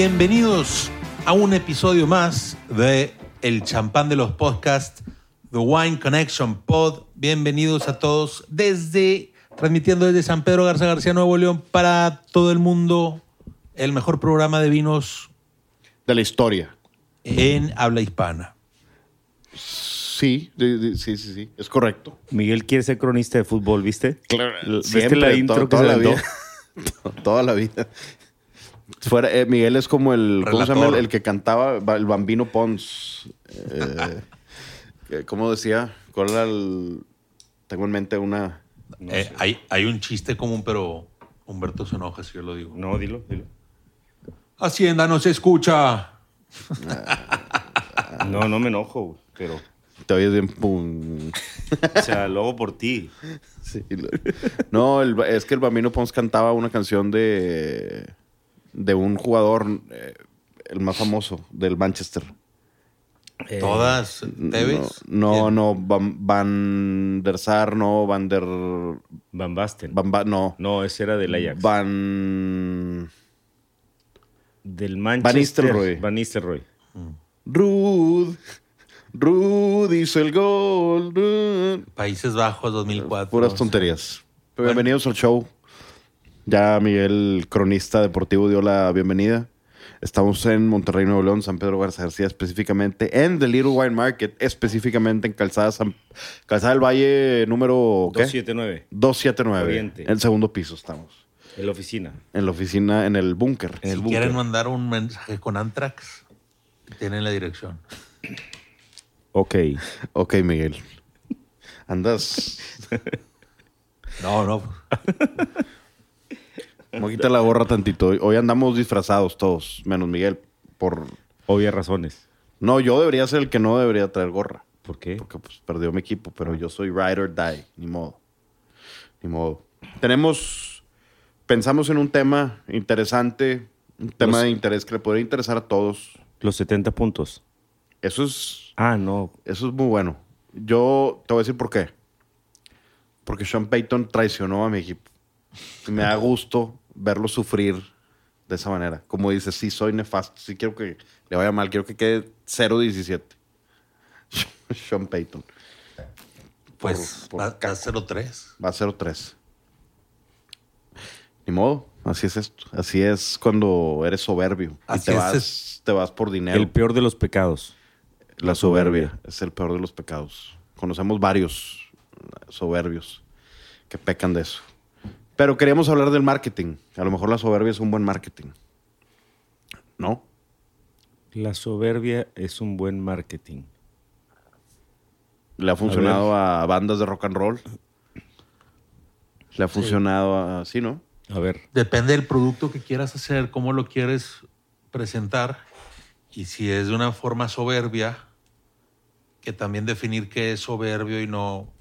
Bienvenidos a un episodio más de El Champán de los Podcasts, The Wine Connection Pod. Bienvenidos a todos desde, transmitiendo desde San Pedro Garza García, Nuevo León, para todo el mundo, el mejor programa de vinos De la historia. en habla hispana. Sí, de- de- sí, sí, sí. Es correcto. Miguel quiere ser cronista de fútbol, ¿viste? Claro, ¿Viste siempre, la intro que toda se la vida. To- toda la vida. Fuera, eh, Miguel es como el, ¿cómo se llama? El, el que cantaba, ba- el Bambino Pons. Eh, eh, ¿Cómo decía? ¿Cuál era el...? Tengo en mente una... Eh, hay, hay un chiste común, pero Humberto se enoja si yo lo digo. No, dilo, dilo. Hacienda no se escucha. No, no me enojo, pero... Te oyes bien... pum. O sea, lo hago por ti. Sí, lo- no, el- es que el Bambino Pons cantaba una canción de... De un jugador, eh, el más famoso, del Manchester. Eh, Todas, Tevez. No, no, Van, Van der Sar, no, Van der... Van Basten. Van, Ba- no. No, ese era del Ajax. Van... del Manchester. Nistelrooy. Van Nistelrooy. Rud. Rud hizo el gol. Rud. Países Bajos 2004. Puras tonterías. Pero Bienvenidos al show. Ya Miguel, cronista deportivo, dio la bienvenida. Estamos en Monterrey, Nuevo León, San Pedro Garza García, específicamente en The Little Wine Market, específicamente en Calzada, San- Calzada del Valle número ¿qué? 279. 279. Oriente. En el segundo piso estamos. En la oficina. En la oficina, en el búnker. El si quieren mandar un mensaje con Antrax, tienen la dirección. Ok. Ok, Miguel. Andas. No, no. Me quita la gorra tantito. Hoy- andamos disfrazados todos, menos Miguel. Por. Obvias razones. No, yo debería ser el que no debería traer gorra. ¿Por qué? Porque pues perdió mi equipo, pero yo soy ride or die. Ni modo. Ni modo. Tenemos. Pensamos en un tema interesante. Un tema Los- de interés que le podría interesar a todos. Los 70 puntos. Eso es. Ah, no. Eso es muy bueno. Yo te voy a decir por qué. Porque Sean Payton traicionó a mi equipo. Me da gusto verlo sufrir de esa manera. Como dice, sí, soy nefasto. Sí quiero que le vaya mal. Quiero que quede 0-17. Sean Payton. Pues por va va a 0-3. Va a 0-3. Ni modo. Así es esto. Así es cuando eres soberbio. Y Así te es, vas, es- te vas por dinero. El peor de los pecados. La soberbia es el peor de los pecados. Conocemos varios soberbios que pecan de eso. Pero queríamos hablar del marketing. A lo mejor la soberbia es un buen marketing. ¿No? La soberbia es un buen marketing. Le ha funcionado a, bandas de rock and roll. Le ha funcionado a... Sí, ¿no? A ver. Depende del producto que quieras hacer, cómo lo quieres presentar. Y si es de una forma soberbia, que también definir qué es soberbio y no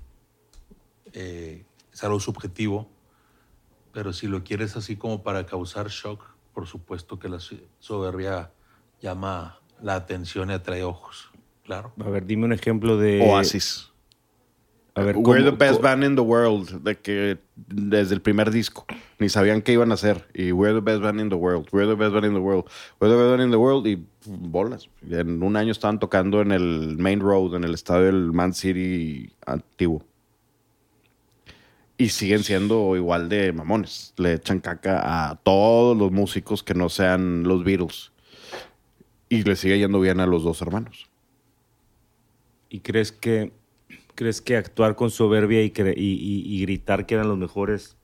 eh, es algo subjetivo. Pero si lo quieres así como para causar shock, por supuesto que la so- soberbia llama la atención y atrae ojos. Claro. A ver, dime un ejemplo de... Oasis. A ver, We're ¿cómo- the best band in the world. De que desde el primer disco. Ni sabían qué iban a hacer. Y we're the best band in the world. We're the best band in the world. We're the best band in the world. Y bolas. En un año estaban tocando en el Main Road, en el estadio del Man City antiguo. Y siguen siendo igual de mamones. Le echan caca a todos los músicos que no sean los Beatles. Y le sigue yendo bien a los dos hermanos. ¿Y crees que, crees que actuar con soberbia y, cre- y- y- y gritar que eran los mejores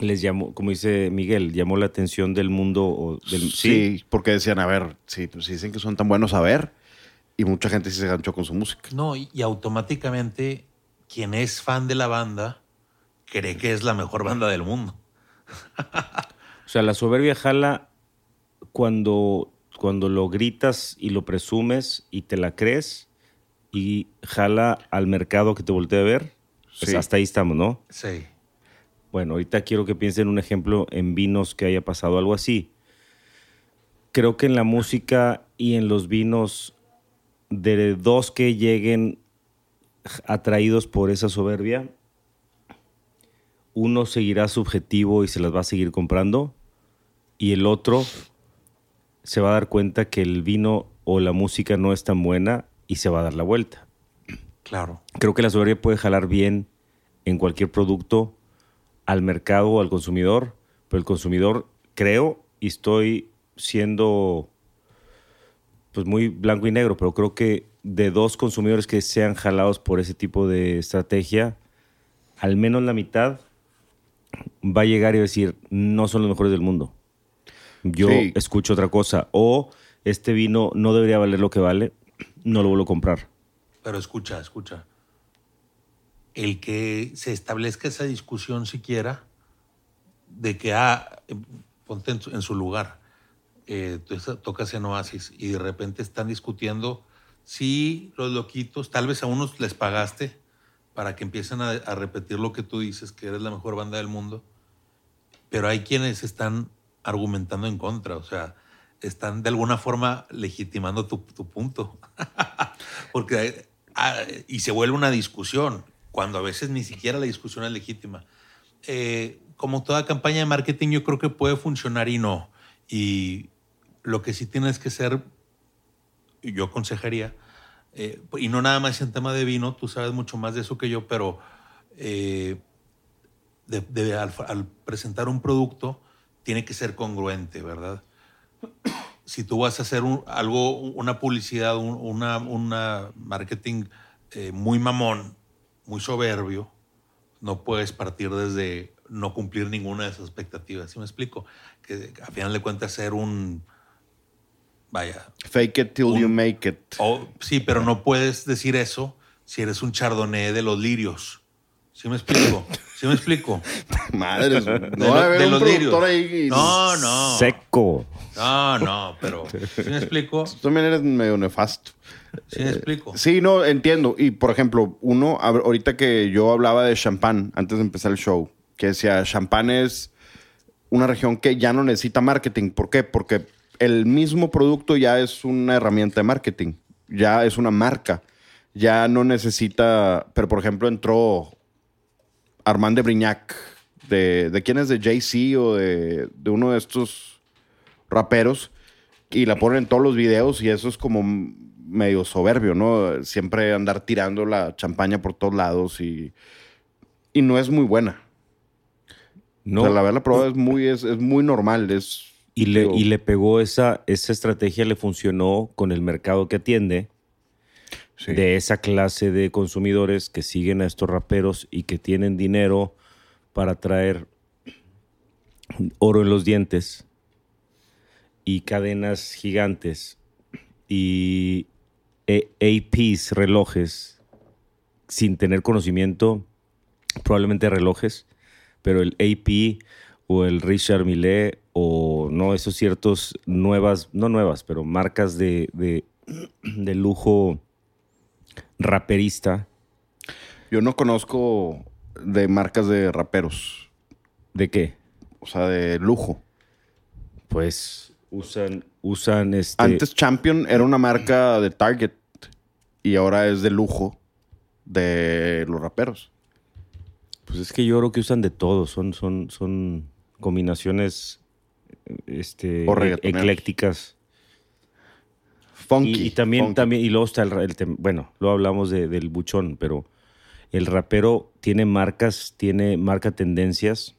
les llamó, como dice Miguel, llamó la atención del mundo? O del, Sí, porque decían, a ver, sí, pues, si dicen que son tan buenos a ver, y mucha gente sí se ganchó con su música. No, y, y automáticamente quien es fan de la banda cree que es la mejor banda del mundo. O sea, la soberbia jala cuando, cuando lo gritas y lo presumes y te la crees y jala al mercado que te voltea a ver. Pues Sí. hasta ahí estamos, ¿no? Sí. Bueno, ahorita quiero que piensen un ejemplo en vinos que haya pasado algo así. Creo que en la música y en los vinos, de dos que lleguen atraídos por esa soberbia, uno seguirá subjetivo y se las va a seguir comprando, y el otro se va a dar cuenta que el vino o la música no es tan buena y se va a dar la vuelta. Claro. Creo que la soberbia puede jalar bien en cualquier producto al mercado o al consumidor, pero el consumidor, creo, y estoy siendo pues muy blanco y negro, pero creo que de dos consumidores que sean jalados por ese tipo de estrategia, al menos la mitad va a llegar y decir, no son los mejores del mundo. Yo Sí. escucho otra cosa. O este vino no debería valer lo que vale, no lo vuelvo a comprar. Pero escucha, escucha. El que se establezca esa discusión siquiera de que, ah, ponte en su, en su lugar, eh, tocas en Oasis y de repente están discutiendo si los loquitos, tal vez a unos les pagaste para que empiecen a, repetir lo que tú dices, que eres la mejor banda del mundo, pero hay quienes están argumentando en contra, o sea, están de alguna forma legitimando tu, tu punto. Porque ah, y se vuelve una discusión, cuando a veces ni siquiera la discusión es legítima. Eh, como toda campaña de marketing, yo creo que puede funcionar y no. Y lo que sí tienes que ser, yo aconsejaría, eh, y no nada más en tema de vino, tú sabes mucho más de eso que yo, pero eh, al, presentar un producto tiene que ser congruente, ¿verdad? si tú vas a hacer algo, una publicidad, un- una marketing eh, muy mamón, muy soberbio, no puedes partir desde no cumplir ninguna de esas expectativas. ¿Sí me explico? Que a final de cuentas ser un, vaya, Fake it till Un- you make it. o- sí, pero no puedes decir eso si eres un chardonnay de los lirios. ¿Sí me explico? ¿Sí me explico? Madre, no De va a de los productor lirios. ahí. y- No, no. Seco. No, no, pero ¿sí me explico? Tú también eres medio nefasto. ¿Sí me explico? Eh, Sí, no, entiendo. Y por ejemplo, uno, ahorita que yo hablaba de champán antes de empezar el show, que decía, champán es una región que ya no necesita marketing. ¿Por qué? Porque el mismo producto ya es una herramienta de marketing, ya es una marca, ya no necesita, pero por ejemplo entró Armand de Brignac, de, ¿de quién es? ¿De Jay-Z o de, de uno de estos raperos? Y la ponen en todos los videos y eso es como medio soberbio, ¿no? Siempre andar tirando la champaña por todos lados y, y no es muy buena. No. O sea, la verdad, la prueba es muy, es, es muy normal. Es, Y le, y le pegó esa, esa estrategia, le funcionó con el mercado que atiende, sí. de esa clase de consumidores que siguen a estos raperos y que tienen dinero para traer oro en los dientes y cadenas gigantes y eh, APs, relojes, sin tener conocimiento, probablemente relojes, pero el AP o el Richard Millet o no, esos ciertos nuevas, no nuevas, pero marcas de, de, de lujo raperista. Yo no conozco de marcas de raperos, ¿De qué? o sea, de lujo. Pues usan, usan este. Antes Champion era una marca de Target y ahora es de lujo de los raperos. Pues es que yo creo que usan de todo. Son, son, son combinaciones este, O e- eclécticas. Funky. Y, y también, funky. también, y luego está el, el bueno, luego hablamos de- del buchón, pero el rapero tiene marcas, tiene marca tendencias.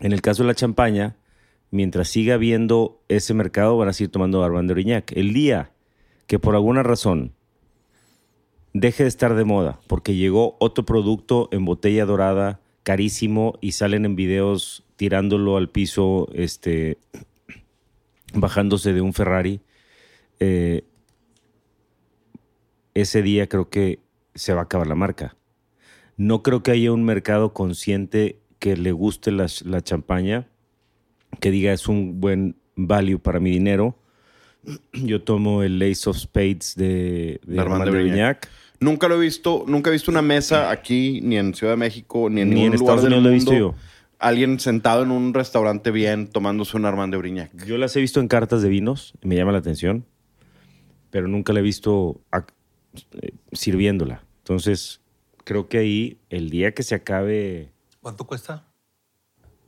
En el caso de la champaña, mientras siga habiendo ese mercado, van a seguir tomando Armand de Oriñac. El día que por alguna razón deje de estar de moda, porque llegó otro producto en botella dorada, carísimo, y salen en videos tirándolo al piso, este, bajándose de un Ferrari, eh, ese día creo que se va a acabar la marca. No creo que haya un mercado consciente que le guste la, la champaña, que diga es un buen value para mi dinero. Yo tomo el Ace of Spades de, de De Armand Armand de de Brignac. Brignac. Nunca lo he visto, nunca he visto una mesa aquí, ni en Ciudad de México, ni en Ni ningún en lugar Estados del Unidos lo he visto mundo. yo. Alguien sentado en un restaurante bien, tomándose un Armand de Brignac. Yo las he visto en cartas de vinos, y me llama la atención, pero nunca la he visto eh, sirviéndola. Entonces, creo que ahí, el día que se acabe ¿Cuánto cuesta?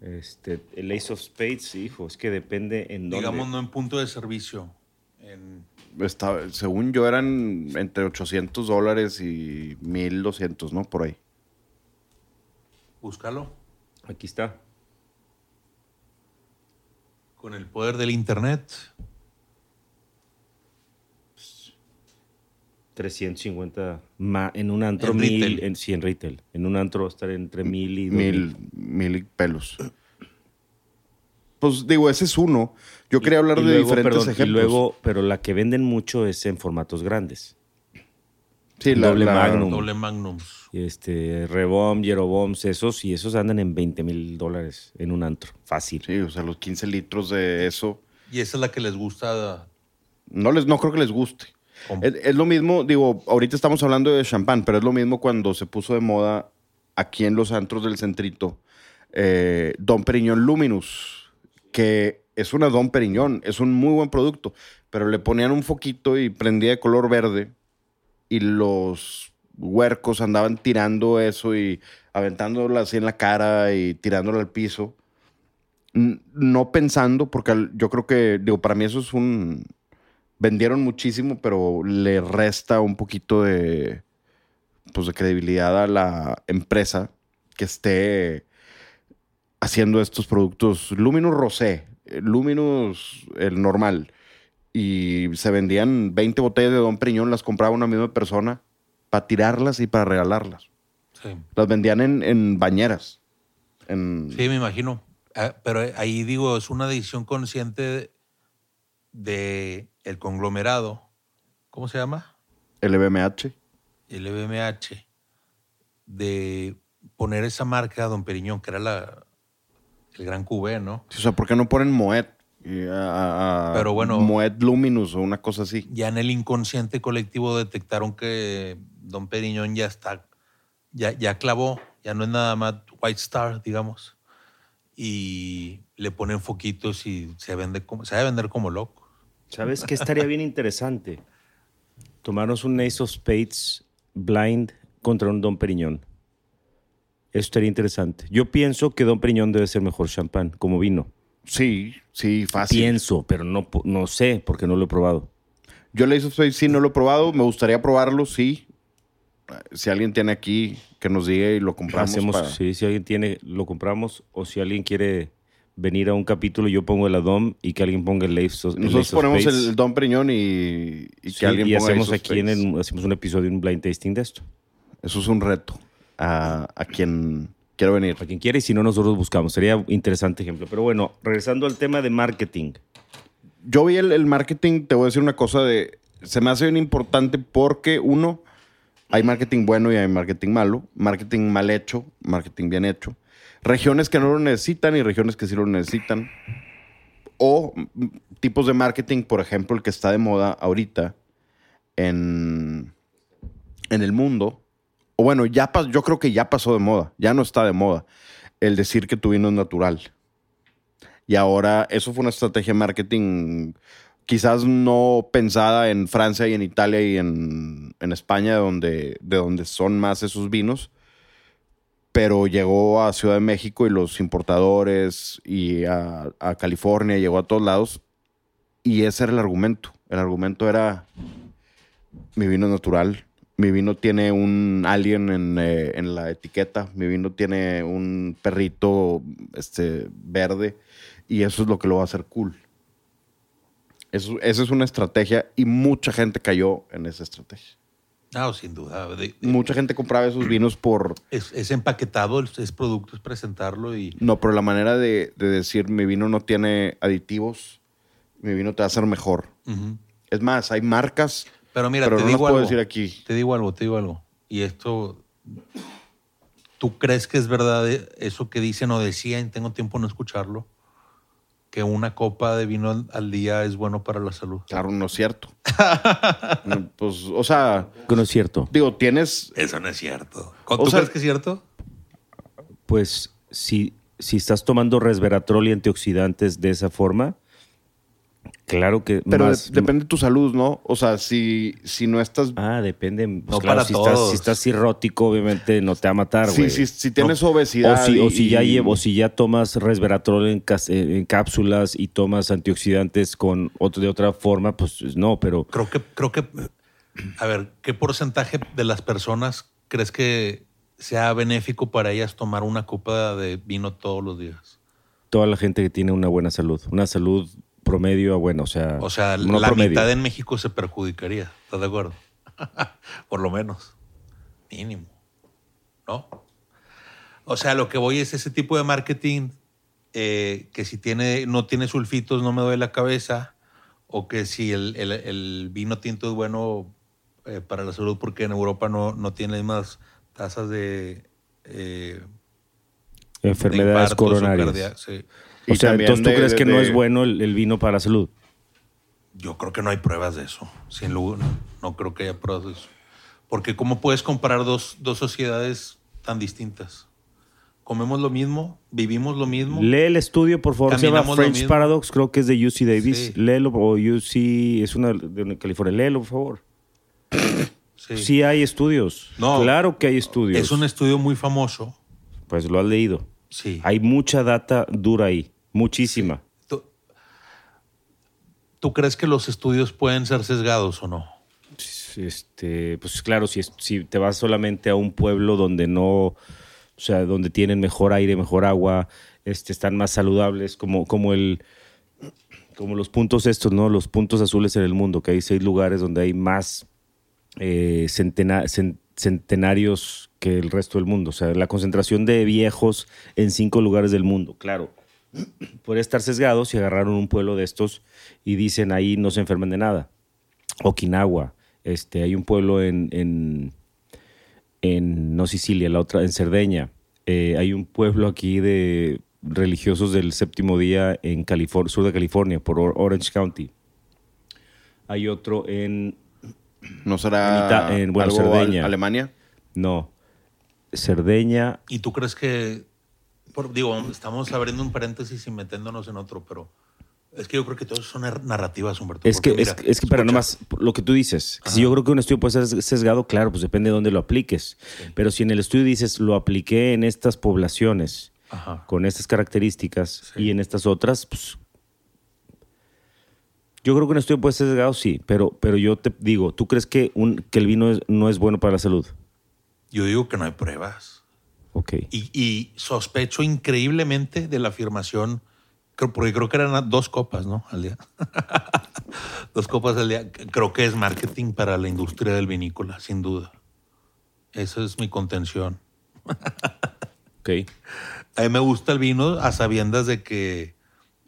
Este, el Ace of Spades, hijo, es que depende en dónde. Digamos, no en punto de servicio. En, Está- según yo eran entre 800 dólares y 1200, ¿no? Por ahí. búscalo. Aquí está. Con el poder del internet. 350 ma- en un antro En mil, retail. en, sí, en retail. En un antro va a estar entre mil y Mil, mil pelos. Pues digo, ese es uno. Yo quería hablar Y de luego, diferentes perdón, y ejemplos. luego, pero la que venden mucho es en formatos grandes. sí, la, doble la- Magnum. Doble Magnums. Y Este, Rebom, Jeroboms, esos, y esos andan en 20 mil dólares en un antro. Fácil. Sí, o sea, los 15 litros de eso. Y esa es la que les gusta. No, les, no creo que les guste. Es lo mismo, digo, ahorita estamos hablando de champán, pero es lo mismo cuando se puso de moda aquí en los antros del centrito eh, Don Periñón Luminous, que es una Don Periñón, es un muy buen producto, pero le ponían un foquito y prendía de color verde y los huercos andaban tirando eso y aventándolo así en la cara y tirándolo al piso. No pensando, porque yo creo que, digo, para mí eso es un, vendieron muchísimo, pero le resta un poquito de, pues, credibilidad a la empresa que esté haciendo estos productos. Luminous Rosé, Luminous el normal. Y se vendían 20 botellas de Don Periñón, las compraba una misma persona para tirarlas y para regalarlas. Sí. Las vendían en, en bañeras. En, Sí, me imagino. Ah, Pero ahí digo, es una decisión consciente de, el conglomerado. ¿Cómo se llama? LVMH. El EBMH. De poner esa marca Don Periñón, que era la, el gran QB, ¿no? O sea, ¿por qué no ponen Moet? Y a- a- a Pero bueno. Moet Luminous o una cosa así. Ya en el inconsciente colectivo detectaron que Don Periñón ya está, ya, ya clavó, ya no es nada más White Star, digamos. Y le ponen foquitos y se vende como, se debe vender como loco. ¿Sabes qué estaría bien interesante? Tomarnos un Ace of Spades blind contra un Don Periñón. Eso estaría interesante. Yo pienso que Don Periñón debe ser mejor champán, como vino. Sí, sí, fácil. Pienso, pero no, no sé porque no lo he probado. Yo le hice sí, no lo he probado. Me gustaría probarlo, sí. Si alguien tiene aquí, que nos diga y lo compramos. Hacemos, para- sí, si alguien tiene, lo compramos. O si alguien quiere venir a un capítulo, yo pongo el Adom y que alguien ponga el of, el Nosotros ponemos el Don Periñón y, y que Sí, alguien y ponga hacemos aquí en Spades. el- hacemos un episodio, un blind tasting de esto. Eso es un reto a, a quien quiera venir. A quien quiera y si no, nosotros buscamos. Sería un interesante ejemplo. Pero bueno, regresando al tema de marketing. Yo vi el, el marketing, te voy a decir una cosa de... Se me hace bien importante porque, uno, hay marketing bueno y hay marketing malo. Marketing mal hecho, marketing bien hecho. Regiones que no lo necesitan y regiones que sí lo necesitan. O mm, tipos de marketing, por ejemplo, el que está de moda ahorita en, en el mundo. O bueno, ya pas- yo creo que ya pasó de moda, ya no está de moda. El decir que tu vino es natural. Y ahora, eso fue una estrategia de marketing quizás no pensada en Francia y en Italia y en, en España, donde, de donde son más esos vinos, pero llegó a Ciudad de México y los importadores y a, a California, llegó a todos lados. Y ese era el argumento. El argumento era, mi vino es natural, mi vino tiene un alien en, eh, en la etiqueta, mi vino tiene un perrito este, verde y eso es lo que lo va a hacer cool. Eso, esa es una estrategia y mucha gente cayó en esa estrategia. No, sin duda. De- de- Mucha gente compraba esos vinos por... es, es empaquetado, es, producto, es presentarlo y No, pero la manera de, de decir mi vino no tiene aditivos, mi vino te va a hacer mejor. Es más, hay marcas, Pero mira, pero te no digo puedo algo. decir aquí. Te digo algo, te digo algo. Y esto, ¿tú crees que es verdad eso que dicen o decían? Tengo tiempo no escucharlo. Que una copa de vino al, día es bueno para la salud. Claro, no es cierto. No, pues, o sea, Que no es cierto. digo, tienes... Eso no es cierto. ¿Tú O sea- crees que es cierto? Pues si, si estás tomando resveratrol y antioxidantes de esa forma, Claro que Pero más- de- depende de tu salud, ¿no? O sea, si, si no estás... Ah, depende. Pues No claro, para si, estás, todos. si estás cirrótico, obviamente no te va a matar, güey. si, si tienes obesidad... si, o si ya y- llevo, o si ya tomas resveratrol en, en cápsulas y tomas antioxidantes con otro, de otra forma, pues no, pero Creo que, creo que, a ver, ¿qué porcentaje de las personas crees que sea benéfico para ellas tomar una copa de vino todos los días? toda la gente que tiene una buena salud, una salud promedio a buena, o sea, O sea, no la promedio. mitad en México se perjudicaría, ¿estás de acuerdo? Por lo menos, mínimo, ¿no? O sea, lo que voy es ese tipo de marketing eh, que si tiene, no tiene sulfitos no me duele la cabeza, o que si el, el- el vino tinto es bueno eh, para la salud porque en Europa no, no tiene más tasas de, eh, de enfermedades coronarias. sí. O Y sea, entonces tú de- crees de- que no de- es bueno el, el vino para la salud. Yo creo que no hay pruebas de eso. Sin lugar, no creo que haya pruebas de eso. Porque ¿cómo puedes comparar dos, dos sociedades tan distintas? Comemos lo mismo, vivimos lo mismo. Lee el estudio, por favor. Se llama French. Paradox, creo que es de UC Davis. Sí. Léelo, o UC, es una de California. Léelo, por favor. Sí. Sí hay estudios. No. claro que hay estudios. Es un estudio muy famoso. Pues lo has leído. Sí. Hay mucha data dura ahí. Muchísima. ¿Tú, tú crees que los estudios pueden ser sesgados o no? Este, pues claro, si, te vas solamente a un pueblo donde no, o sea, donde tienen mejor aire, mejor agua, este, están más saludables, como, como el, como los puntos estos, ¿no? Los puntos azules en el mundo, que hay seis lugares donde hay más eh, centena- cen- centenarios que el resto del mundo. O sea, la concentración de viejos en cinco lugares del mundo, claro. Puede estar sesgados si agarraron un pueblo de estos y dicen ahí no se enferman de nada. Okinawa, este, hay un pueblo en, en, en no Sicilia, la otra, en Cerdeña. Eh, hay un pueblo aquí de religiosos del séptimo día en California, sur de California, por Or- Orange County. Hay otro en, ¿No será En bueno, algo al- Cerdeña. Alemania? no, Cerdeña, ¿Y tú crees que, por- digo, estamos abriendo un paréntesis y metiéndonos en otro, pero es que yo creo que todo son nar- narrativas, Humberto. Es que, es, mira, que- es que, pero escucha, nomás lo que tú dices, que si yo creo que un estudio puede ser sesgado, claro, pues depende de dónde lo apliques. Pero si en el estudio dices, lo apliqué en estas poblaciones, Ajá. con estas características Sí. y en estas otras, pues. Yo creo que un estudio puede ser sesgado, sí, pero, pero yo te digo, ¿tú crees que, un, que el vino es- no es bueno para la salud? Yo digo que no hay pruebas. Y, y sospecho increíblemente de la afirmación, porque creo que eran dos copas, ¿no? Al día. dos copas al día. Creo que es marketing para la industria del vinícola, sin duda. Esa es mi contención. Ok. A mí me gusta el vino a sabiendas de que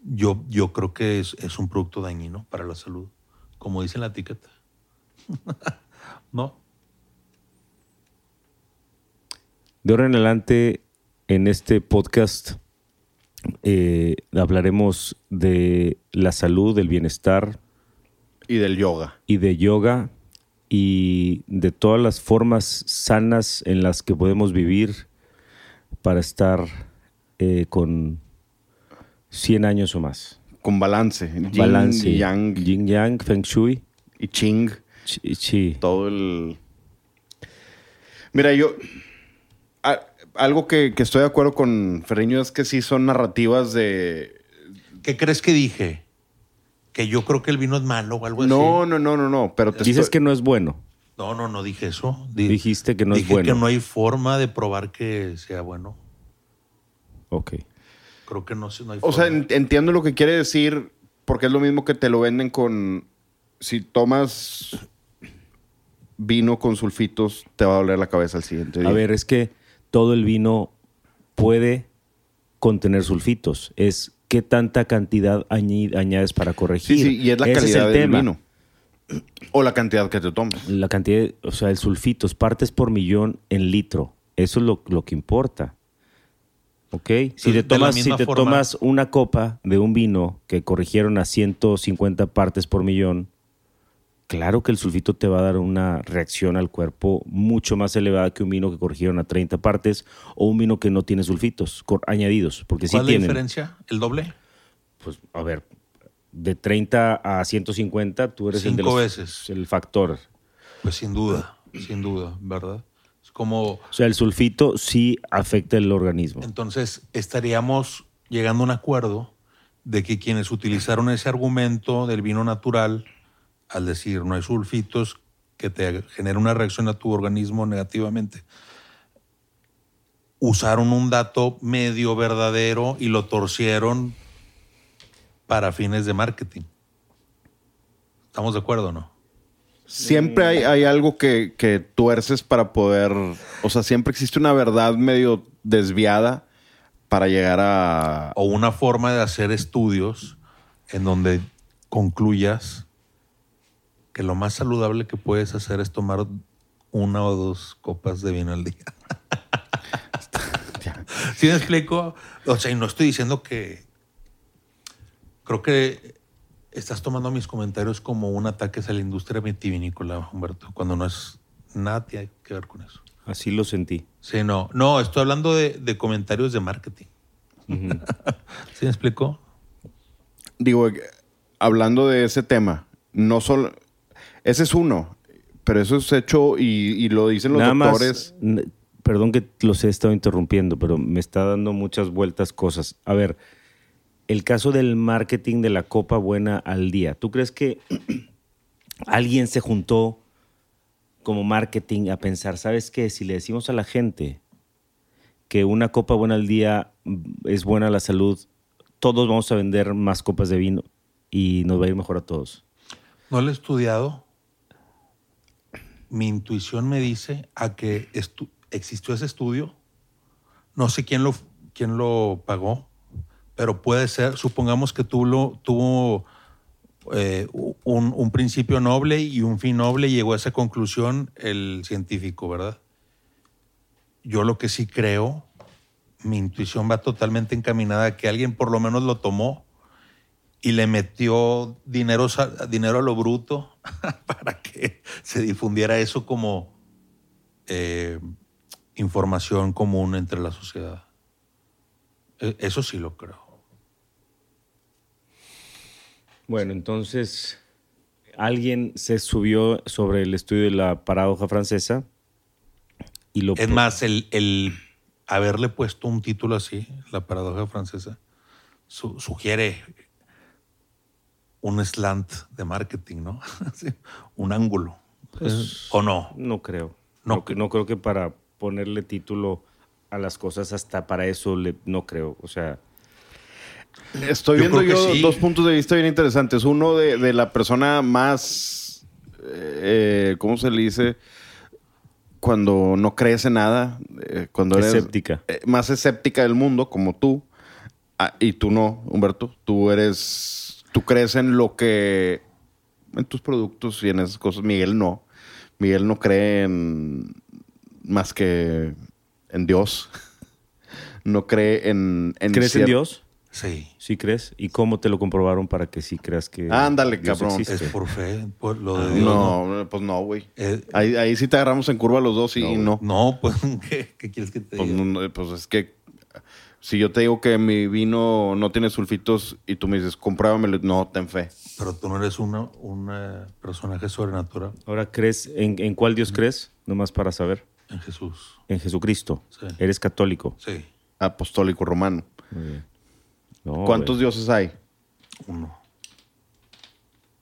yo, yo creo que es, es un producto dañino para la salud, como dice en la etiqueta. ¿No? De ahora en adelante, en este podcast, eh, hablaremos de la salud, del bienestar Y del yoga. y de yoga y de todas las formas sanas en las que podemos vivir para estar eh, con 100 años o más. Con balance. Yin Balance. y yang. Yin yang, feng shui. Y ching. Chi- chi. todo el... Mira, yo... a- algo que, que estoy de acuerdo con Ferreño es que sí son narrativas de... ¿Qué crees que dije? Que yo creo que el vino es malo o algo No, así. no, no, no, no, pero te Dices estoy- que no es bueno. No, no, no dije eso. Di- Dijiste que no es dije bueno. que no hay forma de probar que sea bueno. Ok. Creo que no, no hay O sea, forma. entiendo lo que quiere decir porque es lo mismo que te lo venden con... Si tomas vino con sulfitos, te va a doler la cabeza al siguiente día. A ver, es que todo el vino puede contener sulfitos. Es qué tanta cantidad añades para corregir. Sí, sí, y es la Ese calidad el del tema. vino. O la cantidad que te tomes. La cantidad, de- o sea, el sulfitos, partes por millón en litro. Eso es lo, lo que importa. ¿Ok? Si te, tomas, si forma- tomas una copa de un vino que corrigieron a 150 partes por millón, claro que el sulfito te va a dar una reacción al cuerpo mucho más elevada que un vino que corrigieron a 30 partes o un vino que no tiene sulfitos añadidos, porque sí ¿Cuál es la tienen. diferencia? ¿El doble? Pues, a ver, de 30 a 150, tú eres el de Cinco los- veces. el factor. Pues sin duda, sin duda, ¿verdad? Es como, O sea, el sulfito sí afecta el organismo. entonces estaríamos llegando a un acuerdo de que quienes utilizaron ese argumento del vino natural, al decir no hay sulfitos, que te genera una reacción a tu organismo negativamente, usaron un dato medio verdadero y lo torcieron para fines de marketing. ¿Estamos de acuerdo o no? Siempre hay, hay algo que, que tuerces para poder. O sea, siempre existe una verdad medio desviada para llegar a. o una forma de hacer estudios en donde concluyas que lo más saludable que puedes hacer es tomar una o dos copas de vino al día. ¿Sí me explico? O sea, y no estoy diciendo que... Creo que estás tomando mis comentarios como un ataque a la industria vitivinícola, Humberto, cuando no es nada tiene que ver con eso. Así lo sentí. Sí, no. No, estoy hablando de, de comentarios de marketing. Ujú. ¿Sí me explico? Digo, hablando de ese tema, no solo. Ese es uno, pero eso es hecho y, y lo dicen los Nada doctores. más, perdón que los he estado interrumpiendo, pero me está dando muchas vueltas cosas. A ver, el caso del marketing de la copa buena al día. ¿Tú crees que alguien se juntó como marketing a pensar, ¿sabes qué? Si le decimos a la gente que una copa buena al día es buena a la salud, todos vamos a vender más copas de vino y nos va a ir mejor a todos. No lo he estudiado. Mi intuición me dice a que existió ese estudio. No sé quién lo, quién lo pagó, pero puede ser, supongamos que tuvo, tuvo eh, un, un principio noble y un fin noble y llegó a esa conclusión el científico, ¿verdad? Yo lo que sí creo, mi intuición va totalmente encaminada a que alguien por lo menos lo tomó y le metió dinero, dinero a lo bruto para que se difundiera eso como eh, información común entre la sociedad. E- Eso sí lo creo. Bueno, entonces alguien se subió sobre el estudio de la paradoja francesa y lo Es más, el, el haberle puesto un título así, la paradoja francesa, su- sugiere un slant de marketing, ¿no? Un ángulo. Pues, ¿O no? no creo. No No, que- no creo que para ponerle título a las cosas hasta para eso le, no creo. O sea, Estoy Yo viendo yo sí. dos puntos de vista bien interesantes. Uno de, de la persona más, eh, ¿cómo se le dice? Cuando no crees en nada, eh, cuando eres escéptica. eh, más escéptica del mundo, como tú, Ah, y tú no, Humberto. Tú eres, tú crees en lo que, en tus productos y en esas cosas. Miguel no. Miguel no cree en más que en Dios. No cree en... en ¿Crees en Dios? Sí. ¿Sí crees? ¿Y cómo te lo comprobaron para que sí creas que Ándale, Dios cabrón. existe? Es por fe, por lo de Dios. ¿no? No, pues no, güey. Eh, Ahí, ahí sí te agarramos en curva los dos y no. No, pues, ¿qué, qué quieres que te Pues, diga? no, pues es que si yo te digo que mi vino no tiene sulfitos y tú me dices, compruébamelo, no, ten fe. Pero tú no eres una, un personaje sobrenatural Ahora, ¿crees en, en cuál Dios crees? Nomás para saber. en Jesús. En Jesucristo. Sí. Eres católico. Sí, Apostólico romano. Muy bien. No, ¿Cuántos dioses hay? uno.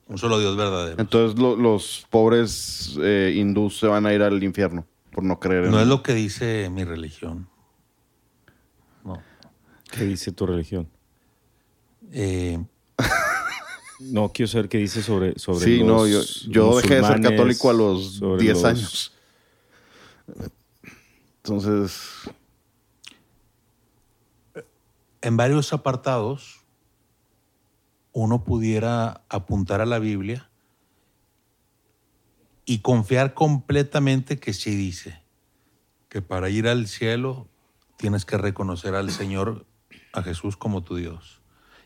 Un solo Dios verdadero. Entonces lo- los pobres eh, hindús se van a ir al infierno por no creer en No es lo que dice mi religión. ¿Qué dice tu religión? Eh, No, quiero saber qué dice sobre, sobre Sí, los no, yo, yo dejé de ser católico a los sobre 10 los- años. Entonces, en varios apartados, uno pudiera apuntar a la Biblia y confiar completamente que sí dice que para ir al cielo tienes que reconocer al Señor, a Jesús como tu Dios.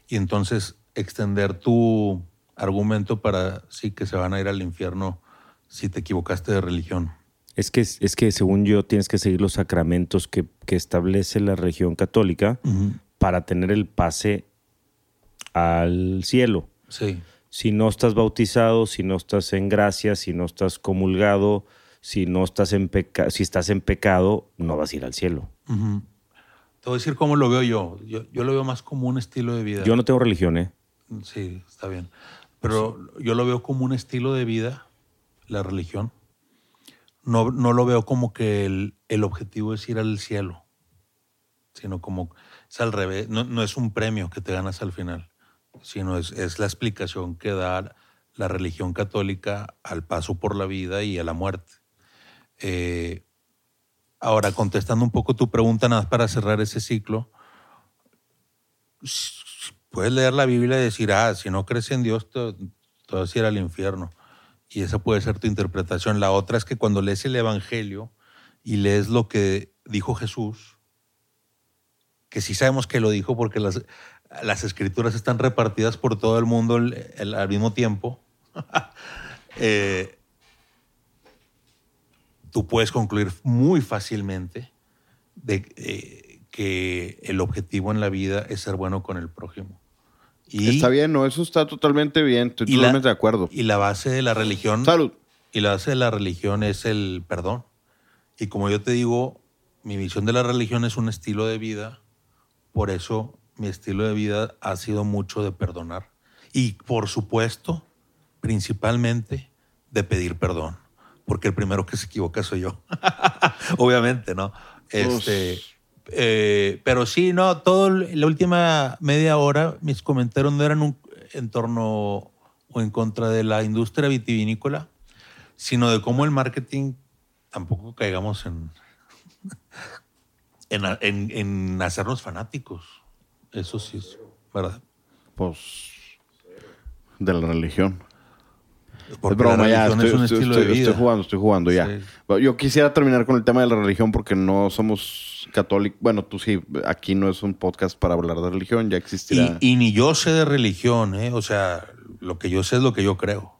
Y entonces extender tu argumento para sí que se van a ir al infierno si te equivocaste de religión. Es que, es que según yo tienes que seguir los sacramentos que, que establece la religión católica para tener el pase al cielo. Sí. Si no estás bautizado, si no estás en gracia, si no estás comulgado, si no estás en pecado, si estás en pecado, no vas a ir al cielo. Te voy a decir cómo lo veo yo. yo. Yo lo veo más como un estilo de vida. Yo no tengo religión, ¿eh? Sí, está bien. Pero yo lo veo como un estilo de vida, la religión. No, no lo veo como que el, el objetivo es ir al cielo, sino como es al revés. No, no es un premio que te ganas al final, sino es, es la explicación que da la religión católica al paso por la vida y a la muerte. Eh, ahora, contestando un poco tu pregunta, nada para cerrar ese ciclo, puedes leer la Biblia y decir, ah, si no crees en Dios, te, te a ir al infierno. Y esa puede ser tu interpretación. La otra es que cuando lees el Evangelio y lees lo que dijo Jesús, que sí sabemos que lo dijo porque las, las escrituras están repartidas por todo el mundo el- al mismo tiempo, eh, tú puedes concluir muy fácilmente de eh, que el objetivo en la vida es ser bueno con el prójimo. Y, Está bien, no, eso está totalmente bien. Estoy Y la- totalmente de acuerdo. y la base de la religión Salud. y la base de la religión es el perdón. Y como yo te digo, mi visión de la religión es un estilo de vida. Por eso mi estilo de vida ha sido mucho de perdonar. Y por supuesto, principalmente de pedir perdón. Porque el primero que se equivoca soy yo. Obviamente, ¿no? Este, eh, pero sí, no, todo la última media hora mis comentarios no eran un- en torno o en contra de la industria vitivinícola, sino de cómo el marketing tampoco caigamos en, en, en- en hacernos fanáticos. Eso sí es verdad. Pues. De la religión. Porque es broma, ya. Estoy, es un estoy- estilo estoy- de vida. estoy jugando, estoy jugando, ya. Sí. Yo quisiera terminar con el tema de la religión porque no somos católicos. Bueno, tú sí, aquí no es un podcast para hablar de religión, ya existirá. Y, y ni yo sé de religión, ¿eh? O sea, lo que yo sé es lo que yo creo.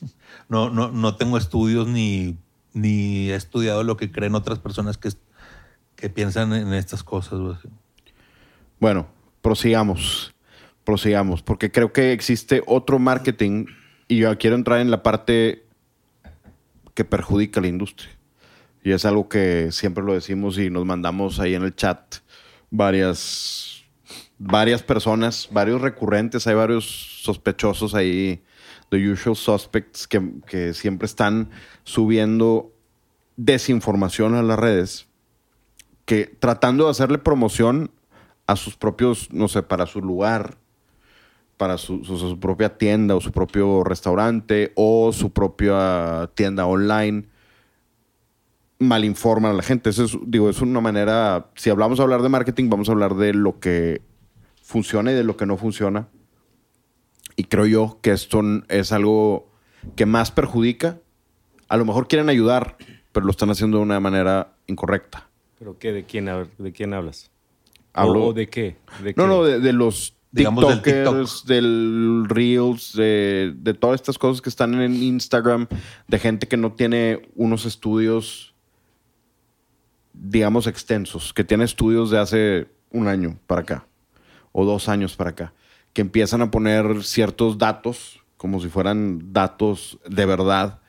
No, no, no tengo estudios ni, ni he estudiado lo que creen otras personas que, que piensan en estas cosas. Bueno, prosigamos. Prosigamos. Porque creo que existe otro marketing y yo quiero entrar en la parte que perjudica a la industria. Y es algo que siempre lo decimos y nos mandamos ahí en el chat varias, varias personas, varios recurrentes, hay varios sospechosos ahí, the usual suspects, que, que siempre están subiendo desinformación a las redes que tratando de hacerle promoción a sus propios, no sé, para su lugar, para su, su- su propia tienda o su propio restaurante o su propia tienda online, malinforman a la gente. Eso es, digo, es una manera, si hablamos de hablar de marketing, vamos a hablar de lo que funciona y de lo que no funciona. Y creo yo que esto es algo que más perjudica. A lo mejor quieren ayudar, pero lo están haciendo de una manera incorrecta. ¿Pero qué? ¿De quién, de quién hablas? Hablo- ¿O, o de qué? ¿De No, qué? no, de, de los Digamos del TikTokers, del, Reels, de, de todas estas cosas que están en Instagram, de gente que no tiene unos estudios, digamos, extensos, que tiene estudios de hace un año para acá, o dos años para acá, que empiezan a poner ciertos datos, como si fueran datos de verdad,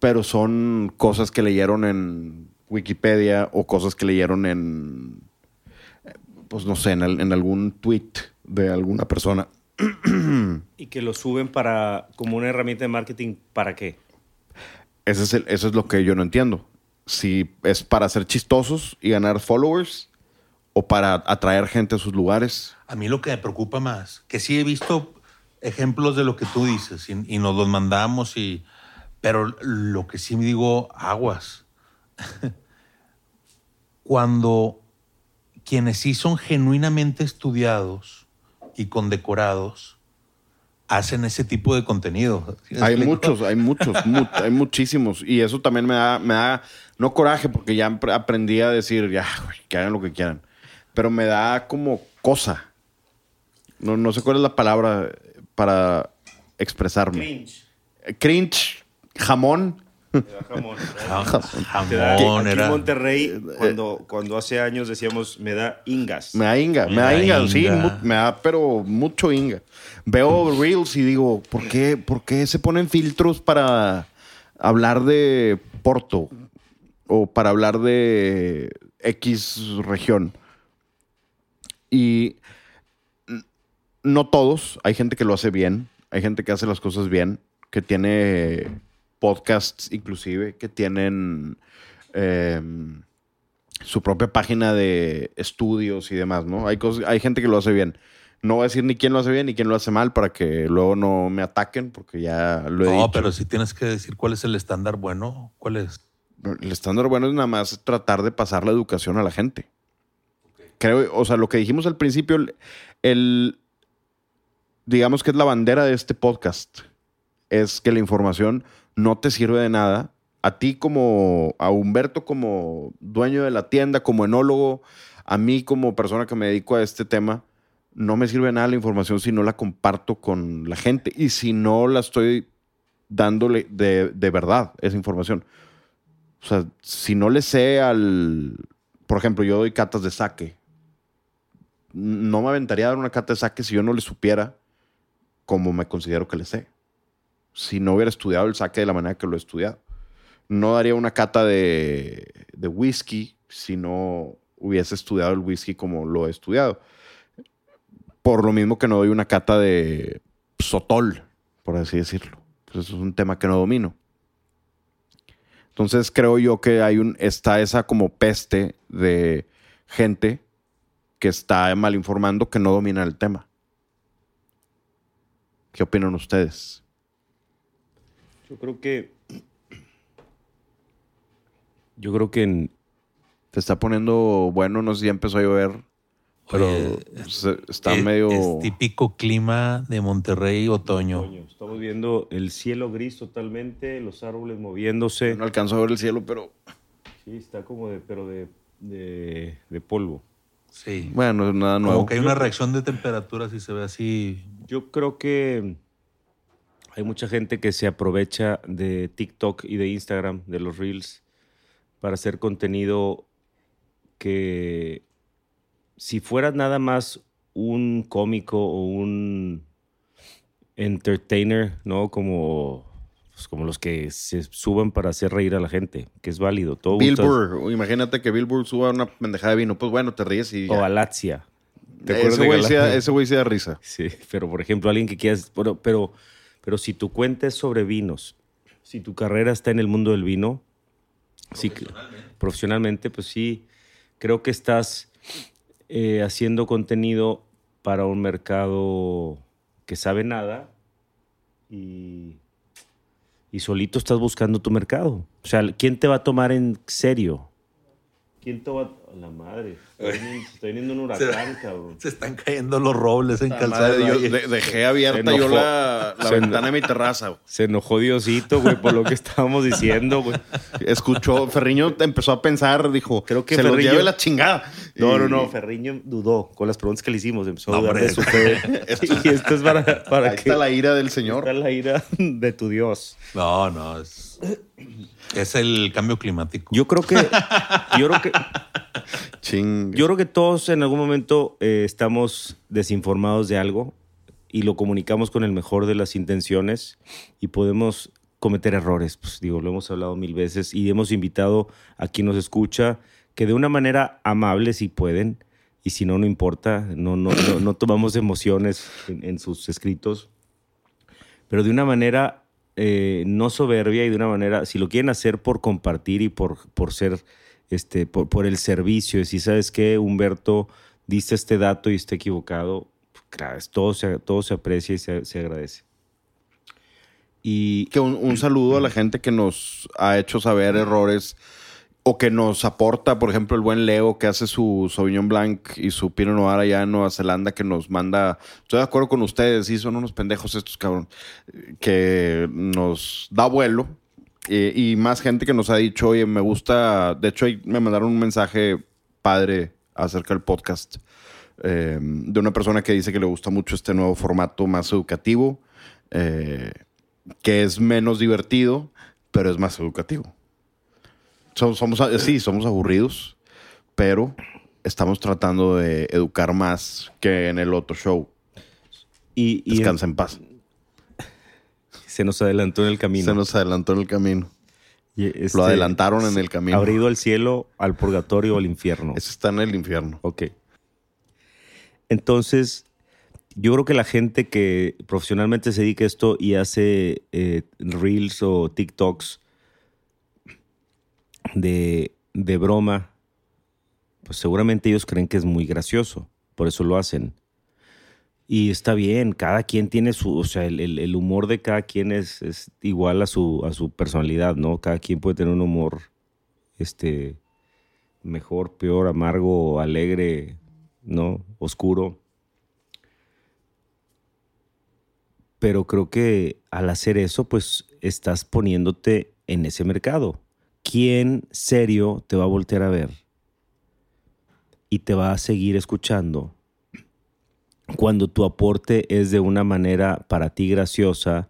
pero son cosas que leyeron en Wikipedia o cosas que leyeron en pues no sé, en, en algún tweet de alguna persona. Y que lo suben para como una herramienta de marketing, ¿para qué? Ese es el- eso es lo que yo no entiendo. Si es para ser chistosos y ganar followers o para atraer gente a sus lugares. A mí lo que me preocupa más, que sí he visto ejemplos de lo que tú dices y, y nos los mandamos, y, pero lo que sí me digo, aguas. Cuando quienes sí son genuinamente estudiados y condecorados hacen ese tipo de contenido. ¿Sí me Hay explico? muchos, hay muchos, mu- hay muchísimos. Y eso también me da, me da, no coraje, porque ya aprendí a decir, ya, güey, que hagan lo que quieran. Pero me da como cosa. No, no sé cuál es la palabra para expresarme. Cringe. cringe, jamón, Jamón. Jamón, en. Monterrey, cuando, cuando hace años decíamos, me da ingas. Me da inga, me, Me da da inga, sí, inga. mu- me da pero mucho inga. Veo Reels y digo, ¿por qué, ¿por qué se ponen filtros para hablar de Porto? O para hablar de X región. Y no todos, hay gente que lo hace bien, hay gente que hace las cosas bien, que tiene podcasts inclusive, que tienen... em, su propia página de estudios y demás, ¿no? Hay, cosas, hay gente que lo hace bien. No voy a decir ni quién lo hace bien ni quién lo hace mal para que luego no me ataquen, porque ya lo he No, dicho. pero si tienes que decir cuál es el estándar bueno, cuál es. El estándar bueno es nada más tratar de pasar la educación a la gente. Creo, o sea, lo que dijimos al principio, el, el- digamos que es la bandera de este podcast, es que la información no te sirve de nada. A ti como, a Humberto como dueño de la tienda, como enólogo, a mí como persona que me dedico a este tema, no me sirve nada la información si no la comparto con la gente y si no la estoy dándole de, de verdad esa información. O sea, si no le sé al. Por ejemplo, yo doy catas de saque. No me aventaría a dar una cata de saque si yo no le supiera como me considero que le sé. Si no hubiera estudiado el saque de la manera que lo he estudiado. No daría una cata de, de whisky si no hubiese estudiado el whisky como lo he estudiado. Por lo mismo que no doy una cata de sotol, por así decirlo. Pues eso es un tema que no domino. Entonces creo yo que hay un, está esa como peste de gente que está mal informando que no domina el tema. ¿Qué opinan ustedes? Yo creo que. Yo creo que en, Se está poniendo bueno, no sé si ya empezó a llover, pero Oye, se- está es, medio... es típico clima de Monterrey otoño. otoño estamos viendo el cielo gris totalmente, los árboles moviéndose. No alcanzo a ver el cielo, pero Sí, está como de, pero de, de, de polvo. Sí. bueno, nada nuevo. Como que hay una reacción de temperatura si se ve así. Yo creo que hay mucha gente que se aprovecha de TikTok y de Instagram, de los Reels, para hacer contenido que si fuera nada más un cómico o un entertainer, ¿no? Como, pues, como los que se suban para hacer reír a la gente, que es válido. Todo Bill gusta- Burr, imagínate que Bill Burr suba una pendejada de vino, pues bueno, te ríes y O ya. Galaxia. ¿Te acuerdas Ese güey Galaxia? ese güey sí da risa. Sí, pero por ejemplo, alguien que quieras, pero, pero, pero si tu cuenta es sobre vinos, si tu carrera está en el mundo del vino, sí, que- profesionalmente, pues sí, creo que estás eh, haciendo contenido para un mercado que sabe nada y, y solito estás buscando tu mercado. O sea, ¿quién te va a tomar en serio? ¿Quién te va a La madre, está viniendo, está viniendo un huracán, cabrón. Se están cayendo los robles en calzada. madre, yo Valle. de- dejé abierta Se yo la, Se ventana de mi terraza. güey. Se enojó Diosito, güey, por lo que estábamos diciendo, güey. Escuchó, Ferriño empezó a pensar, dijo, Creo que se los Ferriño- lleve la chingada. No, Y- no, no. Ferriño dudó con las preguntas que le hicimos. Empezó a dudar hombre. de su fe. y esto es para, para Ahí que está la ira del señor. está la ira de tu Dios. No, no, es, es el cambio climático. Yo creo que. Yo creo que. Ching. Yo creo que todos en algún momento eh, estamos desinformados de algo y lo comunicamos con el mejor de las intenciones y podemos cometer errores. Pues digo, lo hemos hablado mil veces y hemos invitado a quien nos escucha que de una manera amable, si pueden, y si no, no importa, no, no, no, no tomamos emociones en, en sus escritos, pero de una manera eh, no soberbia y de una manera, si lo quieren hacer por compartir y por, por ser, este, por, por el servicio, si sabes que Humberto dice este dato y está equivocado, claro, todo se, todo se aprecia y se, se agradece. Y Que un, un saludo a la gente que nos ha hecho saber errores o que nos aporta, por ejemplo, el buen Leo que hace su Sauvignon Blanc y su Pinot Noir allá en Nueva Zelanda que nos manda, estoy de acuerdo con ustedes, sí, son unos pendejos estos cabrón, que nos da vuelo eh, y más gente que nos ha dicho, oye, me gusta, de hecho ahí me mandaron un mensaje padre acerca del podcast eh, de una persona que dice que le gusta mucho este nuevo formato más educativo. eh, que es menos divertido, pero es más educativo. So- Somos, sí, somos aburridos, pero estamos tratando de educar más que en el otro show. Y, y Descansa en paz. Se nos adelantó en el camino. Se nos adelantó en el camino. Y, este, Lo adelantaron en el camino. ¿Habrá ido al cielo, al purgatorio o al infierno? Ese está en el infierno. Ok. Entonces, yo creo que la gente que profesionalmente se dedica a esto y hace eh, reels o TikToks de, de broma, pues seguramente ellos creen que es muy gracioso. Por eso lo hacen. Y está bien, cada quien tiene su, o sea, el, el- humor de cada quien es, es igual a su, a su personalidad, ¿no? Cada quien puede tener un humor, este, mejor, peor, amargo, alegre, ¿no? Oscuro. Pero creo que al hacer eso, pues estás poniéndote en ese mercado. ¿Quién serio te va a voltear a ver? Y te va a seguir escuchando cuando tu aporte es de una manera para ti graciosa,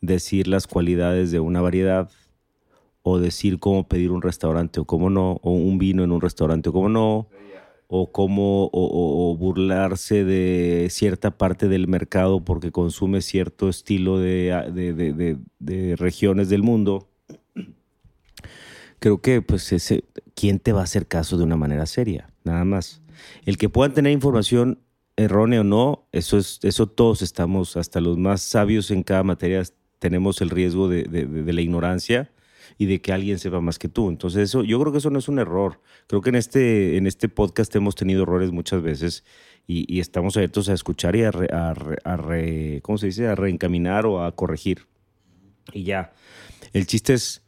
decir las cualidades de una variedad o decir cómo pedir un restaurante o cómo no, o un vino en un restaurante o cómo no, o cómo o, burlarse de cierta parte del mercado porque consume cierto estilo de, de- de- de- de regiones del mundo. Creo que, pues, ese, ¿quién te va a hacer caso de una manera seria? Nada más. El que puedan tener información errónea o no, eso es, eso todos estamos, hasta los más sabios en cada materia, tenemos el riesgo de- de la ignorancia y de que alguien sepa más que tú. Entonces, eso, yo creo que eso no es un error. Creo que en este, en este podcast hemos tenido errores muchas veces y, y estamos abiertos a escuchar y a, re- a re- a re- ¿cómo se dice? A reencaminar o a corregir. Y ya. El chiste es,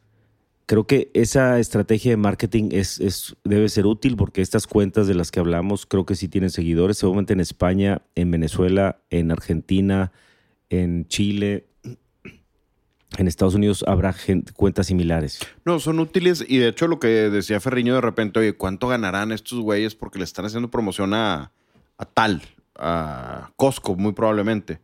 creo que esa estrategia de marketing es, es, debe ser útil porque estas cuentas de las que hablamos creo que sí tienen seguidores, seguramente en España, en Venezuela, en Argentina, en Chile, en Estados Unidos habrá cuentas similares. No, son útiles y de hecho lo que decía Ferriño de repente, oye, ¿cuánto ganarán estos güeyes porque le están haciendo promoción a, a tal, a Costco muy probablemente?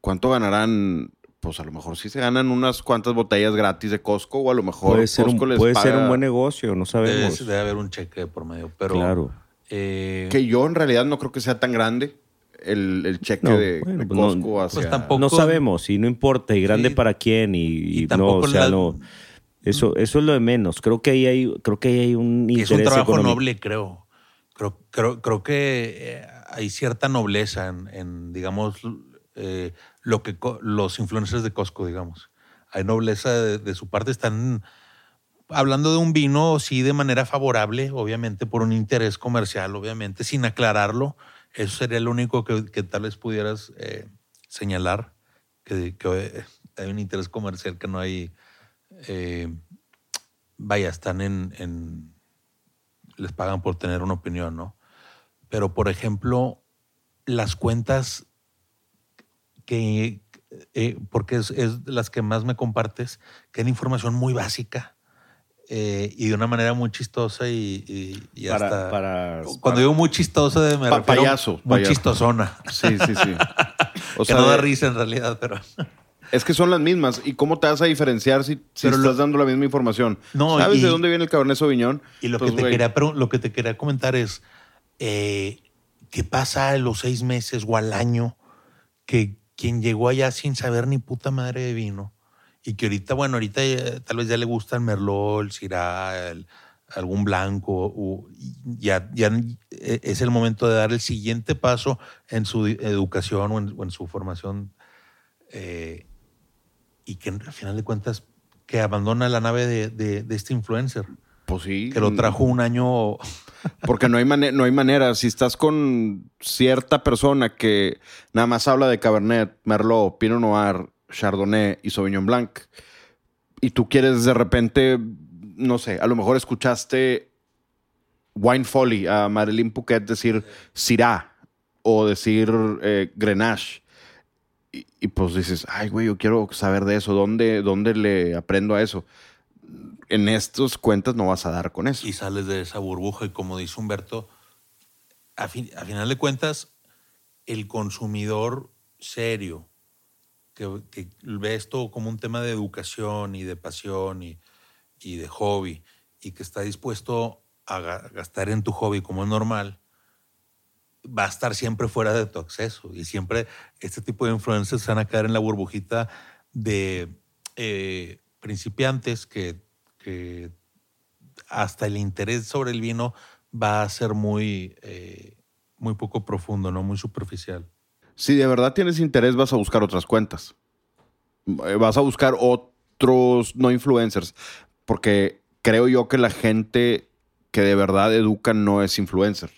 ¿Cuánto ganarán? Pues a lo mejor sí se ganan unas cuantas botellas gratis de Costco o a lo mejor Puede, ser un, Costco les puede ser un buen negocio, no Debe, sabemos. debe haber un cheque por medio, pero... Claro. eh, Que yo en realidad no creo que sea tan grande el, el cheque No, de, bueno, de pues no- Costco hacia... Pues tampoco- No sabemos y no importa, y grande Sí. para quién, y, y Y no, tampoco o sea, la- no. Eso, eso es lo de menos. Creo que ahí hay, creo que ahí hay un Y interés es un trabajo económico. noble, creo. Creo, creo, creo que eh, hay cierta nobleza en, en, digamos, eh, lo que los influencers de Costco, digamos. Hay nobleza de, su parte. Están hablando de un vino, sí, de manera favorable, obviamente, por un interés comercial, obviamente, sin aclararlo. Eso sería lo único que, que tal vez pudieras eh, señalar, que, que eh, hay un interés comercial que no hay... eh, vaya, están en- les pagan por tener una opinión, ¿no? Pero, por ejemplo, las cuentas que, eh, porque es, es las que más me compartes, que es información muy básica eh, y de una manera muy chistosa y, y- y Para- hasta... para- cuando para- digo muy chistosa, de me Pa- refiero payaso, Muy payaso. chistosona. Sí, sí, sí. O que no da risa en realidad, pero... Es que son las mismas. ¿Y cómo te vas a diferenciar si, si Pero estás lo- dando la misma información? No, ¿Sabes y- de dónde viene el Cabernet Sauvignon? Y lo, Pues, que, te güey, quería, pregun- lo que te quería comentar es, eh, ¿qué pasa a los seis meses o al año que quien llegó allá sin saber ni puta madre de vino y que ahorita, bueno, ahorita eh, tal vez ya le gusta el Merlot, el Syrah, el- algún blanco, o- ya, ya eh, es el momento de dar el siguiente paso en su di- educación o en, o en su formación eh, y que al final de cuentas que abandona la nave de, de- de este influencer Pues sí. que lo trajo un año. Porque no hay, no hay manera. Si estás con cierta persona que nada más habla de Cabernet, Merlot, Pinot Noir, Chardonnay y Sauvignon Blanc, y tú quieres de repente, no sé, a lo mejor escuchaste Wine Folly a Marilyn Pouquet decir Syrah o decir eh, Grenache. Y, y pues dices, ay, güey, yo quiero saber de eso. ¿Dónde, ¿Dónde le aprendo a eso? En estas cuentas no vas a dar con eso. y sales de esa burbuja. Y como dice Humberto, a, fin- a final de cuentas, el consumidor serio que, que ve esto como un tema de educación y de pasión y, y de hobby y que está dispuesto a ga- gastar en tu hobby como es normal, va a estar siempre fuera de tu acceso. Y siempre este tipo de influencers van a caer en la burbujita de eh, principiantes que, que hasta el interés sobre el vino va a ser muy, eh, muy poco profundo, ¿no? Muy superficial. Si de verdad tienes interés, vas a buscar otras cuentas. Eh, Vas a buscar otros no influencers. Porque creo yo que la gente que de verdad educa no es influencer.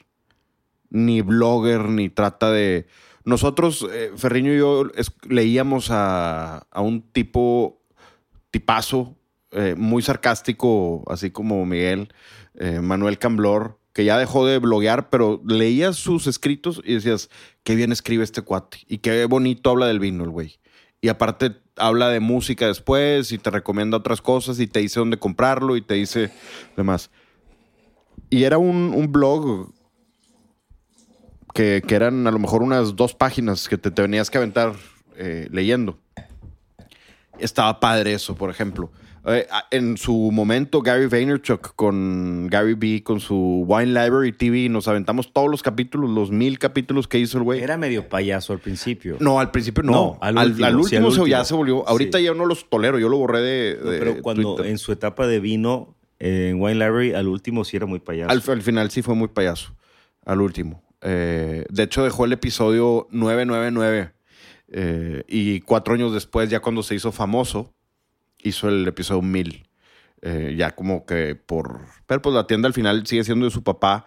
Ni blogger, ni trata de. Nosotros, eh, Ferriño y yo, es- leíamos a, a un tipo, tipazo, eh, muy sarcástico, así como Miguel, eh, Manuel Camblor, que ya dejó de bloguear, pero leías sus escritos y decías, qué bien escribe este cuate y qué bonito habla del vino el güey. Y aparte habla de música después y te recomienda otras cosas y te dice dónde comprarlo y te dice demás. Y era un, un blog que, que eran a lo mejor unas dos páginas que te, te venías que aventar eh, leyendo. Estaba padre eso, por ejemplo. Eh, en su momento, Gary Vaynerchuk con Gary B, con su Wine Library TV, nos aventamos todos los capítulos, los mil capítulos que hizo el güey. Era medio payaso al principio. No, al principio no. No, al al último, último, sí, al se- último. ya se volvió. Ahorita Sí. ya no los tolero, yo lo borré de. No, pero cuando Twitter. en su etapa de vino eh, en Wine Library, al último sí era muy payaso. Al, al final sí fue muy payaso. Al último. Eh, de hecho, dejó el episodio 999. Eh, y cuatro años después, ya cuando se hizo famoso, hizo el episodio 1000. Eh, ya como que por. Pero pues la tienda al final sigue siendo de su papá.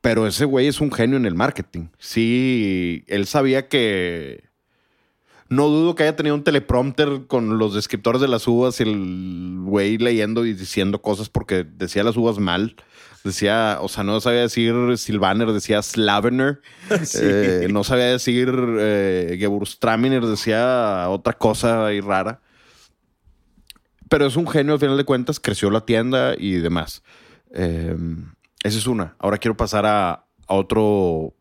Pero ese güey es un genio en el marketing. Sí, él sabía que. No dudo que haya tenido un teleprompter con los descriptores de las uvas y el güey leyendo y diciendo cosas porque decía las uvas mal. Decía, o sea, no sabía decir Silvaner, decía Slavener. Eh, no sabía decir eh, Gewürztraminer, decía otra cosa ahí rara. Pero es un genio al final de cuentas, creció la tienda y demás. Eh, esa es una. Ahora quiero pasar a, a otro.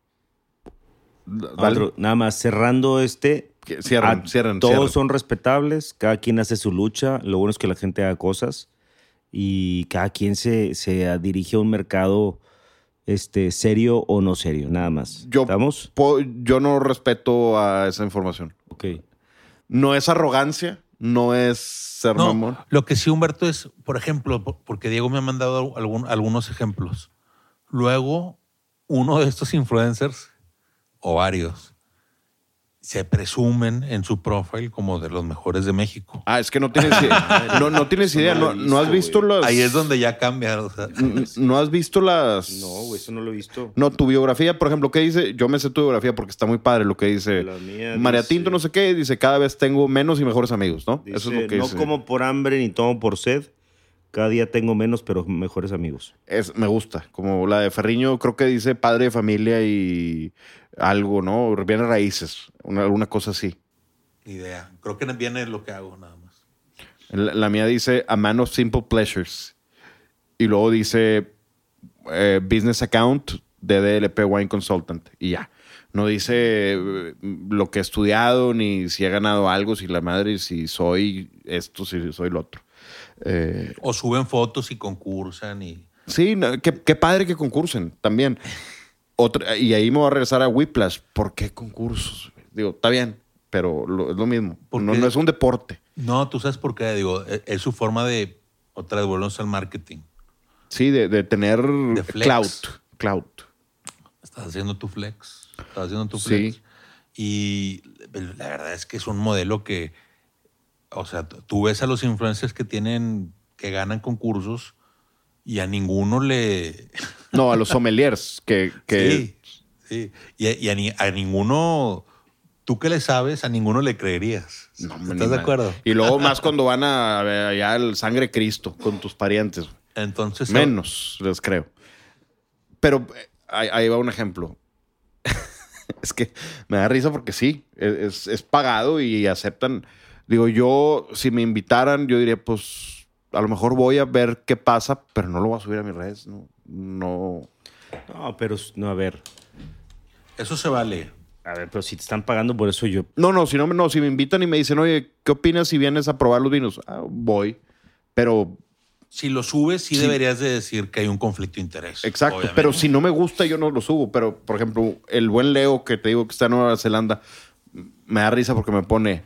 Nada más cerrando este. Ah, cierran, Todos son respetables, cada quien hace su lucha. Lo bueno es que la gente haga cosas y cada quien se, se dirige a un mercado este, serio o no serio, nada más. Yo, ¿Estamos? po- yo no respeto a esa información. Ok. No es arrogancia, no es ser No, mamón. lo que sí, Humberto, es, por ejemplo, po- porque Diego me ha mandado algún- algunos ejemplos. Luego, uno de estos influencers, o varios, se presumen en su profile como de los mejores de México. Ah, es que no tienes idea. no, no tienes Eso idea. no has visto, güey. las. Ahí es donde ya cambia. o sea, n- No has visto las. No, güey, eso no lo he visto. No, tu biografía, por ejemplo, ¿qué dice? Yo me sé tu biografía porque está muy padre lo que dice. La mía María dice- Tinto, no sé qué, dice, cada vez tengo menos y mejores amigos, ¿no? Dice, Eso es lo que no dice. como por hambre ni tomo por sed. Cada día tengo menos, pero mejores amigos. Es, me gusta. Como la de Ferriño, creo que dice padre de familia y algo, ¿no? Viene raíces, una, alguna cosa así. idea. Creo que viene lo que hago nada más. La, la mía dice A Man of Simple Pleasures. Y luego dice eh, Business Account de DLP Wine Consultant. Y ya. No dice eh, lo que he estudiado, ni si he ganado algo, si la madre, si soy esto, si soy lo otro. Eh, O suben fotos y concursan y... sí, no, qué, qué padre que concursen también. Otra, y ahí me voy a regresar a Whiplash. ¿Por qué concursos? Digo, está bien, pero lo- es lo mismo. ¿Por No, no es un deporte. No, tú sabes por qué. Digo, e- es su forma de... Otra vez volvemos al marketing. Sí, de, de tener flex. cloud. Cloud. Estás haciendo tu flex. Estás haciendo tu Sí. flex. Y la verdad es que es un modelo que, o sea, tú ves a los influencers que tienen, que ganan concursos y a ninguno le... No, a los sommeliers, que, que Sí, sí. Y, a, y a ni- a ninguno, tú que le sabes, a ninguno le creerías. No, ¿Estás de acuerdo? Y luego más cuando van a, a ver allá al sangre Cristo con tus parientes. Entonces, Menos, les creo. Pero eh, ahí, ahí va un ejemplo. es que me da risa porque sí, es, es pagado y aceptan. Digo, yo, si me invitaran, yo diría, pues, a lo mejor voy a ver qué pasa, pero no lo voy a subir a mis redes. No, no. No, pero no, a ver. Eso se vale. A ver, pero si te están pagando por eso, yo. No, no, si no, me- no, si me invitan y me dicen, oye, ¿qué opinas si vienes a probar los vinos? Ah, voy. Pero, Si lo subes, sí, Sí. deberías de decir que hay un conflicto de interés. exacto. obviamente. Pero si no me gusta, yo no lo subo. Pero, por ejemplo, el buen Leo que te digo que está en Nueva Zelanda, me da risa porque me pone,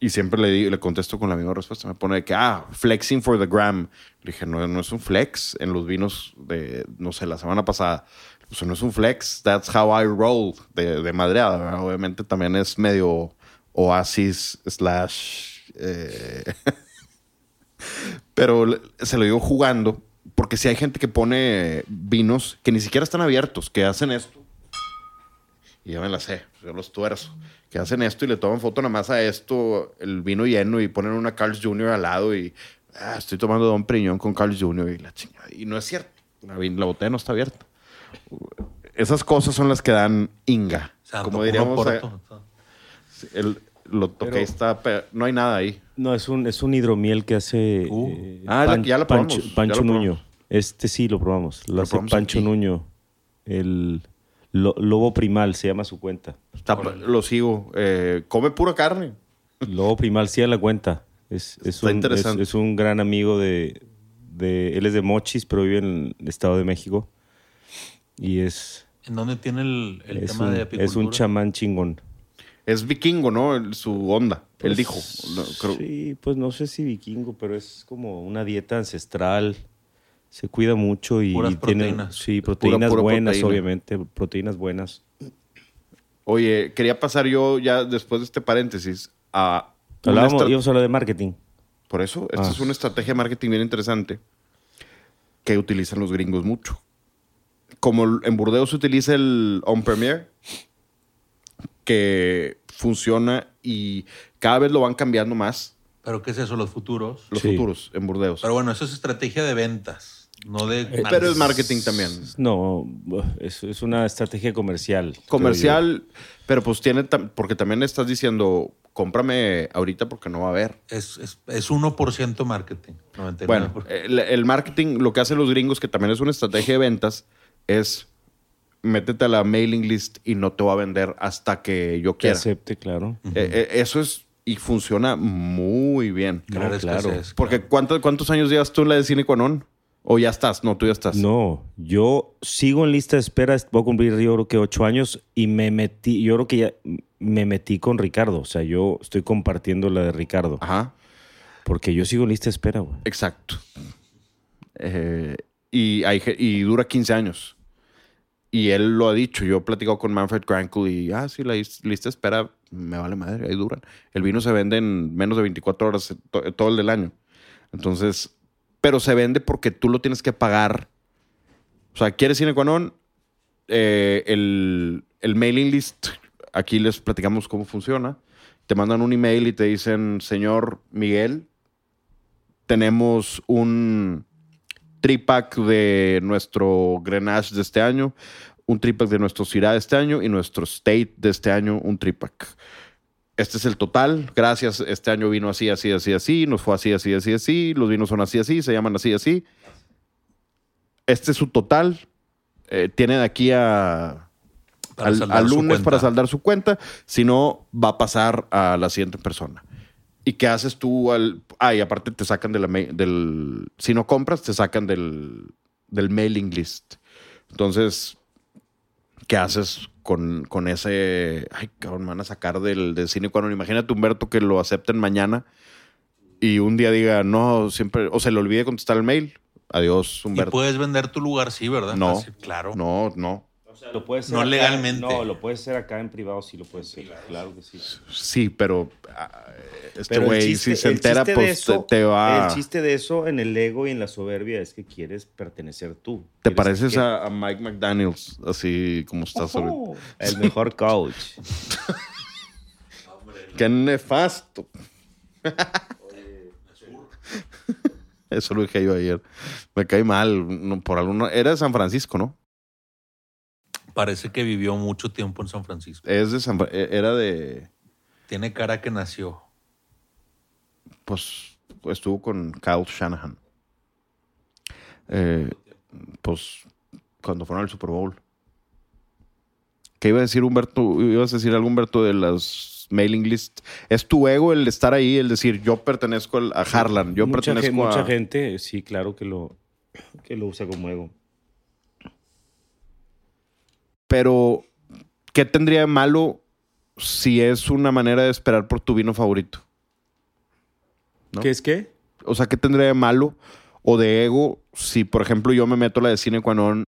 y siempre le, digo- le contesto con la misma respuesta, me pone de que, ah, flexing for the gram. Le dije, no, no es un flex en los vinos de, no sé, la semana pasada. Pues no es un flex, that's how I roll de, de madreada. Obviamente también es medio oasis slash... eh, pero se lo digo jugando, porque si hay gente que pone vinos que ni siquiera están abiertos, que hacen esto. Y yo me la sé, yo los tuerzo. Que hacen esto y le toman foto nada más a esto, el vino lleno, y ponen una Carl's Jr. al lado y ah, estoy tomando Don Priñón con Carl's Jr. y la chingada. Y no es cierto, la, botella no está abierta. Esas cosas son las que dan inga. O sea, Como diríamos, eh, porto. el, lo toqué, Pero- está, pe- no hay nada ahí. No, es un, es un hidromiel que hace. Uh. eh, Ah, la- ya la probamos, Pancho, ya Pancho lo Nuño. probamos. Este sí lo probamos. Lo, Lo hace probamos Pancho aquí. Nuño. El lo- Lobo Primal se llama su cuenta. Está- lo sigo. Eh, come pura carne. Lobo Primal, sí a la cuenta. Es, es, Está un, interesante. es- es un gran amigo de, de. Él es de Mochis, pero vive en el Estado de México. Y es. ¿En dónde tiene el, el es, tema un, de apicultura? es un chamán chingón. Es vikingo, ¿no? El- su onda. Él Pues, dijo. No, creo- Sí, pues no sé si vikingo, pero es como una dieta ancestral. Se cuida mucho y, Puras y tiene proteínas. sí, proteínas pura buenas, proteína. obviamente, proteínas buenas. Oye, quería pasar yo ya después de este paréntesis a. Hablábamos, íbamos a hablar de marketing. Por eso, esta Ah. es una estrategia de marketing bien interesante que utilizan los gringos mucho. Como en Burdeos se utiliza el On Premier, que funciona y cada vez lo van cambiando más ¿Pero qué es eso, los futuros? los Sí. futuros en Burdeos. Pero bueno, eso es estrategia de ventas, no de... Eh, Pero es marketing también. No, es, es una estrategia comercial. Comercial, pero pues tiene, porque también estás diciendo, cómprame ahorita porque no va a haber. Es, es, es 1% marketing. 99%. Bueno, el, el marketing, lo que hacen los gringos, que también es una estrategia de ventas, es métete a la mailing list y no te va a vender hasta que yo Que quiera. acepte, claro. Eh, eh, eso es, y funciona muy bien. Claro. escasez, Porque claro. ¿cuántos, ¿cuántos años llevas tú en la de Cine Quanon? ¿O ya estás? No, tú ya estás. No, yo sigo en lista de espera. Voy a cumplir yo creo que ocho años y me metí, yo creo que ya me metí con Ricardo. O sea, yo estoy compartiendo la de Ricardo. Ajá. Porque yo sigo en lista de espera, güey. Exacto. Eh, y, hay, y dura 15 años. Y él lo ha dicho. Yo he platicado con Manfred Crankle y, ah, sí, la is- lista de espera me vale madre, ahí duran. El vino se vende en menos de 24 horas eh, to- todo el del año. Entonces, pero se vende porque tú lo tienes que pagar. O sea, ¿quieres cine Quanon? Eh, el, el mailing list, aquí les platicamos cómo funciona. Te mandan un email y te dicen, señor Miguel, tenemos un tripack de nuestro Grenache de este año, un tripack de nuestro Syrah de este año y nuestro State de este año, un tripack. Este es el total. Gracias. Este año vino así, así, así, así. Nos fue así, así, así, así. Los vinos son así, así. Se llaman así, así. Este es su total. Eh, tiene de aquí a, al, lunes para saldar su cuenta. Si no, va a pasar a la siguiente persona. ¿Y qué haces tú al...? Ah, y aparte te sacan de la del... Si no compras, te sacan del, del mailing list. Entonces, ¿qué haces con, con ese... Ay, cabrón, me van a sacar del, del cine cuando... Imagínate, Humberto, que lo acepten mañana y un día diga, no, siempre... O se le olvide contestar el mail. Adiós, Y Humberto. puedes vender tu lugar, sí, ¿verdad? No. Fácil, claro. No, no. Lo puedes No legalmente. No, lo puedes hacer acá en privado, sí lo puedes hacer. Claro que sí. Sí, pero ah, este güey, si se el entera, chiste de pues te, eso- te va... El chiste de eso en el ego y en la soberbia es que quieres pertenecer tú. Te Quieres pareces que- a, a Mike McDaniels, así como estás ahorita. Oh, el mejor coach. ¡Qué nefasto! Eso lo dije yo ayer. Me cae mal. no, por alguna... Era de San Francisco, ¿no? Parece que vivió mucho tiempo en San Francisco. Es de San e- Era de... Tiene cara que nació. Pues estuvo con Kyle Shanahan. Eh, pues cuando fueron al Super Bowl. ¿Qué iba a decir Humberto? Ibas a decir algo, Humberto, de las mailing lists. ¿Es tu ego el estar ahí, el decir yo pertenezco a Harlan, yo mucha, pertenezco gen- a... mucha gente, sí, claro que lo, que lo usa como ego. Pero, ¿qué tendría de malo si es una manera de esperar por tu vino favorito? ¿No? ¿Qué es qué? O sea, ¿qué tendría de malo o de ego si, por ejemplo, yo me meto a la de cine cuando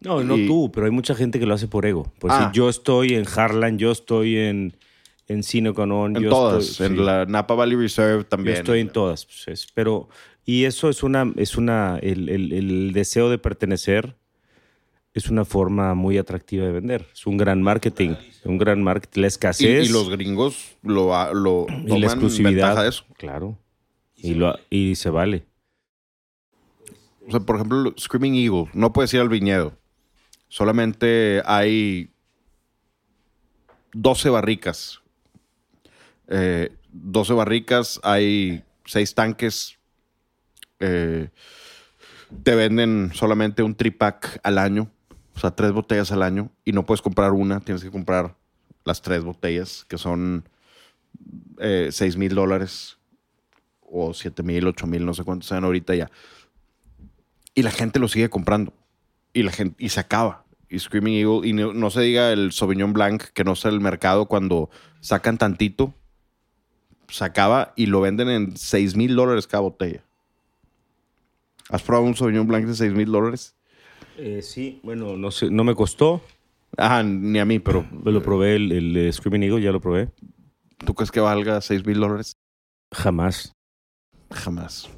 No, no Y- tú, pero hay mucha gente que lo hace por ego. Pues Ah. si yo estoy en Harlan, yo estoy en, en Cine Canon, En yo todas, estoy- en sí. la Napa Valley Reserve Yo también. estoy en todas. pues, es- pero, y eso es una, es una, el, el- el deseo de pertenecer es una forma muy atractiva de vender. Es un gran marketing, un gran marketing. La escasez y los gringos lo, lo y la toman exclusividad. ventaja de eso. Claro. Y, lo, y se vale. O sea, por ejemplo, Screaming Eagle, no puedes ir al viñedo. Solamente hay 12 barricas. Eh, 12 barricas, hay 6 tanques. Eh, te venden solamente un tripack al año, o sea, tres botellas al año, y no puedes comprar una, tienes que comprar las tres botellas, que son eh, 6 mil dólares o 7 mil, 8 mil, no sé cuántos sean ahorita ya. Y la gente lo sigue comprando. Y la gente, y se acaba. Y Screaming Eagle, y no, se diga el Sauvignon Blanc, que no sale el mercado cuando sacan tantito, se acaba y lo venden en 6 mil dólares cada botella. ¿Has probado un Sauvignon Blanc de 6 mil dólares? Eh, sí, bueno, no sé, no me costó. Ajá, ni a mí, pero Me lo probé, el, el, eh, Screaming Eagle, ya lo probé. ¿tú crees que valga 6 mil dólares? Jamás. Jamás.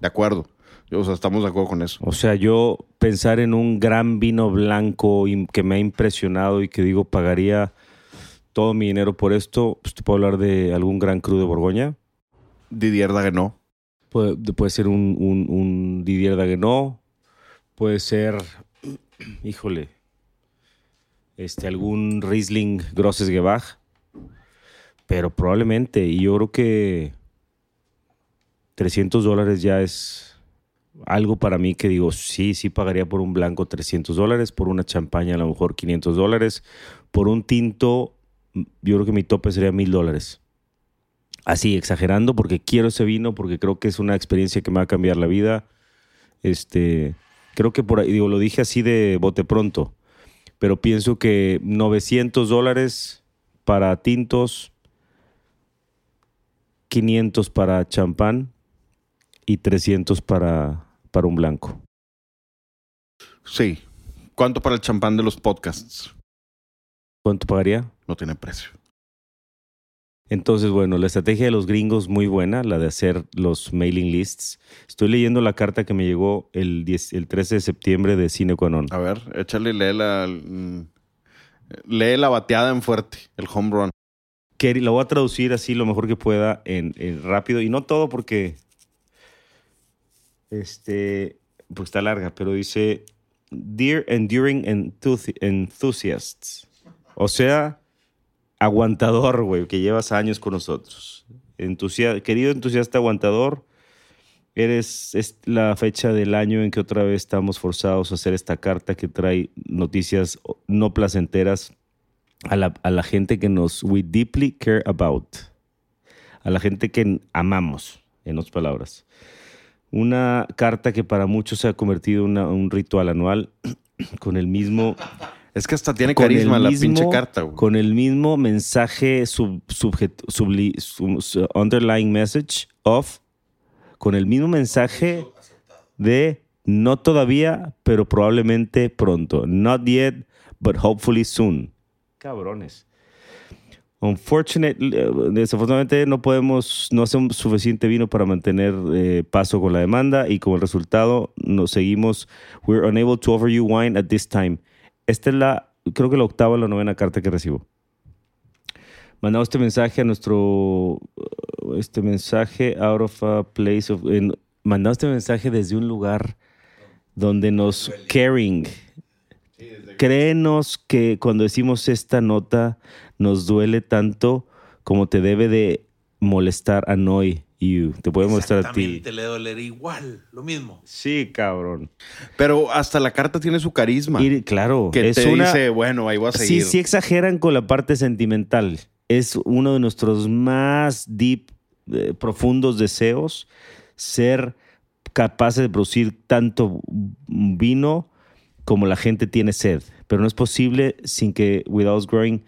De acuerdo. O sea, estamos de acuerdo con eso. O sea, yo pensar en un gran vino blanco que me ha impresionado y que digo pagaría todo mi dinero por esto, pues te puedo hablar de algún gran cru de Borgoña. Didier Dagenot. Puede, puede ser un, un, un Didier Dagenot. Puede ser, híjole, este, algún Riesling Grosses Gebach. Pero probablemente, y yo creo que 300 dólares ya es algo para mí que digo, sí, sí pagaría por un blanco 300 dólares, por una champaña a lo mejor 500 dólares, por un tinto, yo creo que mi tope sería 1000 dólares. Así, exagerando, porque quiero ese vino, porque creo que es una experiencia que me va a cambiar la vida. Este, creo que por ahí, digo, lo dije así de bote pronto, pero pienso que 900 dólares para tintos, 500 para champán y 300 para, para un blanco. Sí. ¿Cuánto para el champán de los podcasts? ¿Cuánto pagaría? No tiene precio. Entonces, bueno, la estrategia de los gringos muy buena, la de hacer los mailing lists. Estoy leyendo la carta que me llegó el, 10 el 13 de septiembre de Cine Quanon. A ver, échale, lee la, mm, lee la bateada en fuerte, el home run. que la voy a traducir así lo mejor que pueda en, en rápido y no todo porque este pues está larga, pero dice Dear Enduring Enthusi- Enthusiasts. O sea, aguantador, güey, que llevas años con nosotros. Querido entusiasta aguantador, eres es la fecha del año en que otra vez estamos forzados a hacer esta carta que trae noticias no placenteras a la, a la gente que nos we deeply care about, a la gente que amamos, en otras palabras. Una carta que para muchos se ha convertido en un ritual anual con el mismo Es que hasta tiene carisma la pinche carta, güey. Con el mismo mensaje sub, subjet- subli- sub- su- underlying message of, con el mismo mensaje de no todavía, pero probablemente pronto. Not yet, but hopefully soon. Cabrones. Unfortunately, eh, desafortunadamente no podemos, no hacemos suficiente vino para mantener eh, paso con la demanda y como resultado nos seguimos, we're unable to offer you wine at this time. Esta es la, creo que la octava o la novena carta que recibo. Mandamos este mensaje a nuestro, uh, este mensaje out of a place of, mandamos este mensaje desde un lugar donde nos caring. Créenos que cuando decimos esta nota nos duele tanto como te debe de molestar a Noy y te puede mostrar a ti. Exactamente, le doler igual, lo mismo. Sí, cabrón. Pero hasta la carta tiene su carisma. Y, claro, que es te una, dice, bueno, ahí voy a sí, seguir. sí exageran con la parte sentimental. Es uno de nuestros más deep, eh, profundos deseos ser capaces de producir tanto vino como la gente tiene sed. Pero no es posible sin que, without growing,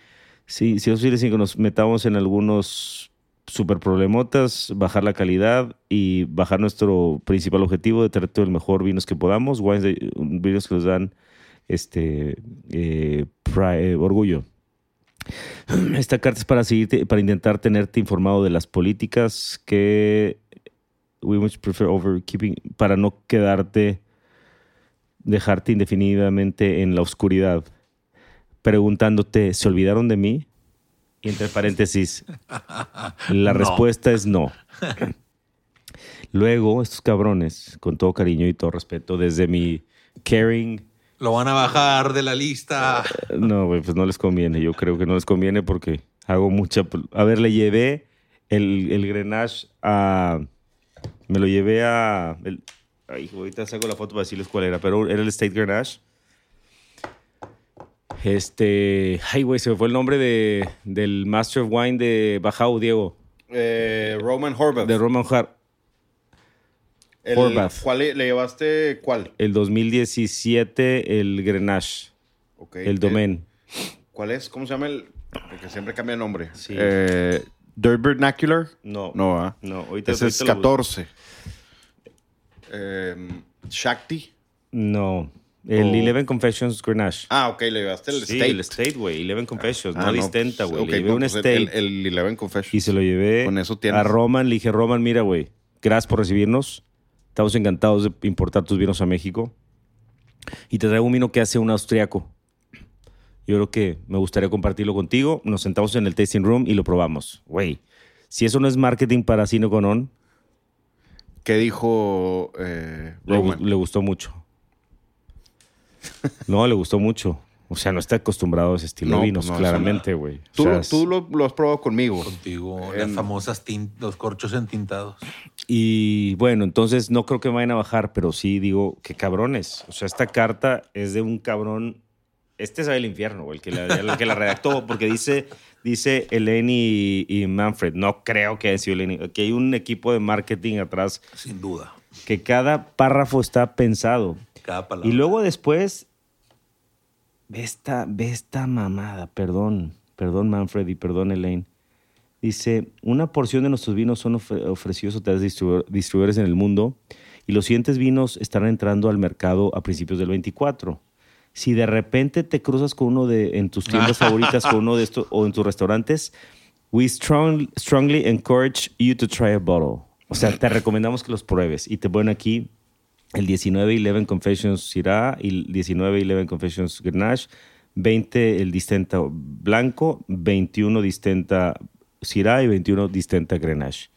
sí, sí es posible sin que nos metamos en algunos super problemotas, bajar la calidad y bajar nuestro principal objetivo de traer todo el mejor vinos que podamos, wines de- vinos que nos dan este eh, eh, orgullo. Esta carta es para seguirte, para intentar tenerte informado de las políticas que we much prefer over keeping, para no quedarte, dejarte indefinidamente en la oscuridad, preguntándote, ¿se olvidaron de mí? Y entre paréntesis, la No. respuesta es no. Luego, estos cabrones, con todo cariño y todo respeto, desde mi caring Lo van a bajar de la lista. no, pues no les conviene. Yo creo que no les conviene porque hago mucha. A ver, le llevé el, el Grenache a. Me lo llevé a. el- ay, ahorita saco la foto para decirles cuál era, pero era el State Grenache. Este. Ay, güey, se me fue el nombre de, del Master of Wine de Bajau, Diego. Eh, Roman Horvath. De Roman Hart. El- Horvath. ¿Cuál le, le llevaste? ¿Cuál? El 2017, el Grenache. Ok, El eh, Domain. ¿Cuál es? ¿Cómo se llama el...? Porque siempre cambia el nombre. Sí. Eh, Dirt Vernacular. No. No, ¿ah? No, ahorita- Ese es ahorita lo busco. 14. Eh, Shakti. No. El O- Eleven Confessions Grenache. Ah, ok, le llevaste el sí, State. el State, güey. Eleven Confessions, Ah, no Distenta, pues, güey. ok, le llevé no, un pues, State El, el Eleven Confessions. y se lo llevé Con eso tienes. a Roman. Le dije, Roman, mira, güey, gracias por recibirnos. Estamos encantados de importar tus vinos a México. Y te traigo un vino que hace un austriaco. Yo creo que me gustaría compartirlo contigo. Nos sentamos en el tasting room y lo probamos. Güey, si eso no es marketing para Cine Conon, ¿Qué dijo eh, le, Roman? le gustó mucho. No, le gustó mucho. O sea, no está acostumbrado a ese estilo No, de vinos, pues no, claramente, güey. O Tú, sea, lo- es- tú lo, lo has probado conmigo. Contigo, En- las famosas tin- los corchos entintados. Y bueno, entonces no creo que vayan a bajar, pero sí digo, qué cabrones. O sea, esta carta es de un cabrón. Este sabe el infierno, güey, el que la, el que la redactó, porque dice, dice Elaine y, y Manfred. No creo que haya sido Elaine. Aquí hay un equipo de marketing atrás Sin duda. que cada párrafo está pensado. Cada palabra. Y luego después, ve esta, ve esta mamada, perdón, perdón Manfred y perdón Elaine. Dice, una porción de nuestros vinos son ofre- ofrecidos a través de distribu- distribuidores en el mundo y los siguientes vinos estarán entrando al mercado a principios del 24. Si de repente te cruzas con uno de, en tus tiendas favoritas, con uno de estos, o en tus restaurantes, we strong- strongly encourage you to try a bottle. O sea, te recomendamos que los pruebes. Y te ponen aquí el 19-11 Confessions Syrah y el 19-11 Confessions Grenache, 20 el Distenta Blanco, 21 Distenta Syrah y 21 Distenta Grenache.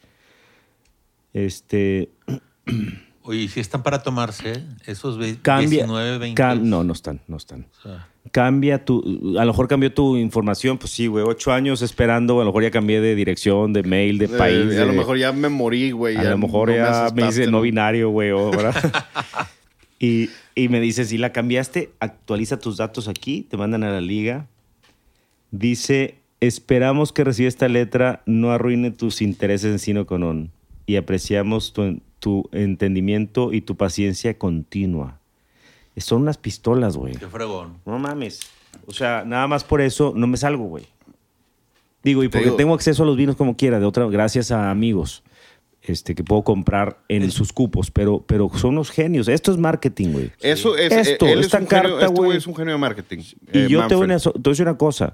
Este, Oye, ¿y si están para tomarse esos ve- cambia. 19, 20. cam- no, no están, no están. O sea, Cambia tu, a lo mejor cambió tu información, pues sí, güey, ocho años esperando, a lo mejor ya cambié de dirección, de mail, de Eh, país. a lo de- mejor ya me morí, güey. A ya lo mejor no ya me dice no binario, güey, y, y me dice, si la cambiaste, actualiza tus datos aquí, te mandan a la liga. Dice, esperamos que reciba esta letra no arruine tus intereses en Sino Conon y apreciamos tu, tu entendimiento y tu paciencia continua. Son unas pistolas, güey. qué fregón. No mames. O sea, nada más por eso no me salgo, güey. Digo, y Te porque digo- tengo acceso a los vinos como quiera, de otra, gracias a amigos este, que puedo comprar en sus cupos, pero, pero son unos genios. Esto es marketing, güey. Eso es. Esto, él es esta un genio- carta, este güey. es un genio de marketing. Y eh, yo te voy, a, Manfred. te voy a decir una cosa.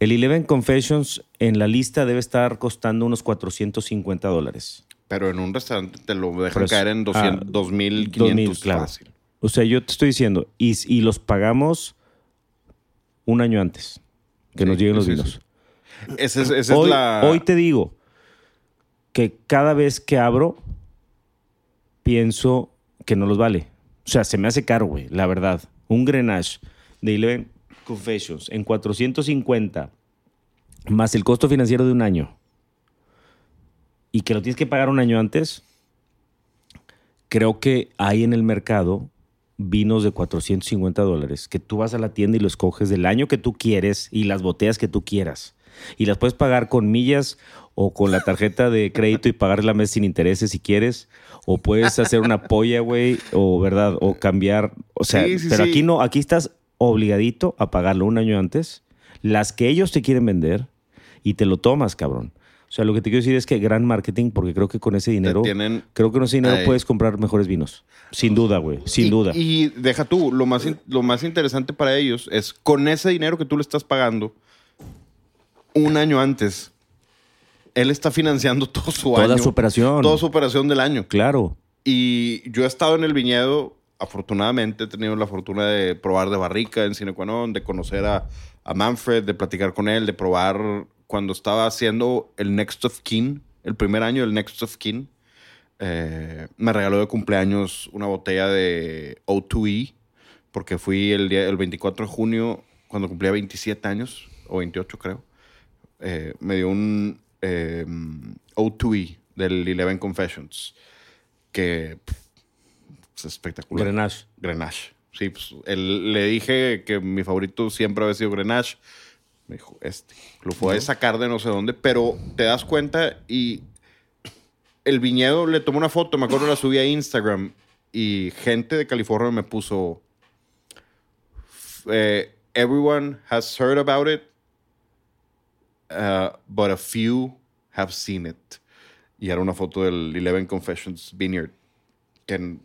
El Eleven Confessions en la lista debe estar costando unos 450 dólares. Pero en un restaurante te lo dejan caer en 200, ah, 2500 2000, claro. fácil. O sea, yo te estoy diciendo, y, y los pagamos un año antes que Sí, nos lleguen los vinos. Esa es, esa hoy, es la. hoy te digo que cada vez que abro, pienso que no los vale. O sea, se me hace caro, güey, la verdad. Un Grenache de Eleven Confessions en 450 más el costo financiero de un año. y que lo tienes que pagar un año antes, creo que hay en el mercado vinos de 450 dólares que tú vas a la tienda y los coges del año que tú quieres y las botellas que tú quieras. Y las puedes pagar con millas o con la tarjeta de crédito y pagar la mes sin intereses si quieres. O puedes hacer una polla, güey, o verdad, o cambiar. O sea, Sí, sí, pero sí. aquí no, aquí estás obligadito a pagarlo un año antes, las que ellos te quieren vender y te lo tomas, cabrón. O sea, lo que te quiero decir es que gran marketing, porque creo que con ese dinero, tienen creo que con ese dinero puedes comprar mejores vinos. Sin duda, güey, sin y, duda. Y deja tú, lo más, lo más interesante para ellos es con ese dinero que tú le estás pagando un año antes, él está financiando todo su Toda año. su operación. Toda su operación del año. Claro. Y yo he estado en el viñedo, afortunadamente he tenido la fortuna de probar de barrica en Cinequanon, de conocer a, a Manfred, de platicar con él, de probar cuando estaba haciendo el Next of Kin, el primer año del Next of Kin. eh, me regaló de cumpleaños una botella de O2E, porque fui el, día, el 24 de junio, cuando cumplía 27 años, o 28 creo. eh, me dio un eh, O2E del Eleven Confessions que pff, es espectacular. Grenache. Grenache. Sí, pues él- le dije que mi favorito siempre había sido Grenache. Me dijo, este. Lo a sacar de no sé dónde, pero te das cuenta y el viñedo le tomó una foto, me acuerdo la subí a Instagram y gente de California me puso eh, everyone has heard about it uh, but a few have seen it. Y era una foto del Eleven Confessions Vineyard que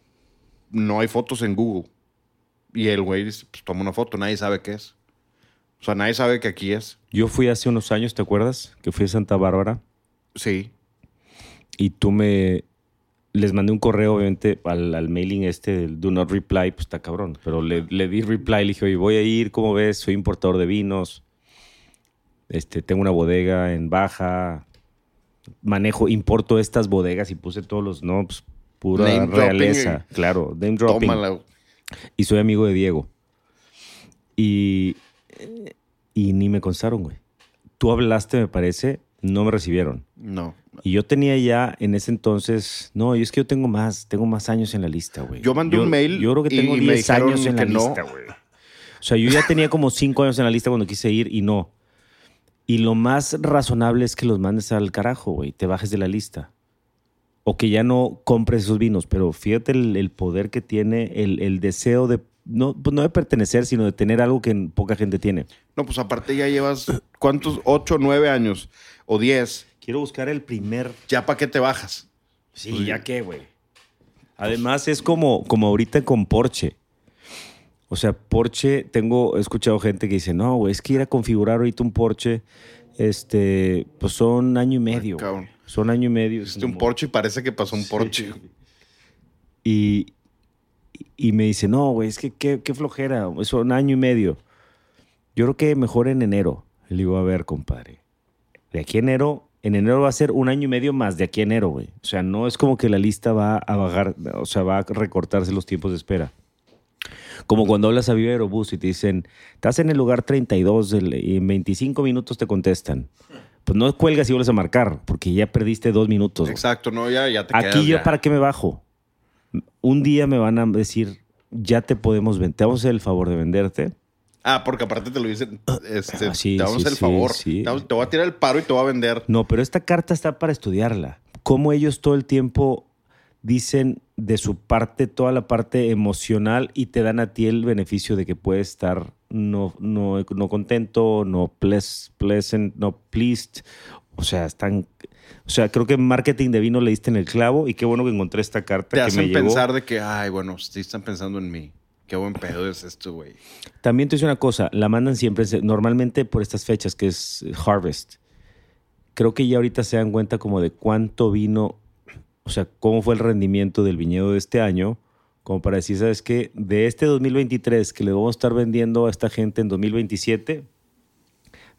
no hay fotos en Google. Y el güey dice, pues toma una foto, nadie sabe qué es. O sea, nadie sabe que aquí es. Yo fui hace unos años, ¿te acuerdas? Que fui a Santa Bárbara Sí. y tú me... Les mandé un correo, obviamente, al, al mailing este del Do Not Reply, pues está cabrón. Pero le, le di reply, le dije, oye, voy a ir, ¿cómo ves? Soy importador de vinos. Este, tengo una bodega en Baja. Manejo, importo estas bodegas y puse todos los, no, pues pura Name dropping realeza. Claro, name dropping. Tómala. Y soy amigo de Diego. Y, y ni me constaron, güey. Tú hablaste, me parece, no me recibieron. No. Y yo tenía ya en ese entonces, no, yo es que yo tengo más, tengo más años en la lista, güey. Yo mandé un mail Yo creo que y tengo me 10 dijeron años en la no. lista, güey. O sea, yo ya tenía como 5 años en la lista cuando quise ir y no. Y lo más razonable es que los mandes al carajo, güey, te bajes de la lista. O que ya no compres esos vinos, pero fíjate el, el poder que tiene, el, el deseo de, no, pues no de pertenecer, sino de tener algo que poca gente tiene. No, pues aparte ya llevas, ¿cuántos? ¿Ocho, nueve años? ¿O diez? Quiero buscar el primer ¿Ya para qué te bajas? Sí, ya qué, güey. Además es como, como ahorita con Porsche. O sea, Porsche, tengo, he escuchado gente que dice, no, güey, es que ir a configurar ahorita un Porsche, este, pues son año y medio. cabrón. Son año y medio. Hiciste un Porsche y parece que pasó un Porsche. Y, y me dice, no, güey, es que qué, qué flojera, son año y medio. Yo creo que mejor en enero. Le digo, a ver, compadre. De aquí a enero, en enero va a ser un año y medio más de aquí a enero, güey. O sea, no es como que la lista va a bajar, o sea, va a recortarse los tiempos de espera. Como cuando hablas a Viva Aerobús y te dicen, estás en el lugar 32 del- y en 25 minutos te contestan. Pues no cuelgas y vuelves a marcar, porque ya perdiste dos minutos. Exacto, no, ya, ya te Aquí quedas yo, ya. ¿para qué me bajo? Un día me van a decir, ya te podemos vender, te vamos a hacer el favor de venderte. Ah, porque aparte te lo dicen, este, Ah, sí, te vamos a hacer el favor. sí. Te, voy a tirar el paro y te voy a vender. No, pero esta carta está para estudiarla. Cómo ellos todo el tiempo dicen de su parte, toda la parte emocional y te dan a ti el beneficio de que puedes estar no, no, no contento, no pleasant, no pleased. O sea, están... O sea, creo que en marketing de vino le diste en el clavo y qué bueno que encontré esta carta Te que me hacen llegó. pensar de que, ay, bueno, sí están pensando en mí. Qué buen pedo es esto, güey. También te dice una cosa, la mandan siempre, normalmente por estas fechas, que es Harvest. Creo que ya ahorita se dan cuenta como de cuánto vino, o sea, cómo fue el rendimiento del viñedo de este año, como para decir, ¿sabes qué? De este 2023 que le vamos a estar vendiendo a esta gente en 2027,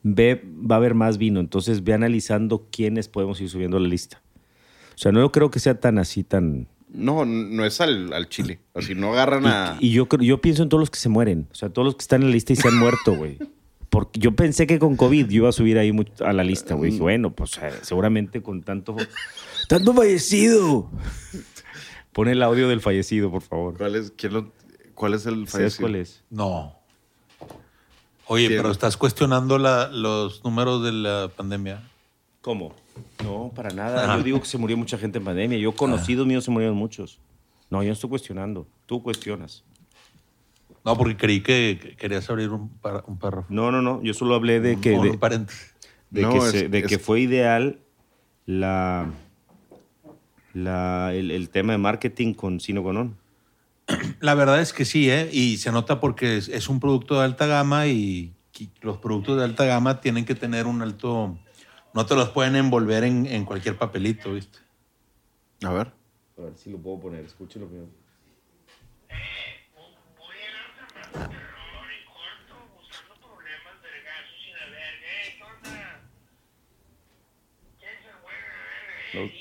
ve, va a haber más vino. Entonces ve analizando quiénes podemos ir subiendo a la lista. O sea, no creo que sea tan así, tan... No, no es al, al chile. Así no agarran a. Y, y yo, creo- yo pienso en todos los que se mueren. O sea, todos los que están en la lista y se han muerto, güey. Porque yo pensé que con COVID yo iba a subir ahí mucho a la lista, güey. Dije, bueno, pues eh, seguramente con tanto. ¡Tanto fallecido! Pon el audio del fallecido, por favor. ¿Cuál es, quién lo- cuál es el ¿Sabes fallecido? cuál es? No. Oye, pero estás cuestionando la- los números de la pandemia. ¿Cómo? No, para nada. Ah. Yo digo que se murió mucha gente en pandemia. Yo conocidos míos se murieron muchos. No, yo no estoy cuestionando. Tú cuestionas. No, porque creí que que querías abrir un, par- un párrafo. No, no, no. Yo solo hablé de que, Un- de, No, que, es- se- de es- que fue ideal la, la, el, el tema de marketing con Sino Conón. La verdad es que sí, ¿eh? Y se nota porque es, es un producto de alta gama y los productos de alta gama tienen que tener un alto... No te los pueden envolver en, en cualquier papelito, ¿viste? A ver. A ver si lo puedo poner. Escúchelo primero. Voy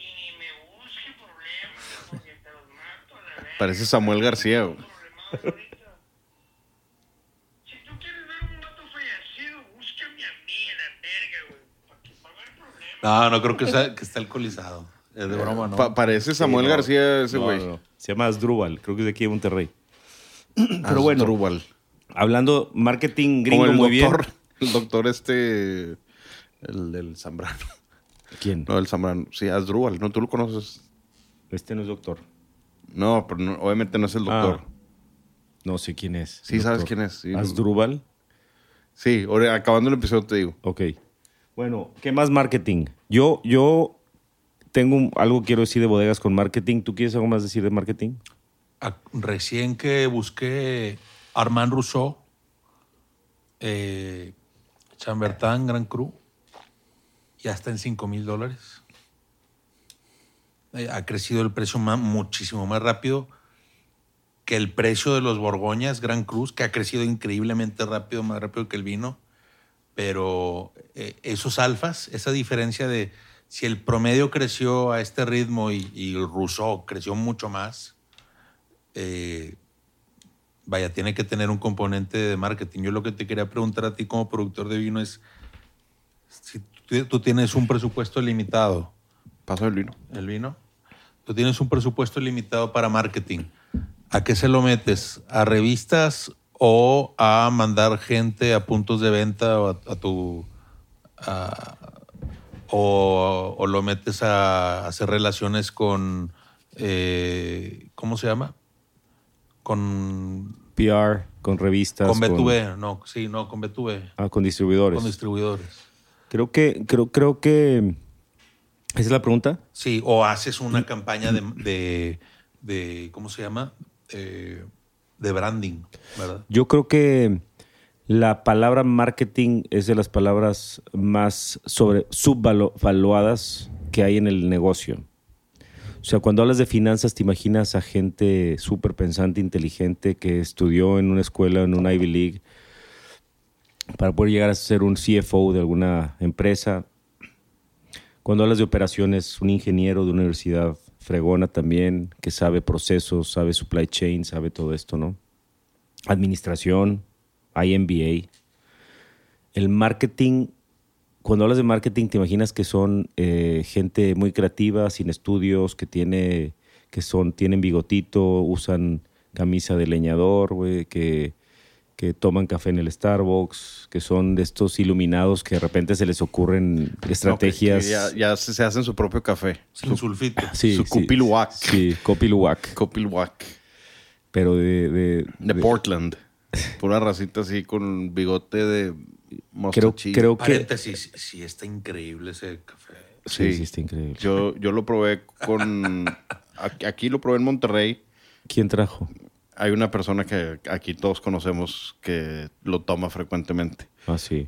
va a haber problemas. No, no creo que, sea, que esté alcoholizado. Es de broma, ¿no? Pa- parece Samuel no. García ese güey. no, no. Se llama Asdrúbal. Creo que es de aquí de Monterrey. Pero bueno. Hablando marketing gringo el muy doctor, bien. el doctor este, el del Zambrano. ¿Quién? No, el Zambrano. Sí, Asdrúbal. No, tú lo conoces. Este no es doctor. No, pero no- obviamente no es el doctor. Ah. No sé quién es. Sí, sabes quién es, sí. Asdrúbal. Sí, ahora, acabando el episodio te digo. Ok. Bueno, ¿qué más marketing? Yo, yo tengo un- algo que quiero decir de bodegas con marketing. ¿Tú quieres algo más decir de marketing? A- Recién que busqué Armand Rousseau, eh, Chambertin Grand Cru, ya está en 5 mil dólares. Eh, ha crecido el precio muchísimo más rápido que el precio de los Borgoñas Grand Cruz, que ha crecido increíblemente rápido, más rápido que el vino. Pero eh, esos alfas, esa diferencia de si el promedio creció a este ritmo y, y el Rousseau creció mucho más, eh, vaya, tiene que tener un componente de marketing. Yo lo que te quería preguntar a ti como productor de vino es, si tú tienes un presupuesto limitado, Paso el vino. el vino, tú tienes un presupuesto limitado para marketing, ¿a qué se lo metes? ¿A revistas o a mandar gente a puntos de venta o a, a tu... a- o, o lo metes a hacer relaciones con... eh, ¿Cómo se llama? Con PR, con revistas. con B2B, no, sí, no, con B2B, ah, con distribuidores. con distribuidores. creo que, creo, creo que. ¿Esa es la pregunta? Sí, o haces una campaña de, de, de- ¿cómo se llama? Eh, de branding, ¿verdad? Yo creo que la palabra marketing es de las palabras más sobre, subvaluadas que hay en el negocio. O sea, cuando hablas de finanzas, te imaginas a gente súper pensante, inteligente, que estudió en una escuela, en una Ivy League, para poder llegar a ser un CFO de alguna empresa. Cuando hablas de operaciones, un ingeniero de una universidad fregona también, que sabe procesos, sabe supply chain, sabe todo esto, ¿no? Administración, hay MBA. El marketing, cuando hablas de marketing, te imaginas que son eh, gente muy creativa, sin estudios, que tiene, que son, tienen bigotito, usan camisa de leñador, güey, que, que toman café en el Starbucks, que son de estos iluminados que de repente se les ocurren estrategias. No, que- que ya ya se, se hacen su propio café. Sin sulfito. Sí, su Copiluac. Sí, Copiluac. Copiluac. Pero de, de, De Portland. Pura racita así con bigote de creo, creo que... Paréntesis, sí está increíble ese café. Sí, Sí. sí, está increíble. Yo, yo lo probé con... aquí- Aquí lo probé en Monterrey. ¿Quién trajo? Hay una persona que aquí todos conocemos que lo toma frecuentemente. Ah, sí.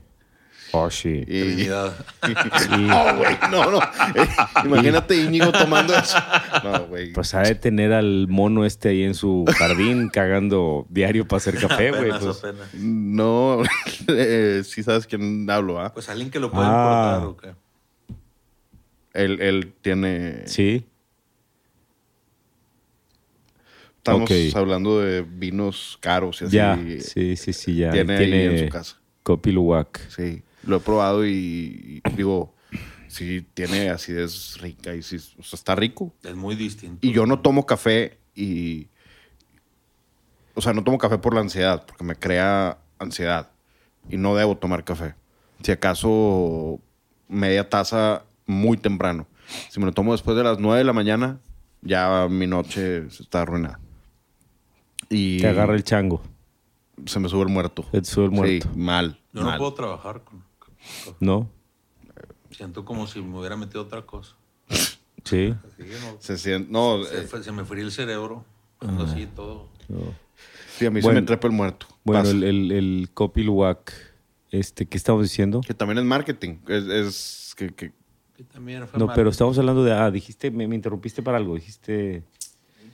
Oh, sí. Y, Trinidad. No, güey, no, no. Eh, imagínate Íñigo tomando eso. No, güey. Pues ha de tener al mono este ahí en su jardín cagando diario para hacer café, güey. Pues. No, eh, sí sabes quién hablo, ¿ah? Pues alguien que lo pueda Ah. importar o qué. Él, él tiene... sí. Estamos hablando de vinos caros y así. Ya. Sí, sí, sí, ya. Tiene, Tiene, ahí en su casa. Copy Luwak. Sí, lo he probado y, y digo, sí tiene acidez rica y sí, o sea, está rico. Es muy distinto. Y yo no tomo café y... O sea, no tomo café por la ansiedad, porque me crea ansiedad. Y no debo tomar café. Si acaso media taza muy temprano. Si me lo tomo después de las 9 de la mañana, ya mi noche está arruinada. Y Te agarra el chango. se me sube el muerto. Se te sube el muerto. Sí, mal. Yo mal. no puedo trabajar con. con- ¿No? Siento como si me hubiera metido otra cosa. Sí. Así que no, Se siente... No, se, eh, se me fría el cerebro. Ando así todo. sí, a mí se me trepa el muerto. Bueno, el, el, el Copy Luwak, este, ¿qué estamos diciendo? Que también es marketing. Es, es que, que- Que también fue No, pero estamos hablando de. Ah, dijiste, me, me interrumpiste para algo. Dijiste.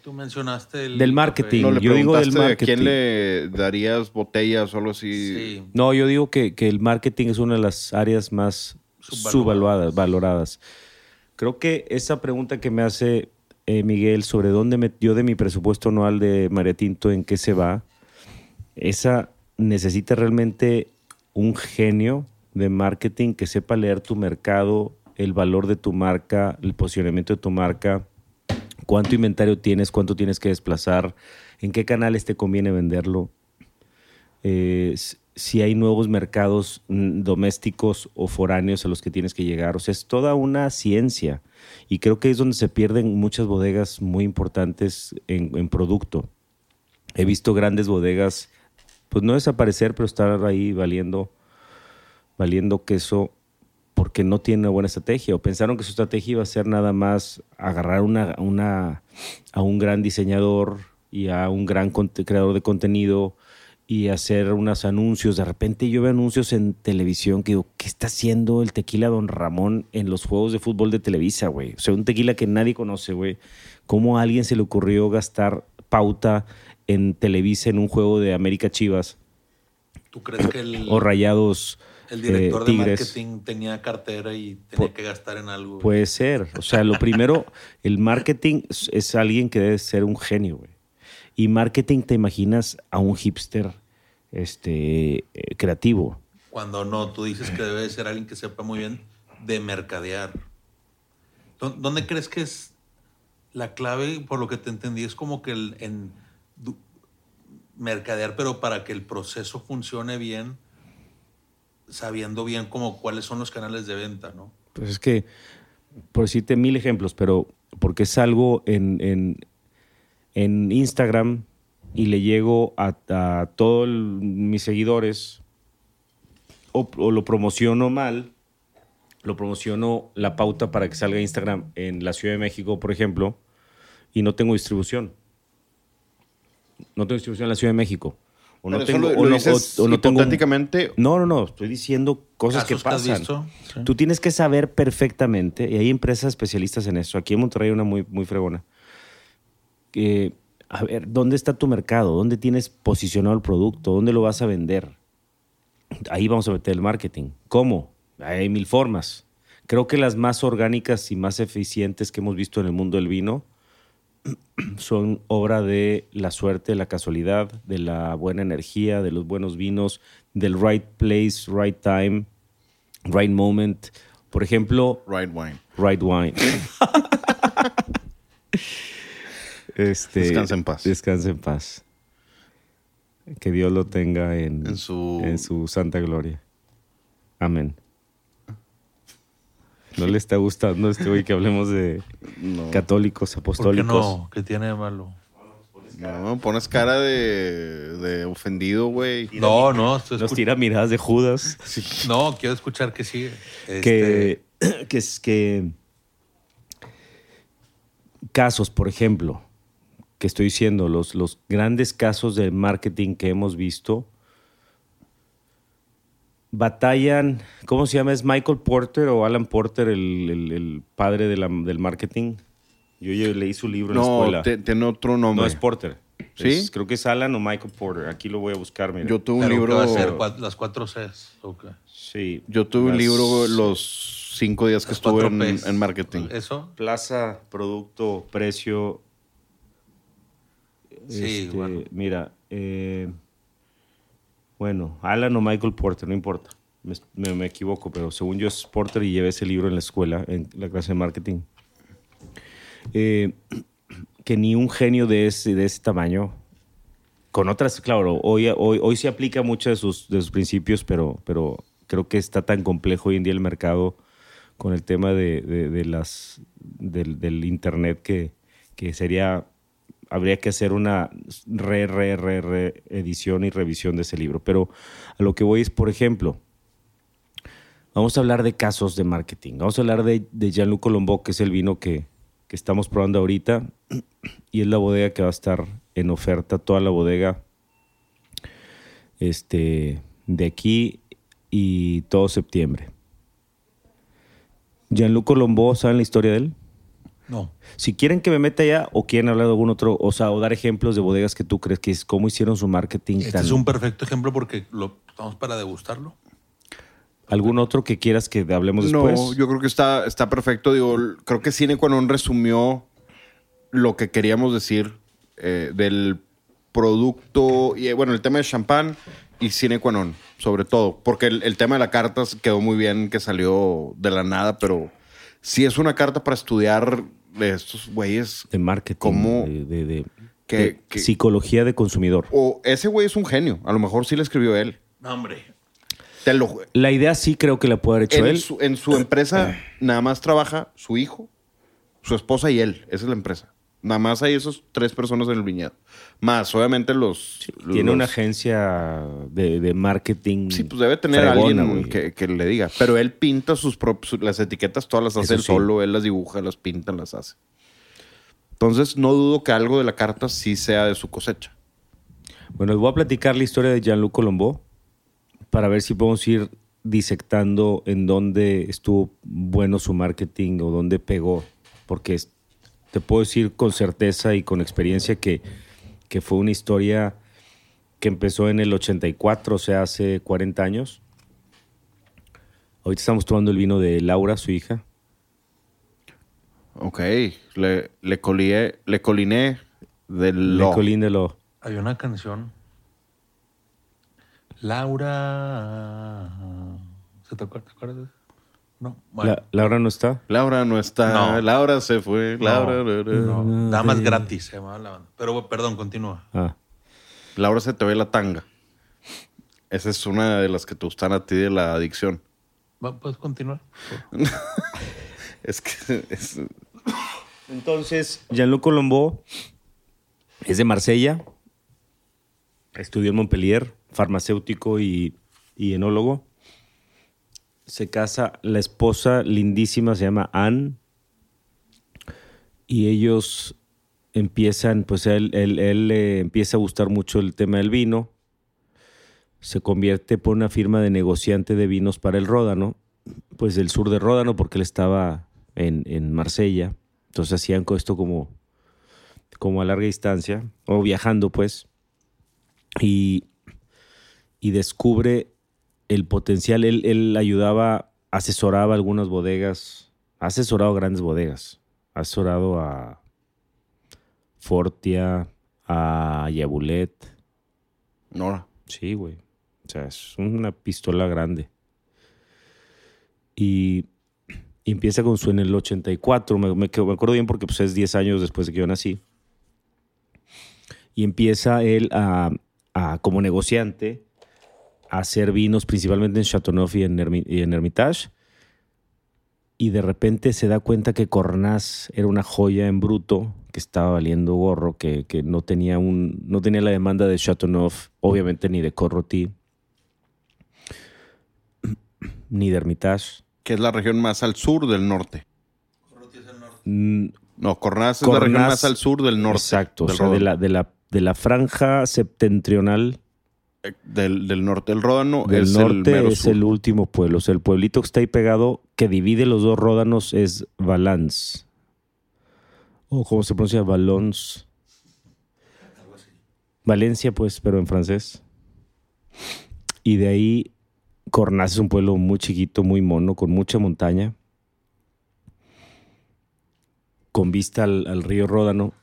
Tú mencionaste el. Del marketing. no le Yo digo del preguntaste a quién marketing. le darías botellas o algo así. Sí. No, yo digo que, que el marketing es una de las áreas más Subvaluadas. subvaluadas, valoradas. Creo que esa pregunta que me hace eh, Miguel sobre dónde me, yo de mi presupuesto anual de María Tinto, en qué se va, esa necesita realmente un genio de marketing que sepa leer tu mercado, el valor de tu marca, el posicionamiento de tu marca, cuánto inventario tienes, cuánto tienes que desplazar, en qué canales te conviene venderlo, eh, si hay nuevos mercados mm, domésticos o foráneos a los que tienes que llegar. O sea, es toda una ciencia. Y creo que es donde se pierden muchas bodegas muy importantes en, en producto. He visto grandes bodegas, pues no desaparecer, pero estar ahí valiendo, valiendo queso porque no tienen una buena estrategia o pensaron que su estrategia iba a ser nada más agarrar una, una, a un gran diseñador y a un gran creador de contenido y hacer unos anuncios. De repente yo veo anuncios en televisión que digo, ¿qué está haciendo el tequila Don Ramón en los juegos de fútbol de Televisa, güey? O sea, un tequila que nadie conoce, güey. ¿Cómo a alguien se le ocurrió gastar pauta en Televisa en un juego de América Chivas ¿Tú crees que el, o Rayados el director eh, de Tigres? marketing tenía cartera y tenía que gastar en algo? Puede ser. O sea, lo primero, el marketing es, es alguien que debe ser un genio, güey. Y marketing te imaginas a un hipster este, eh, creativo. Cuando no, tú dices que debe de ser alguien que sepa muy bien de mercadear. ¿Dó- ¿Dónde crees que es la clave? Por lo que te entendí, es como que el, en mercadear, pero para que el proceso funcione bien, sabiendo bien como cuáles son los canales de venta, ¿no? Pues es que, por decirte mil ejemplos, pero porque salgo en, en, en Instagram y le llego a, a todos mis seguidores o, o lo promociono mal, lo promociono la pauta para que salga Instagram en la Ciudad de México, por ejemplo, y no tengo distribución. No tengo distribución en la Ciudad de México. O no tengo, lo, o lo no- dices o- o no tengo un- no, no, no. Estoy diciendo cosas que pasan. sí. Tú tienes que saber perfectamente, y hay empresas especialistas en eso. Aquí en Monterrey hay una muy, muy fregona. Que, a ver, ¿dónde está tu mercado? ¿Dónde tienes posicionado el producto? ¿Dónde lo vas a vender? Ahí vamos a meter el marketing. ¿Cómo? Hay mil formas. Creo que las más orgánicas y más eficientes que hemos visto en el mundo del vino son obra de la suerte, la casualidad, de la buena energía, de los buenos vinos, del right place, right time, right moment. Por ejemplo, Right wine. right wine. este, Descansa en paz. Descansa en paz. Que Dios lo tenga en, En su- en su santa gloria. Amén. No le está gustando este güey que hablemos de No. católicos, ¿Por qué apostólicos. no? ¿Qué tiene de malo? No, pones cara de, de ofendido, güey. No, no, Nos tira miradas de Judas. no, quiero escuchar que sigue. Este, que, que es que casos, por ejemplo, que estoy diciendo, los, los grandes casos de marketing que hemos visto batallan, ¿cómo se llama? ¿Es Michael Porter o Alan Porter el, el- el padre de la- del marketing? Yo, yo leí su libro en la No, escuela. te- tiene otro nombre. no es Porter. ¿Sí? Es- creo que es Alan o Michael Porter. Aquí lo voy a buscar, mira. Yo tuve un pero ¿qué libro. va a ser? Cua- Las cuatro Cs. ok. sí. Yo tuve un libro los cinco días que Las estuve en marketing. ¿Eso? Plaza, producto, precio. Sí, Este, bueno. Mira, eh, Bueno, Alan o Michael Porter, no importa. Me, me- me equivoco, pero según yo es Porter y llevé ese libro en la escuela, en la clase de marketing. Eh, que ni un genio de ese, de ese tamaño, con otras, claro, hoy, hoy, hoy se aplica mucho de sus, de sus principios, pero, pero creo que está tan complejo hoy en día el mercado con el tema de, de- de las, del, del Internet que, que sería, habría que hacer una re, re, re, re edición y revisión de ese libro. Pero a lo que voy es, por ejemplo, vamos a hablar de casos de marketing. Vamos a hablar de, Jean-Luc Colombo, que es el vino que, que estamos probando ahorita y es la bodega que va a estar en oferta, toda la bodega este, de aquí y todo septiembre. Jean-Luc Colombo, ¿saben la historia de él? No. Si quieren que me meta ya o quieren hablar de algún otro, o sea, o dar ejemplos de bodegas que tú crees que es cómo hicieron su marketing. Este tan- es un perfecto ejemplo porque lo estamos para degustarlo. ¿Algún otro que quieras que hablemos después? No, yo creo que está, está perfecto. Digo, creo que Cine Quanon resumió lo que queríamos decir eh, del producto y eh, bueno, el tema de champán y Cine Quanon, sobre todo. Porque el, el tema de la carta quedó muy bien que salió de la nada, pero sí es una carta para estudiar de estos güeyes. De marketing. De, de- de- Que- de que- psicología de consumidor. O ese güey es un genio. A lo mejor sí le escribió él. No, hombre. Te lo La idea sí creo que la puede haber hecho en él. su, en su empresa nada más trabaja su hijo, su esposa y él. Esa es la empresa. Nada más hay esos tres personas en el viñedo. Más, obviamente, los. Tiene los- una agencia de, de marketing. Sí, pues debe tener fregona, alguien que, que le diga. Pero él pinta sus propias. Las etiquetas todas las hace Eso él sí. solo. Él las dibuja, las pinta, las hace. Entonces, no dudo que algo de la carta sí sea de su cosecha. Bueno, les voy a platicar la historia de Jean-Luc Colombo para ver si podemos ir disectando en dónde estuvo bueno su marketing o dónde pegó. Porque es- te puedo decir con certeza y con experiencia que, que fue una historia que empezó en el 84, o sea, hace 40 años. Ahorita estamos tomando el vino de Laura, su hija. Ok. Le, le, colié, le coliné del Le lo. Colín de lo. Hay una canción. Laura. ¿Se te acuerdas? ¿Te acuerdas? de eso? No. Bueno. La- Laura no está. Laura no está. No. Laura se fue. No, Laura. no. Damas gratis se llamaba la banda. Pero perdón, continúa. Ah. Laura se te ve la tanga. Esa es una de las que te gustan a ti de la adicción. Va, ¿Puedes continuar? Es que es- Entonces, Jean-Luc Colombo es de Marsella, estudió en Montpellier, farmacéutico y, y enólogo. Se casa, la esposa lindísima se llama Anne, y ellos empiezan, pues él, él- le empieza a gustar mucho el tema del vino, se convierte por una firma de negociante de vinos para el Ródano, pues del sur de Ródano, porque él estaba en, en Marsella. Entonces hacían esto como, como a larga distancia, o viajando pues, y, y descubre el potencial. Él, él ayudaba, asesoraba algunas bodegas, ha asesorado grandes bodegas, ha asesorado a Fortia, a Yabulet, Nora. Sí, güey. O sea, es una pistola grande. Y, y empieza con su en el 84. Me, me, me acuerdo bien porque pues, es 10 años después de que yo nací. Y empieza él a, a, como negociante hacer vinos principalmente en Chateauneuf y en, Hermi- y en Hermitage. Y de repente se da cuenta que Cornas era una joya en bruto, que estaba valiendo gorro, que, que no, tenía un, no tenía la demanda de Chateauneuf, obviamente ni de Corroti, ni de Hermitage. Que es la región más al sur del norte. Mm, No, Cornaz es la región más al sur del norte. Exacto, o sea, de la, de, la, de la franja septentrional Del, del norte. El Ródano del es el norte mero es sur. el último pueblo. O sea, el pueblito que está ahí pegado, que divide los dos ródanos, es Valence. O cómo se pronuncia, Valence. Valencia, pues, pero en francés. Y de ahí, Cornaz es un pueblo muy chiquito, muy mono, con mucha montaña. Con vista al, al río Ródano.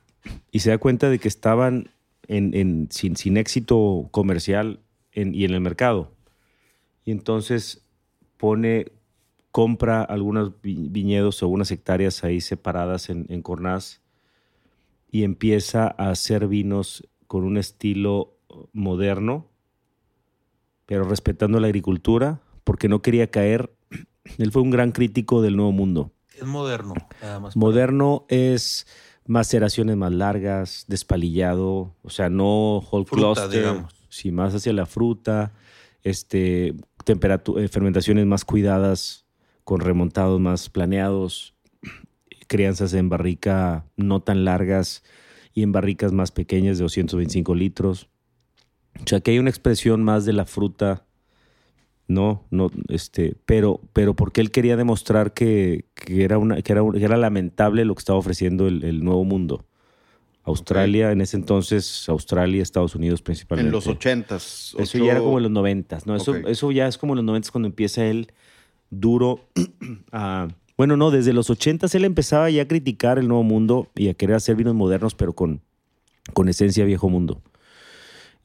Y se da cuenta de que estaban en, en- sin, sin éxito comercial en- y en el mercado. Y entonces pone, compra algunos vi- viñedos o unas hectáreas ahí separadas en, en Cornaz y empieza a hacer vinos con un estilo moderno, pero respetando la agricultura, porque no quería caer. Él fue un gran crítico del Nuevo Mundo. Es moderno, nada más. Moderno es maceraciones más largas, despalillado, o sea, no whole Fruta, cluster, digamos. sí, más hacia la fruta, este, eh, fermentaciones más cuidadas, con remontados más planeados, crianzas en barrica no tan largas y en barricas más pequeñas de 225 litros. O sea, que hay una expresión más de la fruta no, no, este, pero, pero porque él quería demostrar que, que era una, que era, un- que era lamentable lo que estaba ofreciendo el, el nuevo mundo. Australia, en ese entonces, Australia, Estados Unidos principalmente. En los ochentas. Eso ya era como en los noventas, ¿no? Eso, eso ya es como en los noventas cuando empieza él duro a... Bueno, no, desde los ochentas él empezaba ya a criticar el nuevo mundo y a querer hacer vinos modernos, pero con, con esencia viejo mundo.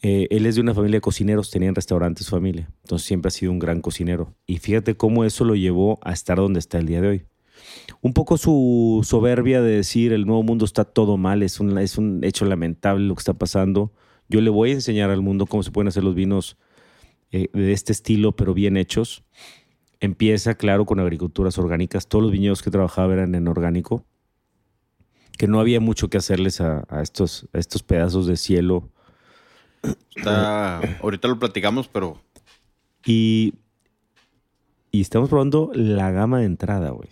Eh, él es de una familia de cocineros, tenían restaurantes su familia, entonces siempre ha sido un gran cocinero. Y fíjate cómo eso lo llevó a estar donde está el día de hoy. Un poco su soberbia de decir el nuevo mundo está todo mal, es un, es un hecho lamentable lo que está pasando. Yo le voy a enseñar al mundo cómo se pueden hacer los vinos eh, de este estilo, pero bien hechos. Empieza, claro, con agriculturas orgánicas. Todos los viñedos que trabajaba eran en orgánico, que no había mucho que hacerles a, estos, a estos pedazos de cielo Está, ahorita lo platicamos, pero Y, y estamos probando la gama de entrada, güey.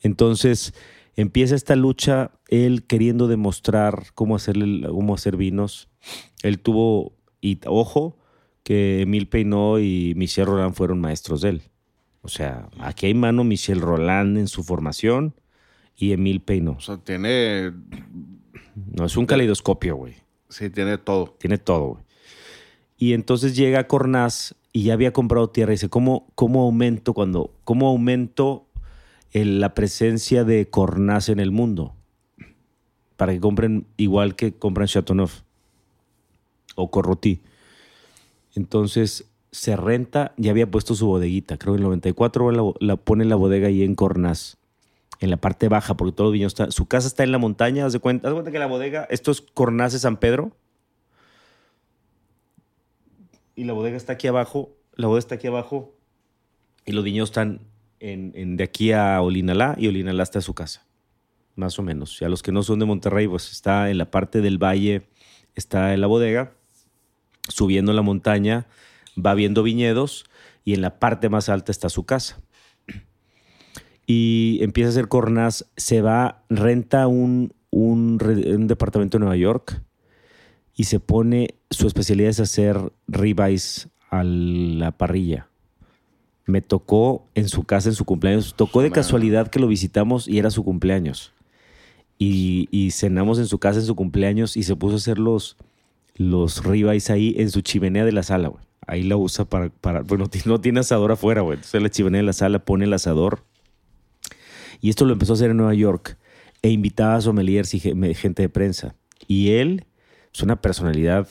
Entonces empieza esta lucha, él queriendo demostrar cómo, hacerle, cómo hacer vinos. Él tuvo, y ojo, que Emile Peinot y Michel Roland fueron maestros de él. O sea, aquí hay mano Michel Roland en su formación y Emile o Peinot. sea, tiene, No, es un caleidoscopio, güey. Sí, tiene todo. Tiene todo. Y entonces llega Cornaz y ya había comprado tierra y dice, ¿cómo, cómo aumento cuando, cómo aumento el- la presencia de Cornaz en el mundo? Para que compren igual que compran Chateauneuf o Corrotí. Entonces se renta, ya había puesto su bodeguita, creo en el 94 la, la pone la bodega ahí en Cornaz, en la parte baja, porque todo el viñedo está, su casa está en la montaña, haz de cuenta, haz de cuenta que la bodega, esto es Cornaz de San Pedro, y la bodega está aquí abajo, la bodega está aquí abajo, y los viñedos están en- de aquí a Olinalá, y Olinalá está su casa, más o menos. Y a los que no son de Monterrey, pues está en la parte del valle, está en la bodega, subiendo la montaña, va viendo viñedos, y en la parte más alta está su casa. Y empieza a hacer cornas, se va, renta un, un, departamento en Nueva York, y se pone, su especialidad es hacer ribeyes a la parrilla. Me tocó en su casa, en su cumpleaños, tocó de Man. casualidad que lo visitamos y era su cumpleaños. Y, y cenamos en su casa en su cumpleaños y se puso a hacer los, los ribeyes ahí en su chimenea de la sala, güey. Ahí la usa para, para bueno, no tiene asador afuera, güey. Entonces la chimenea de la sala pone el asador. Y esto lo empezó a hacer en Nueva York e invitaba a sommeliers y ge- gente de prensa. Y él es una personalidad,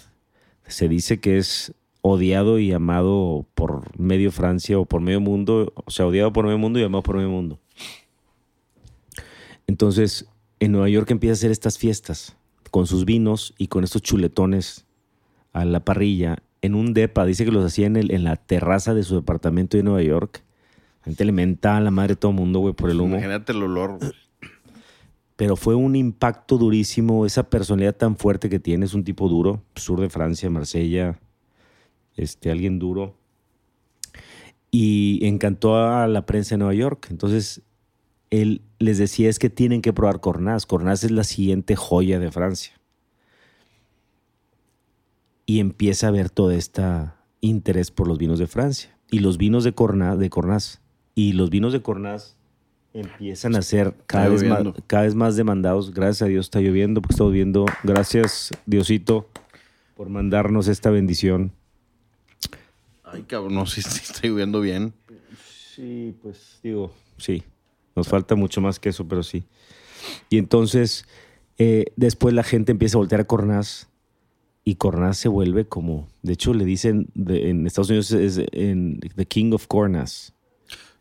se dice que es odiado y amado por medio Francia o por medio mundo, o sea, odiado por medio mundo y amado por medio mundo. Entonces, en Nueva York empieza a hacer estas fiestas con sus vinos y con estos chuletones a la parrilla en un depa. Dice que los hacía en, el- en la terraza de su departamento de Nueva York. Gente le mentaba a la madre de todo el mundo, güey, por el humo. Imagínate el olor. Pero fue un impacto durísimo. Esa personalidad tan fuerte que tiene. Es un tipo duro. Sur de Francia, Marsella. Este, alguien duro. Y encantó a la prensa de Nueva York. Entonces, él les decía es que tienen que probar Cornaz. Cornaz es la siguiente joya de Francia. Y empieza a ver todo este interés por los vinos de Francia. Y los vinos de Cornaz, de. Y los vinos de Cornaz empiezan a ser cada vez, más, cada vez más demandados. Gracias a Dios está lloviendo, porque estamos viendo. Gracias, Diosito, por mandarnos esta bendición. Ay, cabrón, no sé si está lloviendo bien. Sí, pues digo, sí. Nos falta mucho más que eso, pero sí. Y entonces, eh, después la gente empieza a voltear a Cornaz y Cornas se vuelve como, de hecho le dicen de- en Estados Unidos es en The King of Cornas.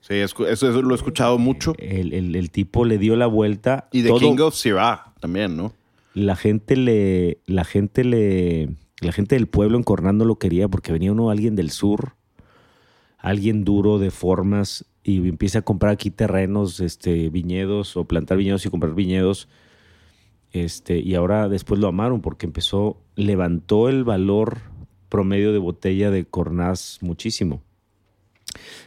Sí, eso, eso lo he escuchado mucho. El, el- el tipo le dio la vuelta. Y The todo- King of Syrah también, ¿no? la gente le, la gente le, la gente del pueblo en Cornás no lo quería porque venía uno, alguien del sur, alguien duro de formas y empieza a comprar aquí terrenos, este, viñedos o plantar viñedos y comprar viñedos. Este, y ahora después lo amaron porque empezó, levantó el valor promedio de botella de Cornás muchísimo.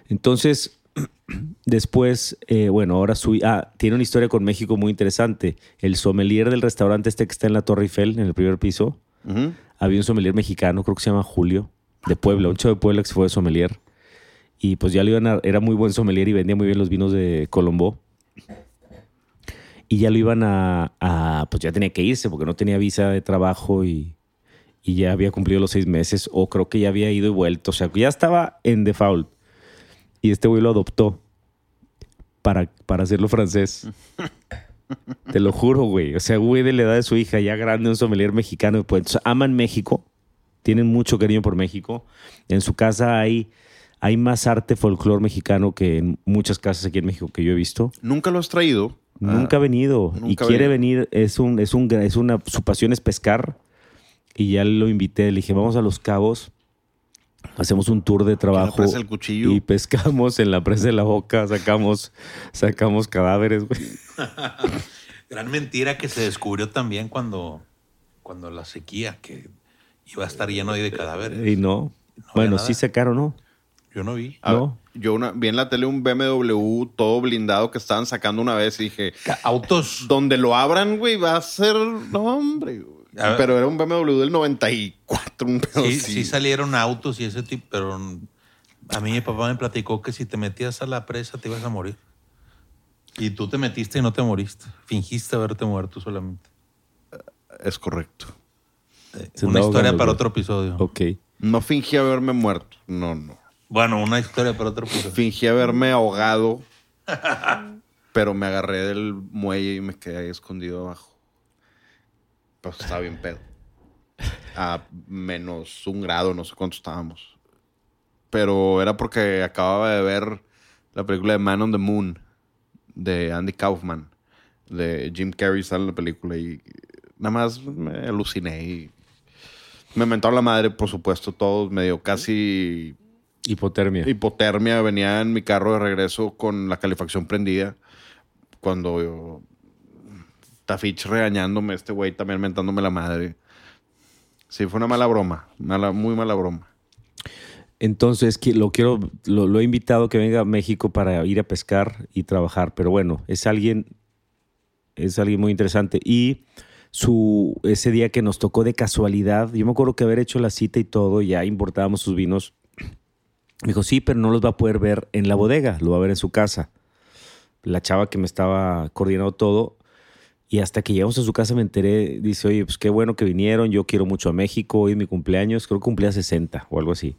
Entonces, Después, eh, bueno, ahora. Ah, tiene una historia con México muy interesante. El sommelier del restaurante este que está en la Torre Eiffel, en el primer piso, había un sommelier mexicano, creo que se llama Julio, de Puebla, un chavo de Puebla que se fue de sommelier. Y pues ya lo iban a... Era muy buen sommelier y vendía muy bien los vinos de Colombo. Y ya lo iban a, a- Pues ya tenía que irse porque no tenía visa de trabajo y, y ya había cumplido los seis meses o creo que ya había ido y vuelto. O sea, ya estaba en default. Y este güey lo adoptó para, para hacerlo francés. Te lo juro, güey. O sea, güey de la edad de su hija, ya grande, un sommelier mexicano. Pues aman México, tienen mucho cariño por México. En su casa hay, hay más arte folclore mexicano que en muchas casas aquí en México que yo he visto. Nunca lo has traído. Nunca ha venido y Ah, nunca ha quiere venir. Es un, es un, es una, su pasión es pescar. Y ya lo invité, le dije, vamos a Los Cabos, hacemos un tour de trabajo. presa del cuchillo. Y pescamos en la presa de la boca, sacamos, sacamos cadáveres, güey. Gran mentira que se descubrió también cuando, cuando la sequía, que iba a estar lleno ahí de cadáveres. Y no. No bueno, sí sacaron, ¿no? Yo no vi. A ver, No. yo una- vi en la tele un BMW todo blindado que estaban sacando una vez y dije, Autos. donde lo abran, güey, va a ser... No, hombre. Pero era un BMW del 94, un pedo Sí, sí salieron autos y ese tipo, pero a mí mi papá me platicó que si te metías a la presa te ibas a morir. Y tú te metiste y no te moriste. Fingiste haberte muerto solamente. Es correcto. Eh, una historia para otro episodio. Ok. No fingí haberme muerto. No, no. Bueno, una historia para otro episodio. Fingí haberme ahogado, pero me agarré del muelle y me quedé ahí escondido abajo. Pues estaba bien pedo. A menos un grado, no sé cuánto estábamos. Pero era porque acababa de ver la película de Man on the Moon de Andy Kaufman. De Jim Carrey sale en la película y nada más me aluciné y me mentaron la madre, por supuesto, todos. Me dio casi Hipotermia. hipotermia. Venía en mi carro de regreso con la calefacción prendida. Cuando yo... Tafich regañándome, este güey también mentándome la madre. Sí, fue una mala broma. Mala, muy mala broma. Entonces, lo quiero, lo, lo he invitado que venga a México para ir a pescar y trabajar. Pero bueno, es alguien, es alguien muy interesante. Y su, ese día que nos tocó de casualidad, yo me acuerdo que haber hecho la cita y todo, ya importábamos sus vinos. Me dijo, sí, pero no los va a poder ver en la bodega, lo va a ver en su casa. La chava que me estaba coordinando todo. Y hasta que llegamos a su casa me enteré, dice, oye, pues qué bueno que vinieron, yo quiero mucho a México, hoy es mi cumpleaños, creo que cumplía 60 o algo así.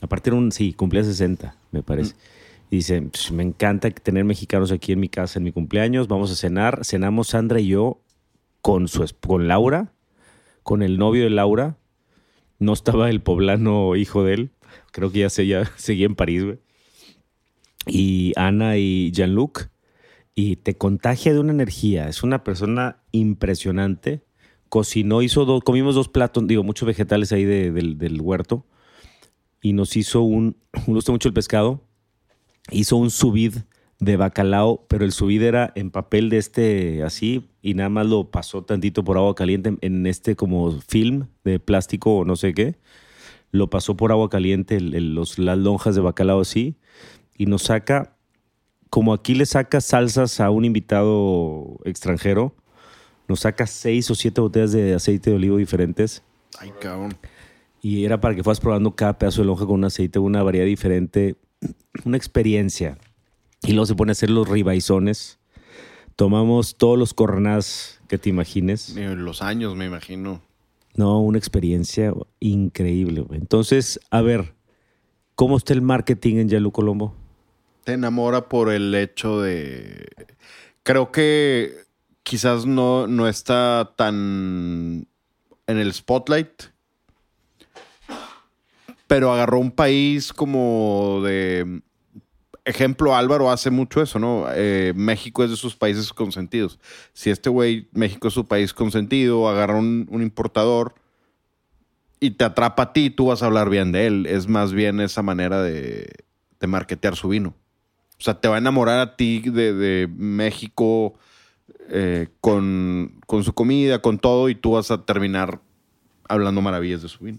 Aparte era un, sí, cumplía 60, me parece. Y dice, "Pues, me encanta tener mexicanos aquí en mi casa en mi cumpleaños, vamos a cenar. Cenamos Sandra y yo con, su, con Laura, con el novio de Laura. No estaba el poblano hijo de él, creo que ya, se, ya seguía en París, güey. Y Ana y Jean-Luc. Y te contagia de una energía. Es una persona impresionante. Cocinó, hizo dos, comimos dos platos, digo, muchos vegetales ahí de- del, del huerto. Y nos hizo un, me gusta mucho el pescado, hizo un subid de bacalao, pero el subid era en papel de este así y nada más lo pasó tantito por agua caliente en, en este como film de plástico o no sé qué. Lo pasó por agua caliente el- el- los, las lonjas de bacalao así y nos saca, como aquí le saca salsas a un invitado extranjero, nos saca seis o siete botellas de aceite de olivo diferentes. Ay, cabrón. Y era para que fueras probando cada pedazo de lonja con un aceite, una variedad diferente, una experiencia. Y luego se pone a hacer los ribaizones. Tomamos todos los cornás que te imagines. Los años, me imagino. No, una experiencia increíble. Entonces, a ver, ¿cómo está el marketing en Yalu Colombo? Te enamora por el hecho de... Creo que quizás no, no está tan en el spotlight pero agarró un país como de... Ejemplo, Álvaro hace mucho eso, ¿no? Eh, México es de sus países consentidos. Si este güey, México es su país consentido, agarra un, un importador y te atrapa a ti, tú vas a hablar bien de él. Es más bien esa manera de, de marketear su vino. O sea, te va a enamorar a ti de, de México eh, con, con su comida, con todo, y tú vas a terminar hablando maravillas de su vino.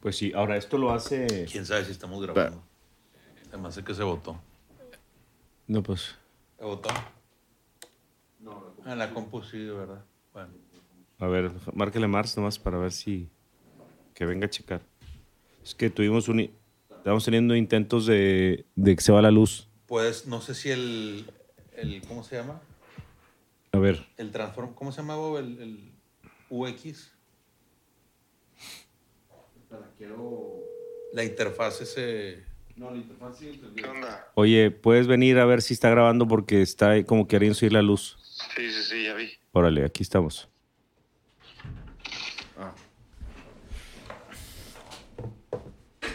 Pues sí, ahora esto lo hace... ¿Quién sabe si estamos grabando? Además sé que se votó. No, pues... ¿Se votó? No. Ah, la compu sí, de verdad. Bueno. A ver, márquele Mars nomás para ver si... Que venga a checar. Es que tuvimos un... Estamos teniendo intentos de, de que se va la luz. Pues no sé si el, el ¿cómo se llama? A ver, El transform, ¿cómo se llama Bob? el, el UX? La interfaz ese ¿Qué onda? oye, ¿puedes venir a ver si está grabando porque está ahí como queriendo subir la luz? Sí, sí, sí, ya vi. Órale, aquí estamos.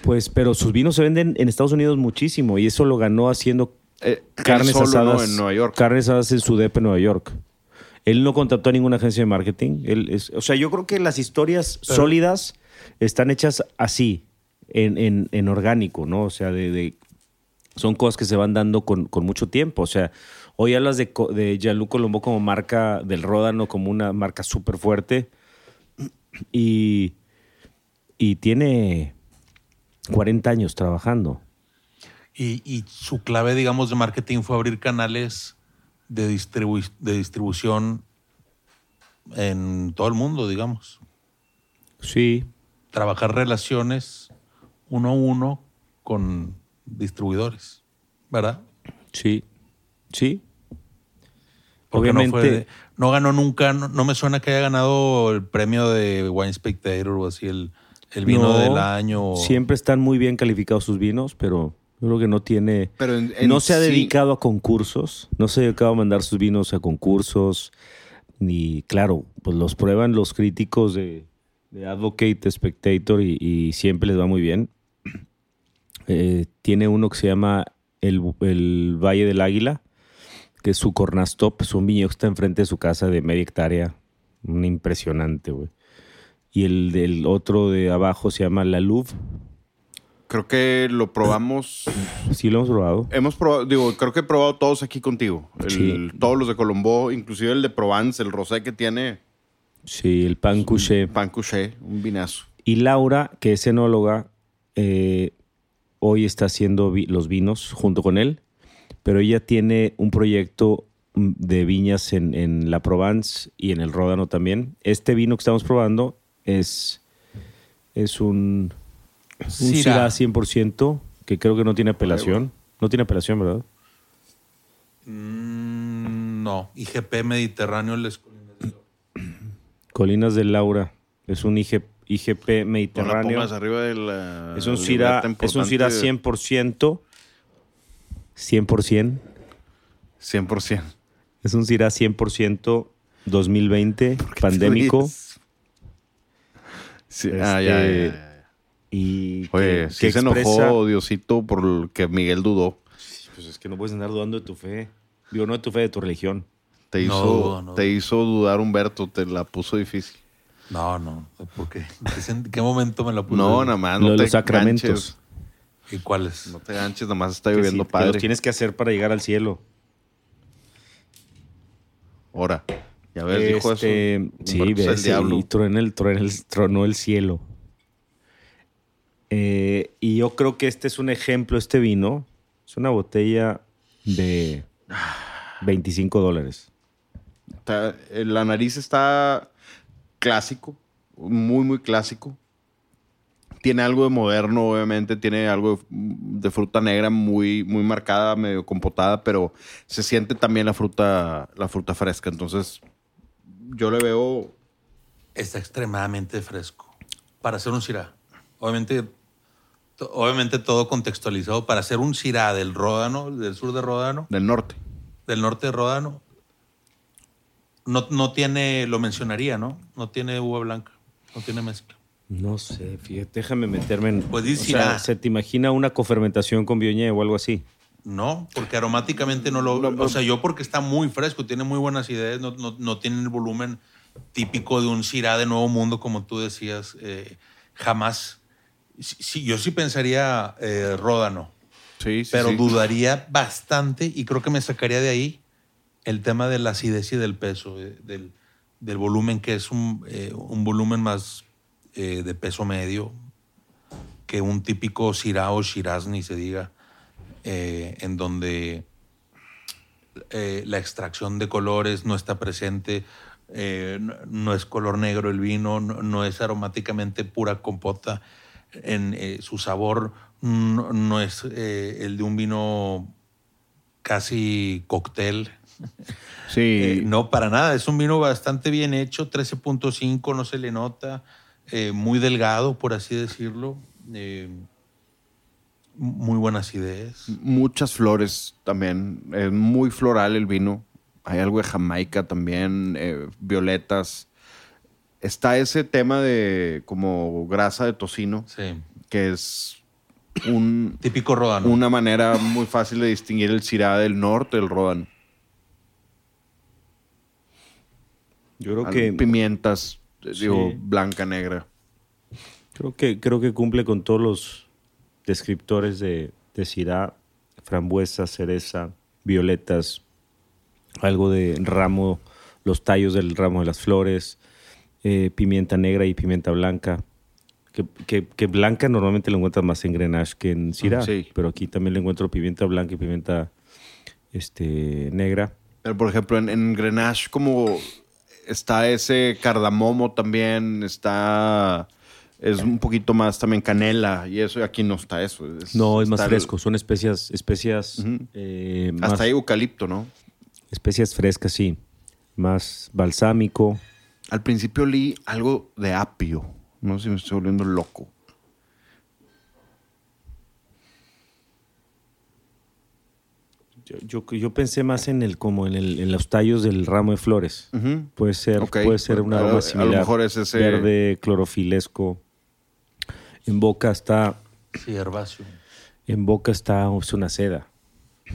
Pues, pero sus vinos se venden en Estados Unidos muchísimo y eso lo ganó haciendo Eh, él carnes solo, ¿no? asadas en Nueva York. Carnes asadas en su DEP en Nueva York. Él no contrató a ninguna agencia de marketing. Él es- o sea, yo creo que las historias sólidas están hechas así, en, en- en orgánico, ¿no? O sea, de, de- son cosas que se van dando con, con mucho tiempo. O sea, hoy hablas de, de Jean-Luc Colombo como marca del Ródano, como una marca súper fuerte. Y, y tiene 40 años trabajando. Y, y su clave, digamos, de marketing fue abrir canales de, distribu- de distribución en todo el mundo, digamos. Sí, Trabajar relaciones uno a uno con distribuidores, ¿verdad? sí, sí. Porque Obviamente, no, fue- no ganó nunca, no, no me suena que haya ganado el premio de Wine Spectator o así, el, el vino No, del año. o- Siempre están muy bien calificados sus vinos, pero yo creo que no tiene. Pero en- en no se ha sí- dedicado a concursos, no se ha dedicado a mandar sus vinos a concursos, ni, claro, pues los prueban los críticos de, de Advocate, Spectator y, y siempre les va muy bien. Eh, tiene uno que se llama el, el Valle del Águila, que es su Cornas Top, es un viñedo que está enfrente de su casa de media hectárea, un impresionante, güey. Y el del otro de abajo se llama La Louvre, Creo que lo probamos. sí lo hemos probado. Hemos probado, digo, creo que he probado todos aquí contigo. El- Sí. Todos los de Colombo, inclusive el de Provence, el rosé que tiene Sí, el pan couché. pan couché, un vinazo. Y Laura, que es enóloga, eh, hoy está haciendo vi- los vinos junto con él, pero ella tiene un proyecto mm, de viñas en, en la Provence y en el Ródano también. Este vino que estamos probando es, es un, un Syrah. Syrah 100%, que creo que no tiene apelación. No tiene apelación, ¿verdad? Mm, no, IGP Mediterráneo les Colinas de Laura. Es un IG IGP No la Mediterráneo. arriba de la. Es un Syrah, es un de- 100%. 100%. 100%. Es un Syrah 100% 2020, pandémico. Sí, Este, ah, ya, ya, ya. Y Oye, que- sí que se expresa- enojó Diosito por el que Miguel dudó. Pues es que no puedes andar dudando de tu fe. Digo, no de tu fe, de tu religión. Te No hizo, dudo, no te hizo dudar Humberto, te la puso difícil. No, no. ¿Por qué? ¿En qué, qué momento me la puse? No, nada más, Lo no de te los sacramentos. ganches. ¿Y cuáles? No te ganches, nada más está Que lloviendo sí, padre. los tienes que hacer para llegar al cielo. Ahora, ya ves, dijo eso. Este, sí, Humberto es el ves, diablo. y tronó el, tronó el- tronó el cielo. Eh, y yo creo que este es un ejemplo, este vino. Es una botella de 25 dólares. Está- eh, la nariz está clásico, muy, muy clásico. Tiene algo de moderno, obviamente, tiene algo de, de fruta negra muy, muy marcada, medio compotada, pero se siente también la fruta, la fruta fresca. Entonces, yo le veo Está extremadamente fresco. Para hacer un Syrah. Obviamente, obviamente todo contextualizado. Para hacer un Syrah del Ródano, del sur de Ródano, del norte. del norte de Ródano, no, no tiene, lo mencionaría, ¿no? No tiene uva blanca, no tiene mezcla. No sé, fíjate, déjame meterme en. Pues o dice sea, Syrah. ¿Se te imagina una cofermentación con Viognier o algo así? No, porque aromáticamente no lo. No, o sea, yo porque está muy fresco, tiene muy buenas ideas, no, no, no tiene el volumen típico de un Syrah de Nuevo Mundo, como tú decías. eh, jamás. Sí, yo sí pensaría eh, Ródano, Sí, sí, pero sí. dudaría bastante y creo que me sacaría de ahí el tema de la acidez y del peso, eh, del, del volumen, que es un, eh, un volumen más de peso medio que un típico Syrah o Shiraz, ni se diga, eh, en donde eh, la extracción de colores no está presente, eh, no, no es color negro el vino, no, no es aromáticamente pura compota, en su sabor no, no es el de un vino casi cóctel. Sí, no, para nada. Es un vino bastante bien hecho, 13.5, no se le nota, muy delgado, por así decirlo. eh, muy buenas ideas. muchas flores también. Es muy floral el vino. Hay algo de Jamaica también, eh, violetas. Está ese tema de como grasa de tocino, Sí. que es un, Típico Rodano. una manera muy fácil de distinguir el Syrah del norte del Ródano. Yo creo Al- que. Pimientas, eh, digo, blanca, negra. Creo que, creo que cumple con todos los descriptores de, de frambuesa, cereza, violetas, algo de ramo, los tallos del ramo de las flores, eh, pimienta negra y pimienta blanca. Que, que- que blanca normalmente lo encuentras más en Grenache que en Syrah, Sí. pero aquí también le encuentro pimienta blanca y pimienta este, negra. Pero, por ejemplo, en, en Grenache como está ese cardamomo también, está... Es un poquito más también canela y eso, y aquí no está eso. No, es más el- fresco, son especias, especias, eh, más- Hasta hay eucalipto, ¿no? especias frescas, sí. Más balsámico. Al principio olí algo de apio. No sé si me estoy volviendo loco. Yo, yo, yo pensé más en el como en, el, en los tallos del ramo de flores. Puede ser, Ok. puede ser un A- aroma a lo similar. mejor es ese- Verde, clorofilesco. En boca está, Sí, herbáceo. en boca está es una seda.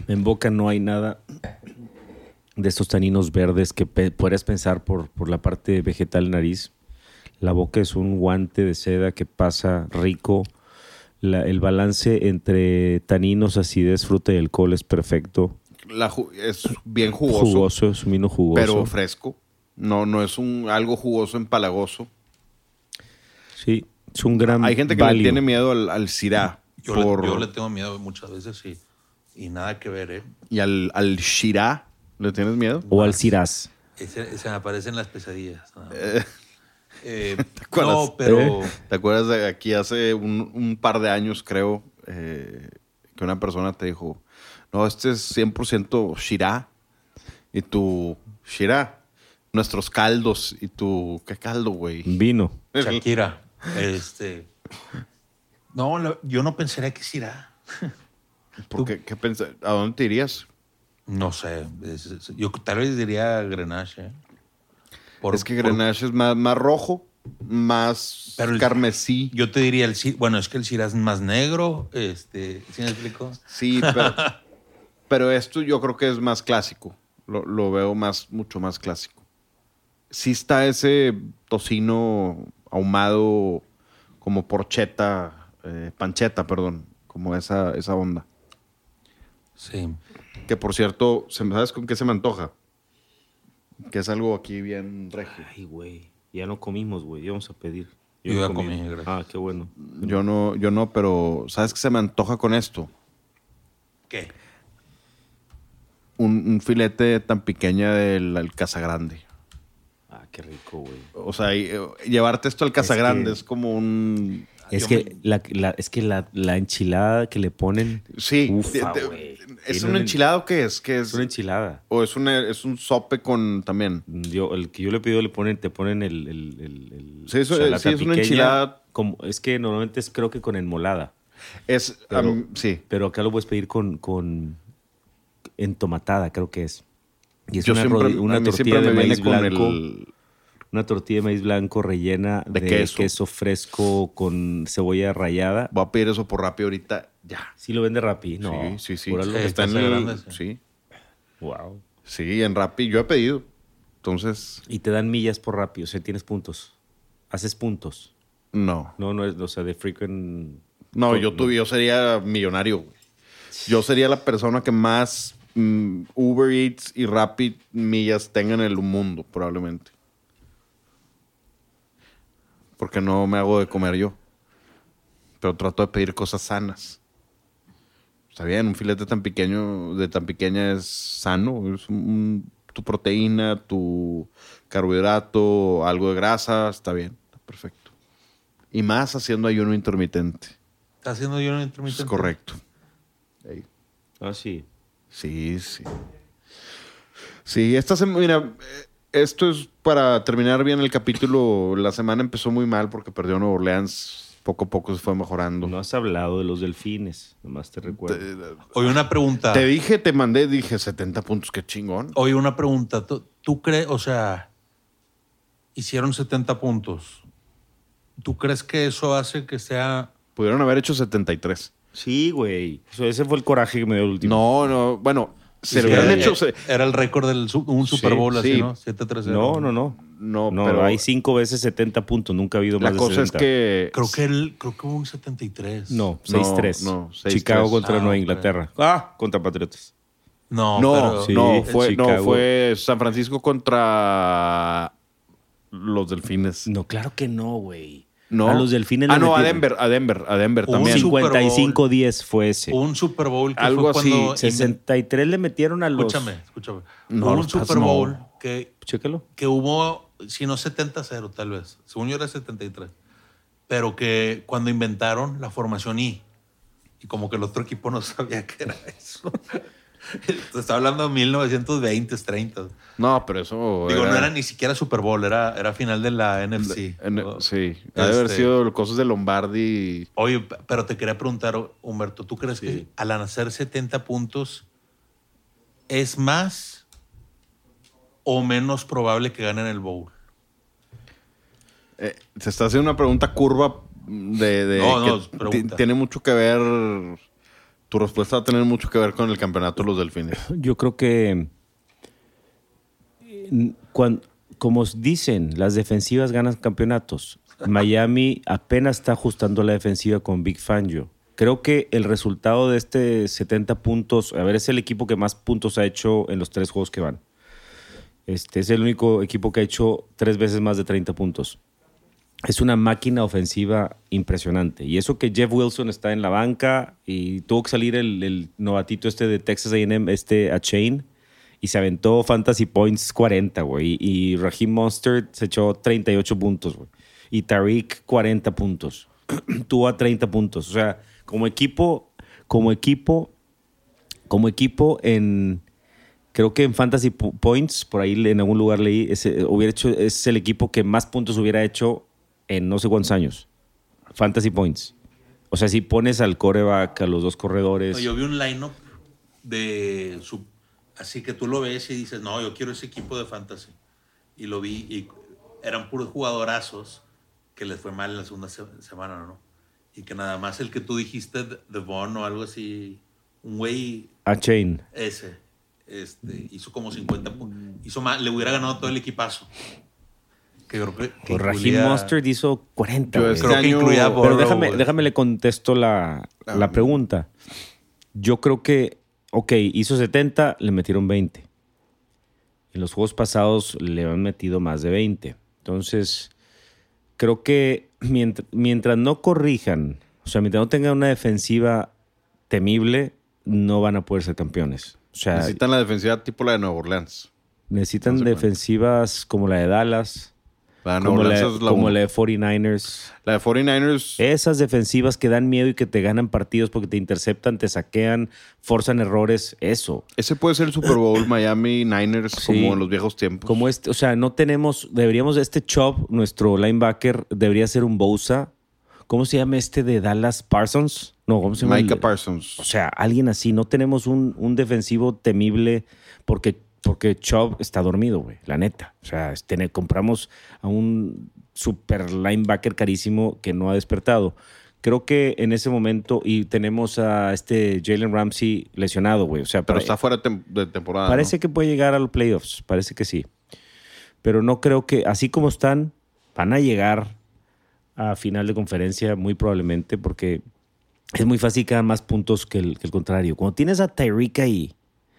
En boca no hay nada de estos taninos verdes que pe- podrías pensar por, por la parte vegetal nariz. La boca es un guante de seda que pasa rico. La- el balance entre taninos, acidez, fruta y alcohol es perfecto. La ju- es bien jugoso, Jugoso, es un vino jugoso. pero fresco. No, no es un algo jugoso empalagoso. Sí, es un gran Hay gente que value. le tiene miedo al, al Yo, por- le, yo le tengo miedo muchas veces y, y nada que ver, ¿eh? y al, al Shirah. ¿Le tienes miedo? O al Shiraz. Ese- se me aparecen las pesadillas. Eh, Eh, acuerdas? no, pero ¿Te acuerdas de aquí hace un, un par de años, creo, eh, que una persona te dijo, no, este es 100% Shirah? Y tú, Shirah, nuestros caldos. Y tú, ¿qué caldo, güey? Vino. Shakira, este... No, la- yo no pensaría que sí irá. ¿Por qué, qué pensa- ¿A dónde te irías? No sé. es- es- yo tal vez diría Grenache. ¿eh? Por- es que por- Grenache es más, más rojo, más Pero el- carmesí. Yo te diría el bueno, es que el Shiraz es más negro, este, ¿sí me explico? Sí, pero, pero esto yo creo que es más clásico. Lo, lo veo más, mucho más clásico. Sí está ese tocino ahumado como porcheta, eh, pancheta, perdón, como esa, esa onda. Sí. Que por cierto, ¿se me- ¿sabes con qué se me antoja? Que es algo aquí bien regio. Ay, güey. Ya no comimos, güey. Íbamos a pedir. Yo no ya comí, gracias. Ah, qué bueno. Yo no, yo no, pero ¿sabes qué se me antoja con esto? ¿Qué? Un, un filete tan pequeña del del Casagrande. Qué rico, güey. O sea, y, eh, llevarte esto al Casagrande que- es como un... Es que, la, la- es que la, la enchilada que le ponen Sí, Ufa, güey. ¿es un enchilado qué es? ¿Qué es? es una enchilada. ¿O es, una, es un sope con también? Yo, el que yo le pido le ponen, te ponen el... el, el- el- Sí, eso- la sí, es una enchilada. Como, es que normalmente es creo que con enmolada. Es, Pero- sí. Pero acá lo puedes pedir con, con entomatada, creo que es. Y es Yo una, siempre, una tortilla de maíz con el... Una tortilla de maíz blanco rellena De de, queso. queso. fresco con cebolla rallada. Voy a pedir eso por Rappi ahorita. Ya. Sí lo vende Rappi, ¿no? sí, sí, sí. Está en el... grande, sí. Wow. Sí, en Rappi. Yo he pedido. Entonces, Y te dan millas por Rappi, o sea, tienes puntos. Haces puntos. no. No, no es, o sea, de frequent... No, yo, tuve, yo sería millonario. güey. Yo sería la persona que más mm, Uber Eats y Rappi millas tenga en el mundo, probablemente. Porque no me hago de comer yo. Pero trato de pedir cosas sanas. Está bien, un filete tan pequeño, de tan pequeña es sano. Es un- tu proteína, tu carbohidrato, algo de grasa, está bien, está perfecto. Y más haciendo ayuno intermitente. ¿Está haciendo yo un Es intermitente? correcto. Ah, sí. Sí, sí. Sí, esta semana, mira, eh, esto es para terminar bien el capítulo. La semana empezó muy mal porque perdió Nueva Orleans. Poco a poco se fue mejorando. No has hablado de los delfines, nomás te recuerdo. Te, Oye, una pregunta. te dije, te mandé, dije 70 puntos, qué chingón. Oye, una pregunta. ¿Tú, tú crees, o sea, hicieron 70 puntos? ¿Tú crees que eso hace que sea... Pudieron haber hecho 73. Sí, güey. O sea, ese fue el coraje que me dio el último. No, no, bueno, se Sí, le hubieran era, hecho. se- era el récord del un Super Sí, Bowl así, sí. ¿no? 7-3-0. No, no, no. No, No, pero hay cinco veces 70 puntos. Nunca ha habido la más de cosa es 70. que. Creo que, él, creo que hubo un 73. No, No, 6-3. no, 6-3. Chicago contra Ah, Nueva. Inglaterra. Ah, contra Patriotas. No, No, pero- Sí, no, fue, no, fue San Francisco contra los delfines. No, claro que no, güey. No. A los delfines Ah, no, a metieron- Denver, a Denver, a Denver Hubo un también. Super Bowl. 55-10 fue ese. Un Super Bowl que Algo fue así. cuando... inven- 63 le metieron a los... Escúchame, escúchame. No, hubo un Super no. Bowl que, Chécalo. que hubo, si no 70-0 tal vez. Según yo era 73. Pero que cuando inventaron la formación I, y como que el otro equipo no sabía qué era eso. Te está hablando de 1920, 30. No, pero eso. Digo, no era ni siquiera Super Bowl, era, era final de la NFC. sí, ha de haber Este, sido cosas de Lombardi. Oye, pero te quería preguntar, Humberto, ¿tú crees que al hacer 70 puntos es más o menos probable que ganen el bowl? Eh, se está haciendo una pregunta curva de. de No, que no, pregunta. tiene mucho que ver. Tu respuesta va a tener mucho que ver con el campeonato de los delfines. Yo creo que... eh, cuan- como dicen, las defensivas ganan campeonatos. Miami apenas está ajustando la defensiva con Big Fangio. Creo que el resultado de este 70 puntos, a ver, es el equipo que más puntos ha hecho en los tres juegos que van. Este es el único equipo que ha hecho tres veces más de 30 puntos. Es una máquina ofensiva impresionante. Y eso que Jeff Wilson está en la banca y tuvo que salir el, novatito este de Texas A&M, este a Chain, y se aventó Fantasy Points 40, güey. Y Raheem Mostert se echó 38 puntos, güey. Y Tariq 40 puntos. Tuvo a 30 puntos. O sea, como equipo, como equipo, como equipo en... Creo que en Fantasy Po- Points, por ahí en algún lugar leí, ese, hubiera hecho, es el equipo que más puntos hubiera hecho en no sé cuántos años. Fantasy Points. O sea, si pones al coreback, a los dos corredores. No, yo vi un lineup de su, así que tú lo ves y dices, no, yo quiero ese equipo de fantasy. Y lo vi y eran puros jugadorazos que les fue mal en la segunda se- semana, ¿no? Y que nada más el que tú dijiste, de de Von o algo así, un güey A Chain. ese, este, hizo como 50 puntos. Hizo más, le hubiera ganado todo el equipazo. Que creo que, que Pues Raheem Mostert hizo 40. Yo este Creo que año- incluía a Pero déjame, güey. déjame le contesto la, Ah, la pregunta. Yo creo que, ok, hizo 70, le metieron 20. En los juegos pasados le han metido más de 20. Entonces, creo que mientras, mientras no corrijan, o sea, mientras no tengan una defensiva temible, no van a poder ser campeones. O sea, Necesitan la defensiva tipo la de Nueva Orleans. necesitan defensivas como la de Dallas, La como la, de- es la, como uno. la de 49ers. La de 49ers. Esas defensivas que dan miedo y que te ganan partidos porque te interceptan, te saquean, forzan errores, eso. Ese puede ser el Super Bowl Miami Niners Sí. como en los viejos tiempos. Como este, o sea, no tenemos, deberíamos, este Chubb, nuestro linebacker, debería ser un Bosa. ¿Cómo se llama este de Dallas Parsons? No, ¿cómo se llama? Micah Parsons. O sea, alguien así. No tenemos un, un defensivo temible porque Porque Chubb está dormido, güey, la neta. O sea, tener- compramos a un super linebacker carísimo que no ha despertado. Creo que en ese momento, y tenemos a este Jalen Ramsey lesionado, güey. O sea, Pero para- está fuera de tem- de temporada. Parece ¿no? que puede llegar a los playoffs, parece que sí. Pero no creo que, así como están, van a llegar a final de conferencia muy probablemente porque es muy fácil que hagan más puntos que el, que el contrario. Cuando tienes a Tyreek ahí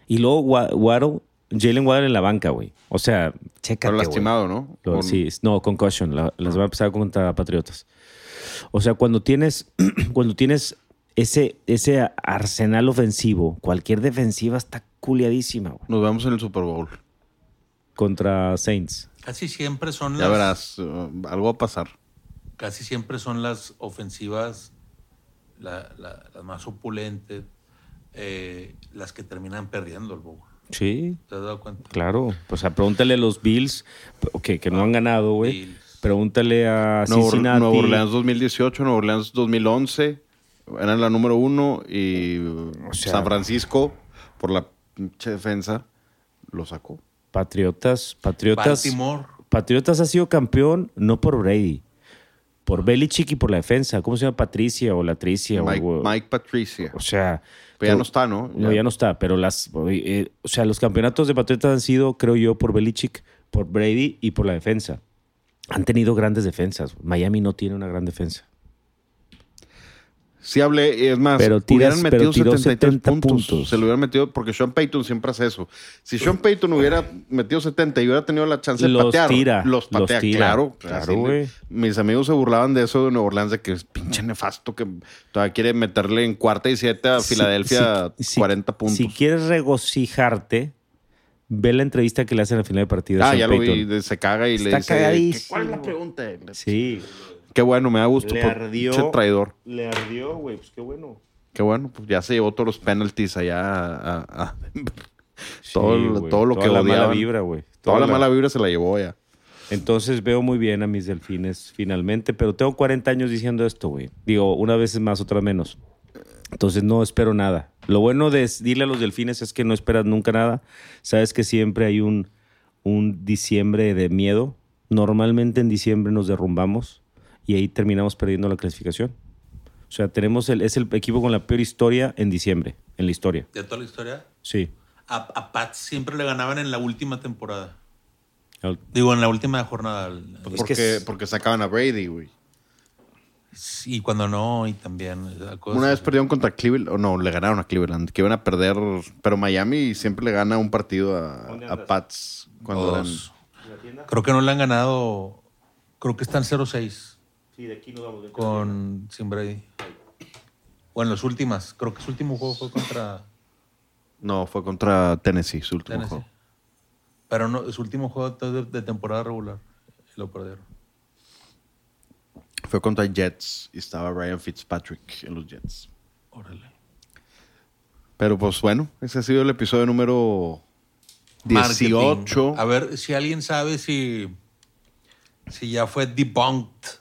y luego Wa- Waddle, Jalen Waddle en la banca, güey. O sea, chécate, Pero lastimado, ¿no? Lo- Con- Sí, no, concussion. La- las va a empezar contra Patriotas. O sea, cuando tienes, cuando tienes ese, ese arsenal ofensivo, cualquier defensiva está culiadísima, güey. Nos vemos en el Super Bowl. Contra Saints. Casi siempre son Ya las, verás, uh, algo va a pasar. casi siempre son las ofensivas la- la- las más opulentes, eh, las que terminan perdiendo el bowl. Sí, ¿Te has dado cuenta? claro. O sea, pregúntale a los Bills, que, que no han ganado, güey. Pregúntale a Nuevo, Cincinnati. Nuevo Orleans 2018, Nuevo Orleans 2011. Eran la número uno y sea- San Francisco, por la pinche defensa, lo sacó. Patriotas, Patriotas. Baltimore. Patriotas ha sido campeón no por Brady, por Belichick y por la defensa. ¿Cómo se llama? Patricia o Latricia. o- Mike, o, Mike Patricia. o sea. Pero ya no está, ¿no? No, ya no está, pero las, eh, o sea, los campeonatos de Patriotas han sido, creo yo, por Belichick, por Brady y por la defensa. Han tenido grandes defensas. Miami no tiene una gran defensa. Sí hablé, es más, Pero tiras- hubieran pero metido tiró 73 70 puntos. puntos. Se lo hubieran metido porque Sean Payton siempre hace eso. Si Sean Payton hubiera metido 70 y hubiera tenido la chance de Los patear, tira, los los patea, tira. claro. Claro, le- güey. Mis amigos se burlaban de eso de Nueva Orleans, de que es pinche nefasto que todavía quiere meterle en cuarta y siete a Filadelfia si- si- 40 puntos. Si quieres regocijarte, ve la entrevista que le hacen al final de partido. ah, Sean ya lo Payton. vi, de- se caga y le Está dice, cagadísimo. ¿cuál es la pregunta? Sí. Qué bueno, me da gusto. Le por- ardió. pinche traidor. Le ardió, güey. Pues qué bueno. Qué bueno, pues ya se llevó todos los penalties allá a, a- a Denver. Sí, todo, todo lo Toda que la mala vibra, güey. Toda la la- mala vibra se la llevó ya. Entonces veo muy bien a mis delfines finalmente, pero tengo 40 años diciendo esto, güey. Digo, una vez es más, otra menos. Entonces no espero nada. Lo bueno de dile a los delfines es que no esperas nunca nada. Sabes que siempre hay un, un diciembre de miedo. Normalmente en diciembre nos derrumbamos y ahí terminamos perdiendo la clasificación. O sea, tenemos el, es el equipo con la peor historia en diciembre, en la historia. De toda la historia. Sí. A, a Pats siempre le ganaban en la última temporada. Digo, en la última jornada. Es porque, que es- porque sacaban a Brady, güey. Y cuando no, y también. cosa- Una vez perdieron contra Cleveland, o no, le ganaron a Cleveland, que iban a perder, pero Miami siempre le gana un partido a, ¿Dónde a? Pats cuando eran... Creo que no le han ganado. Creo que están 0-6 Sí, de aquí nos vamos. con sin Brady. O en las últimas. Creo que su último juego fue contra No, fue contra Tennessee, su último Tennessee. juego. Pero no, su último juego de, de temporada regular. Lo perdieron. Fue contra Jets y estaba Ryan Fitzpatrick en los Jets. Órale. Pero pues bueno, ese ha sido el episodio número 18. Marketing. A ver si alguien sabe si, si ya fue debunked.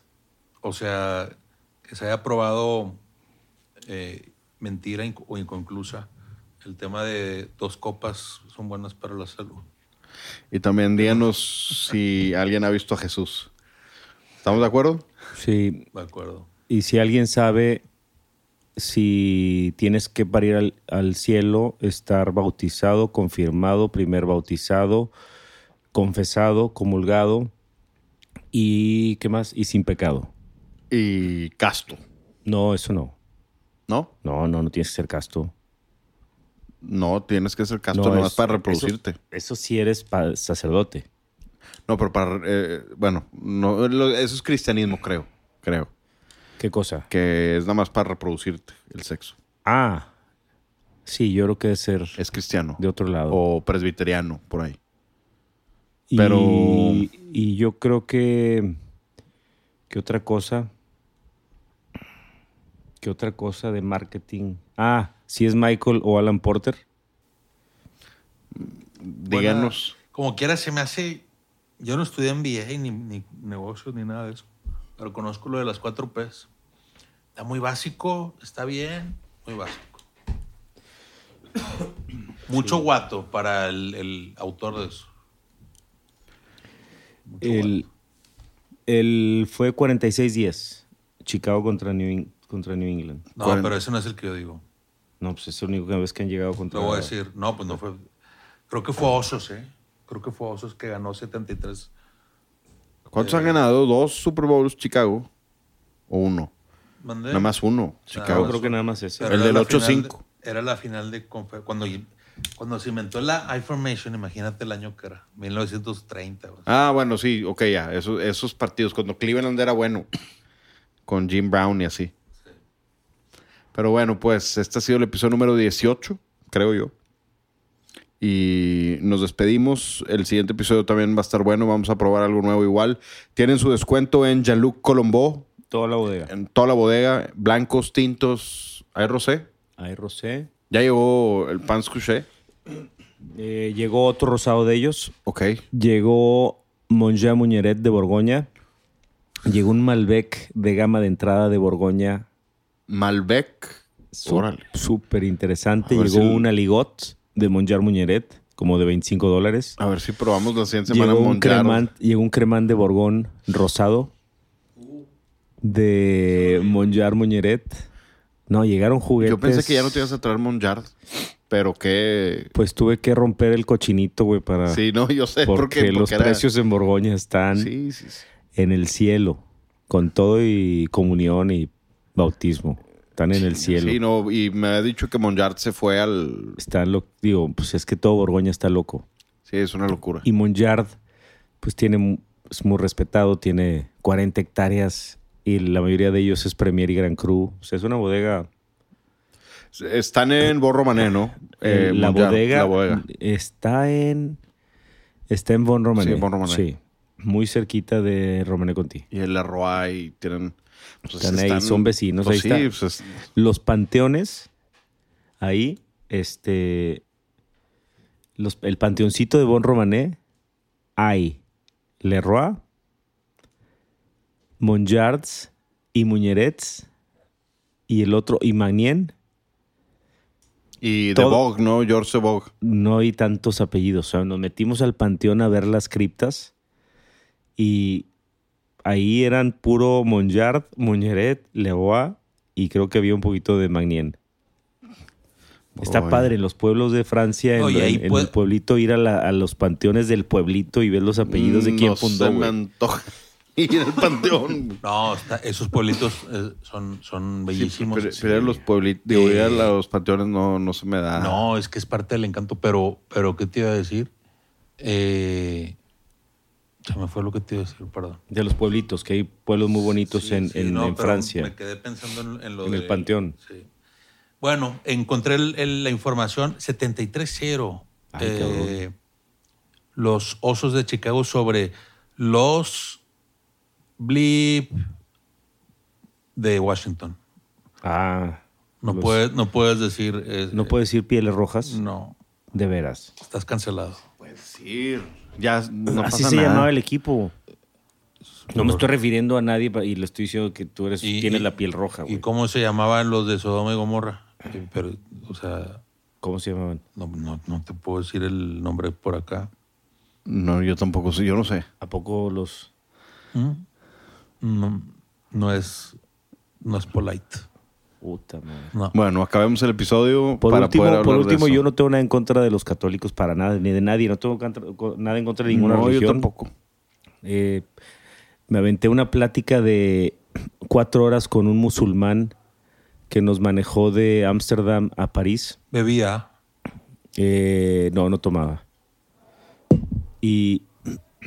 O sea, que se haya probado eh, mentira inc- o inconclusa. El tema de dos copas son buenas para la salud. Y también díganos si alguien ha visto a Jesús. ¿Estamos de acuerdo? Sí, De acuerdo. Y si alguien sabe si tienes que parir al, al cielo, estar bautizado, confirmado, primer bautizado, confesado, comulgado y ¿qué más? Y sin pecado. Y casto, No, eso no. ¿no? No, no, no tienes que ser casto. No, tienes que ser casto No, nomás es- para reproducirte. Eso, eso sí eres sacerdote. No, pero para... eh, bueno, no, lo- eso es cristianismo, creo. Creo. ¿Qué cosa? Que es nada más para reproducirte el sexo. Ah, sí, yo creo que debe ser Es cristiano. de otro lado. O presbiteriano, por ahí. Y- Pero- Y, yo creo que. ¿Qué otra cosa? ¿Qué otra cosa de marketing? Ah, si es Michael o Alan Porter. Díganos. Como quiera se me hace... Yo no estudié MBA ni, ni negocios ni nada de eso. Pero conozco lo de las cuatro P's. Está muy básico, está bien, muy básico. Mucho guato para el, el autor de eso. Mucho El, el fue 46-10. Chicago contra New, contra New England. No, pero ese no es el que yo digo. No, pues es la única vez que han llegado contra... Lo voy a decir. No, pues no fue. Creo que fue Osos, ¿eh? Creo que fue Osos que ganó 73. ¿Cuántos han ganado? ¿Dos Super Bowls Chicago? ¿O uno? ¿Mandé? Nada más uno. Nada Chicago. Creo que nada más ese. Pero El del la 8-5. final de- Era la final de cuando, cuando se inventó la I-Formation, imagínate el año que era, 1930. güey. Ah, bueno, sí, ok, ya. Esos, esos partidos, cuando Cleveland era bueno, con Jim Brown y así. Pero bueno, pues este ha sido el episodio número 18, creo yo. Y nos despedimos. El siguiente episodio también va a estar bueno. Vamos a probar algo nuevo igual. Tienen su descuento en Jean-Luc Colombo, Toda la bodega. en toda la bodega. Blancos, tintos. ¿Hay rosé? Hay rosé. Ya llegó el Pans Couché. Eh, llegó otro rosado de ellos. Ok. Llegó Monja Muñeret de Borgoña. Llegó un Malbec de gama de entrada de Borgoña. Malbec. Súper interesante. Llegó si- un Aligot de Monjar Muñeret, como de 25 dólares. A ver si probamos la siguiente semana Llegó un, cremant, llegó un cremán de Borgón rosado de Monjar Muñeret. No, llegaron juguetes. Yo pensé que ya no te ibas a traer Monjard, pero que... Pues tuve que romper el cochinito, güey, para... Sí, no, yo sé. porque porque, los era- precios en Borgoña están Sí, sí, sí. en el cielo, con todo y comunión y bautismo. Están en el cielo. Sí, no, y me ha dicho que Monjard se fue al... Están lo, digo, pues es que todo Borgoña está loco. Sí, es una locura. Y Monjard, pues tiene, es muy respetado, tiene 40 hectáreas y la mayoría de ellos es Premier y Gran Cru. O sea, es una bodega. Están en Borro Mané, ¿no? Eh, la, Monjard, bodega La bodega. está en está en Bon Romané. Sí, Bon Romané. Sí, muy cerquita de Romané Conti. Y el Leroy y tienen... pues, Están ahí, son vecinos, pues ahí sí, está. pues es- Los panteones, ahí, este, los- el panteoncito de Bon Romané, hay Leroy, Monjards y Muñerets, y el otro, y Magnien, Y de Bog, ¿no? George Bog. no hay tantos apellidos. O sea, nos metimos al panteón a ver las criptas y ahí eran puro Monjard, Muñeret, Leroy y creo que había un poquito de Magnien. Está padre en los pueblos de Francia, en, Oye, ahí en- en puede- el pueblito, ir a, la- a los panteones del pueblito y ver los apellidos de quién no fundó. se me antoja ir al panteón. No, está- esos pueblitos eh, son, son bellísimos. pero, pero los pueblitos, digo, ir a Eh, los panteones no, no se me da. No, es que es parte del encanto, pero, pero ¿qué te iba a decir? Eh, se me fue lo que te iba a decir, perdón. De los pueblitos, que hay pueblos muy bonitos Sí, en, sí, en- no, en Francia. Me quedé pensando en, en lo En el de- panteón. sí. Bueno, encontré el- el- la información 73-0. Ay, eh, los osos de Chicago sobre los Blip de Washington. Ah, No, los- puedes, no puedes decir. eh, no puedes decir pieles rojas. No, De veras. estás cancelado. Puedes ir. Ya no Así pasa se nada. llamaba el equipo. No me estoy refiriendo a nadie pa- y le estoy diciendo que tú eres, Y- tienes y- la piel roja, ¿Y güey. cómo se llamaban los de Sodoma y Gomorra? Eh, Pero, o sea, ¿Cómo se llamaban? no, no, no te puedo decir el nombre por acá. No, yo tampoco sé, yo no sé. ¿A poco los...? ¿Mm? No, no es, no es polite. Puta madre. No. Bueno, acabemos el episodio Por para último, poder hablar por de último eso. yo no tengo nada en contra de los católicos para nada, ni de nadie. No tengo nada en contra de ninguna no, religión. yo tampoco. Eh, me aventé una plática de cuatro horas con un musulmán que nos manejó de Ámsterdam a París. Bebía. Eh, no, no tomaba. Y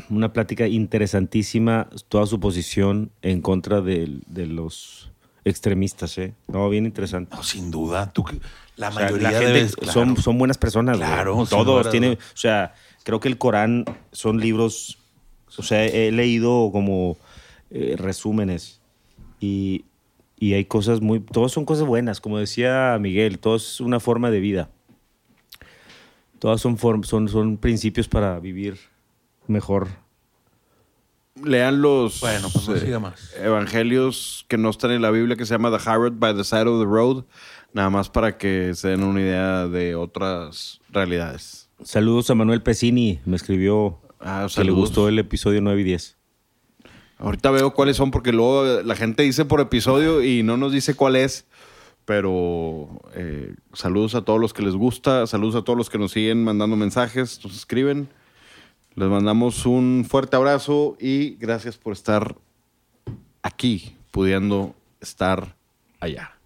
una plática interesantísima, toda su posición en contra de, los extremistas, ¿eh? No, bien interesante. No, sin duda. Tú, la O sea, mayoría la gente debes- claro. son, son buenas personas. Claro, Todos tienen, o sea, creo que el Corán son libros, o sea, he leído como eh, resúmenes y, y hay cosas muy, todos son cosas buenas, como decía Miguel, todo es una forma de vida. Todas son, form- son, son principios para vivir mejor. Lean los Bueno, pues no eh, siga más. evangelios que no están en la Biblia, que se llama The Harrod by the Side of the Road, nada más para que se den una idea de otras realidades. Saludos a Manuel Pesini. Me escribió Ah, que le gustó el episodio 9 y 10. Ahorita veo cuáles son porque luego la gente dice por episodio y no nos dice cuál es. Pero eh, saludos a todos los que les gusta, saludos a todos los que nos siguen mandando mensajes, nos escriben. Les mandamos un fuerte abrazo y gracias por estar aquí, pudiendo estar allá.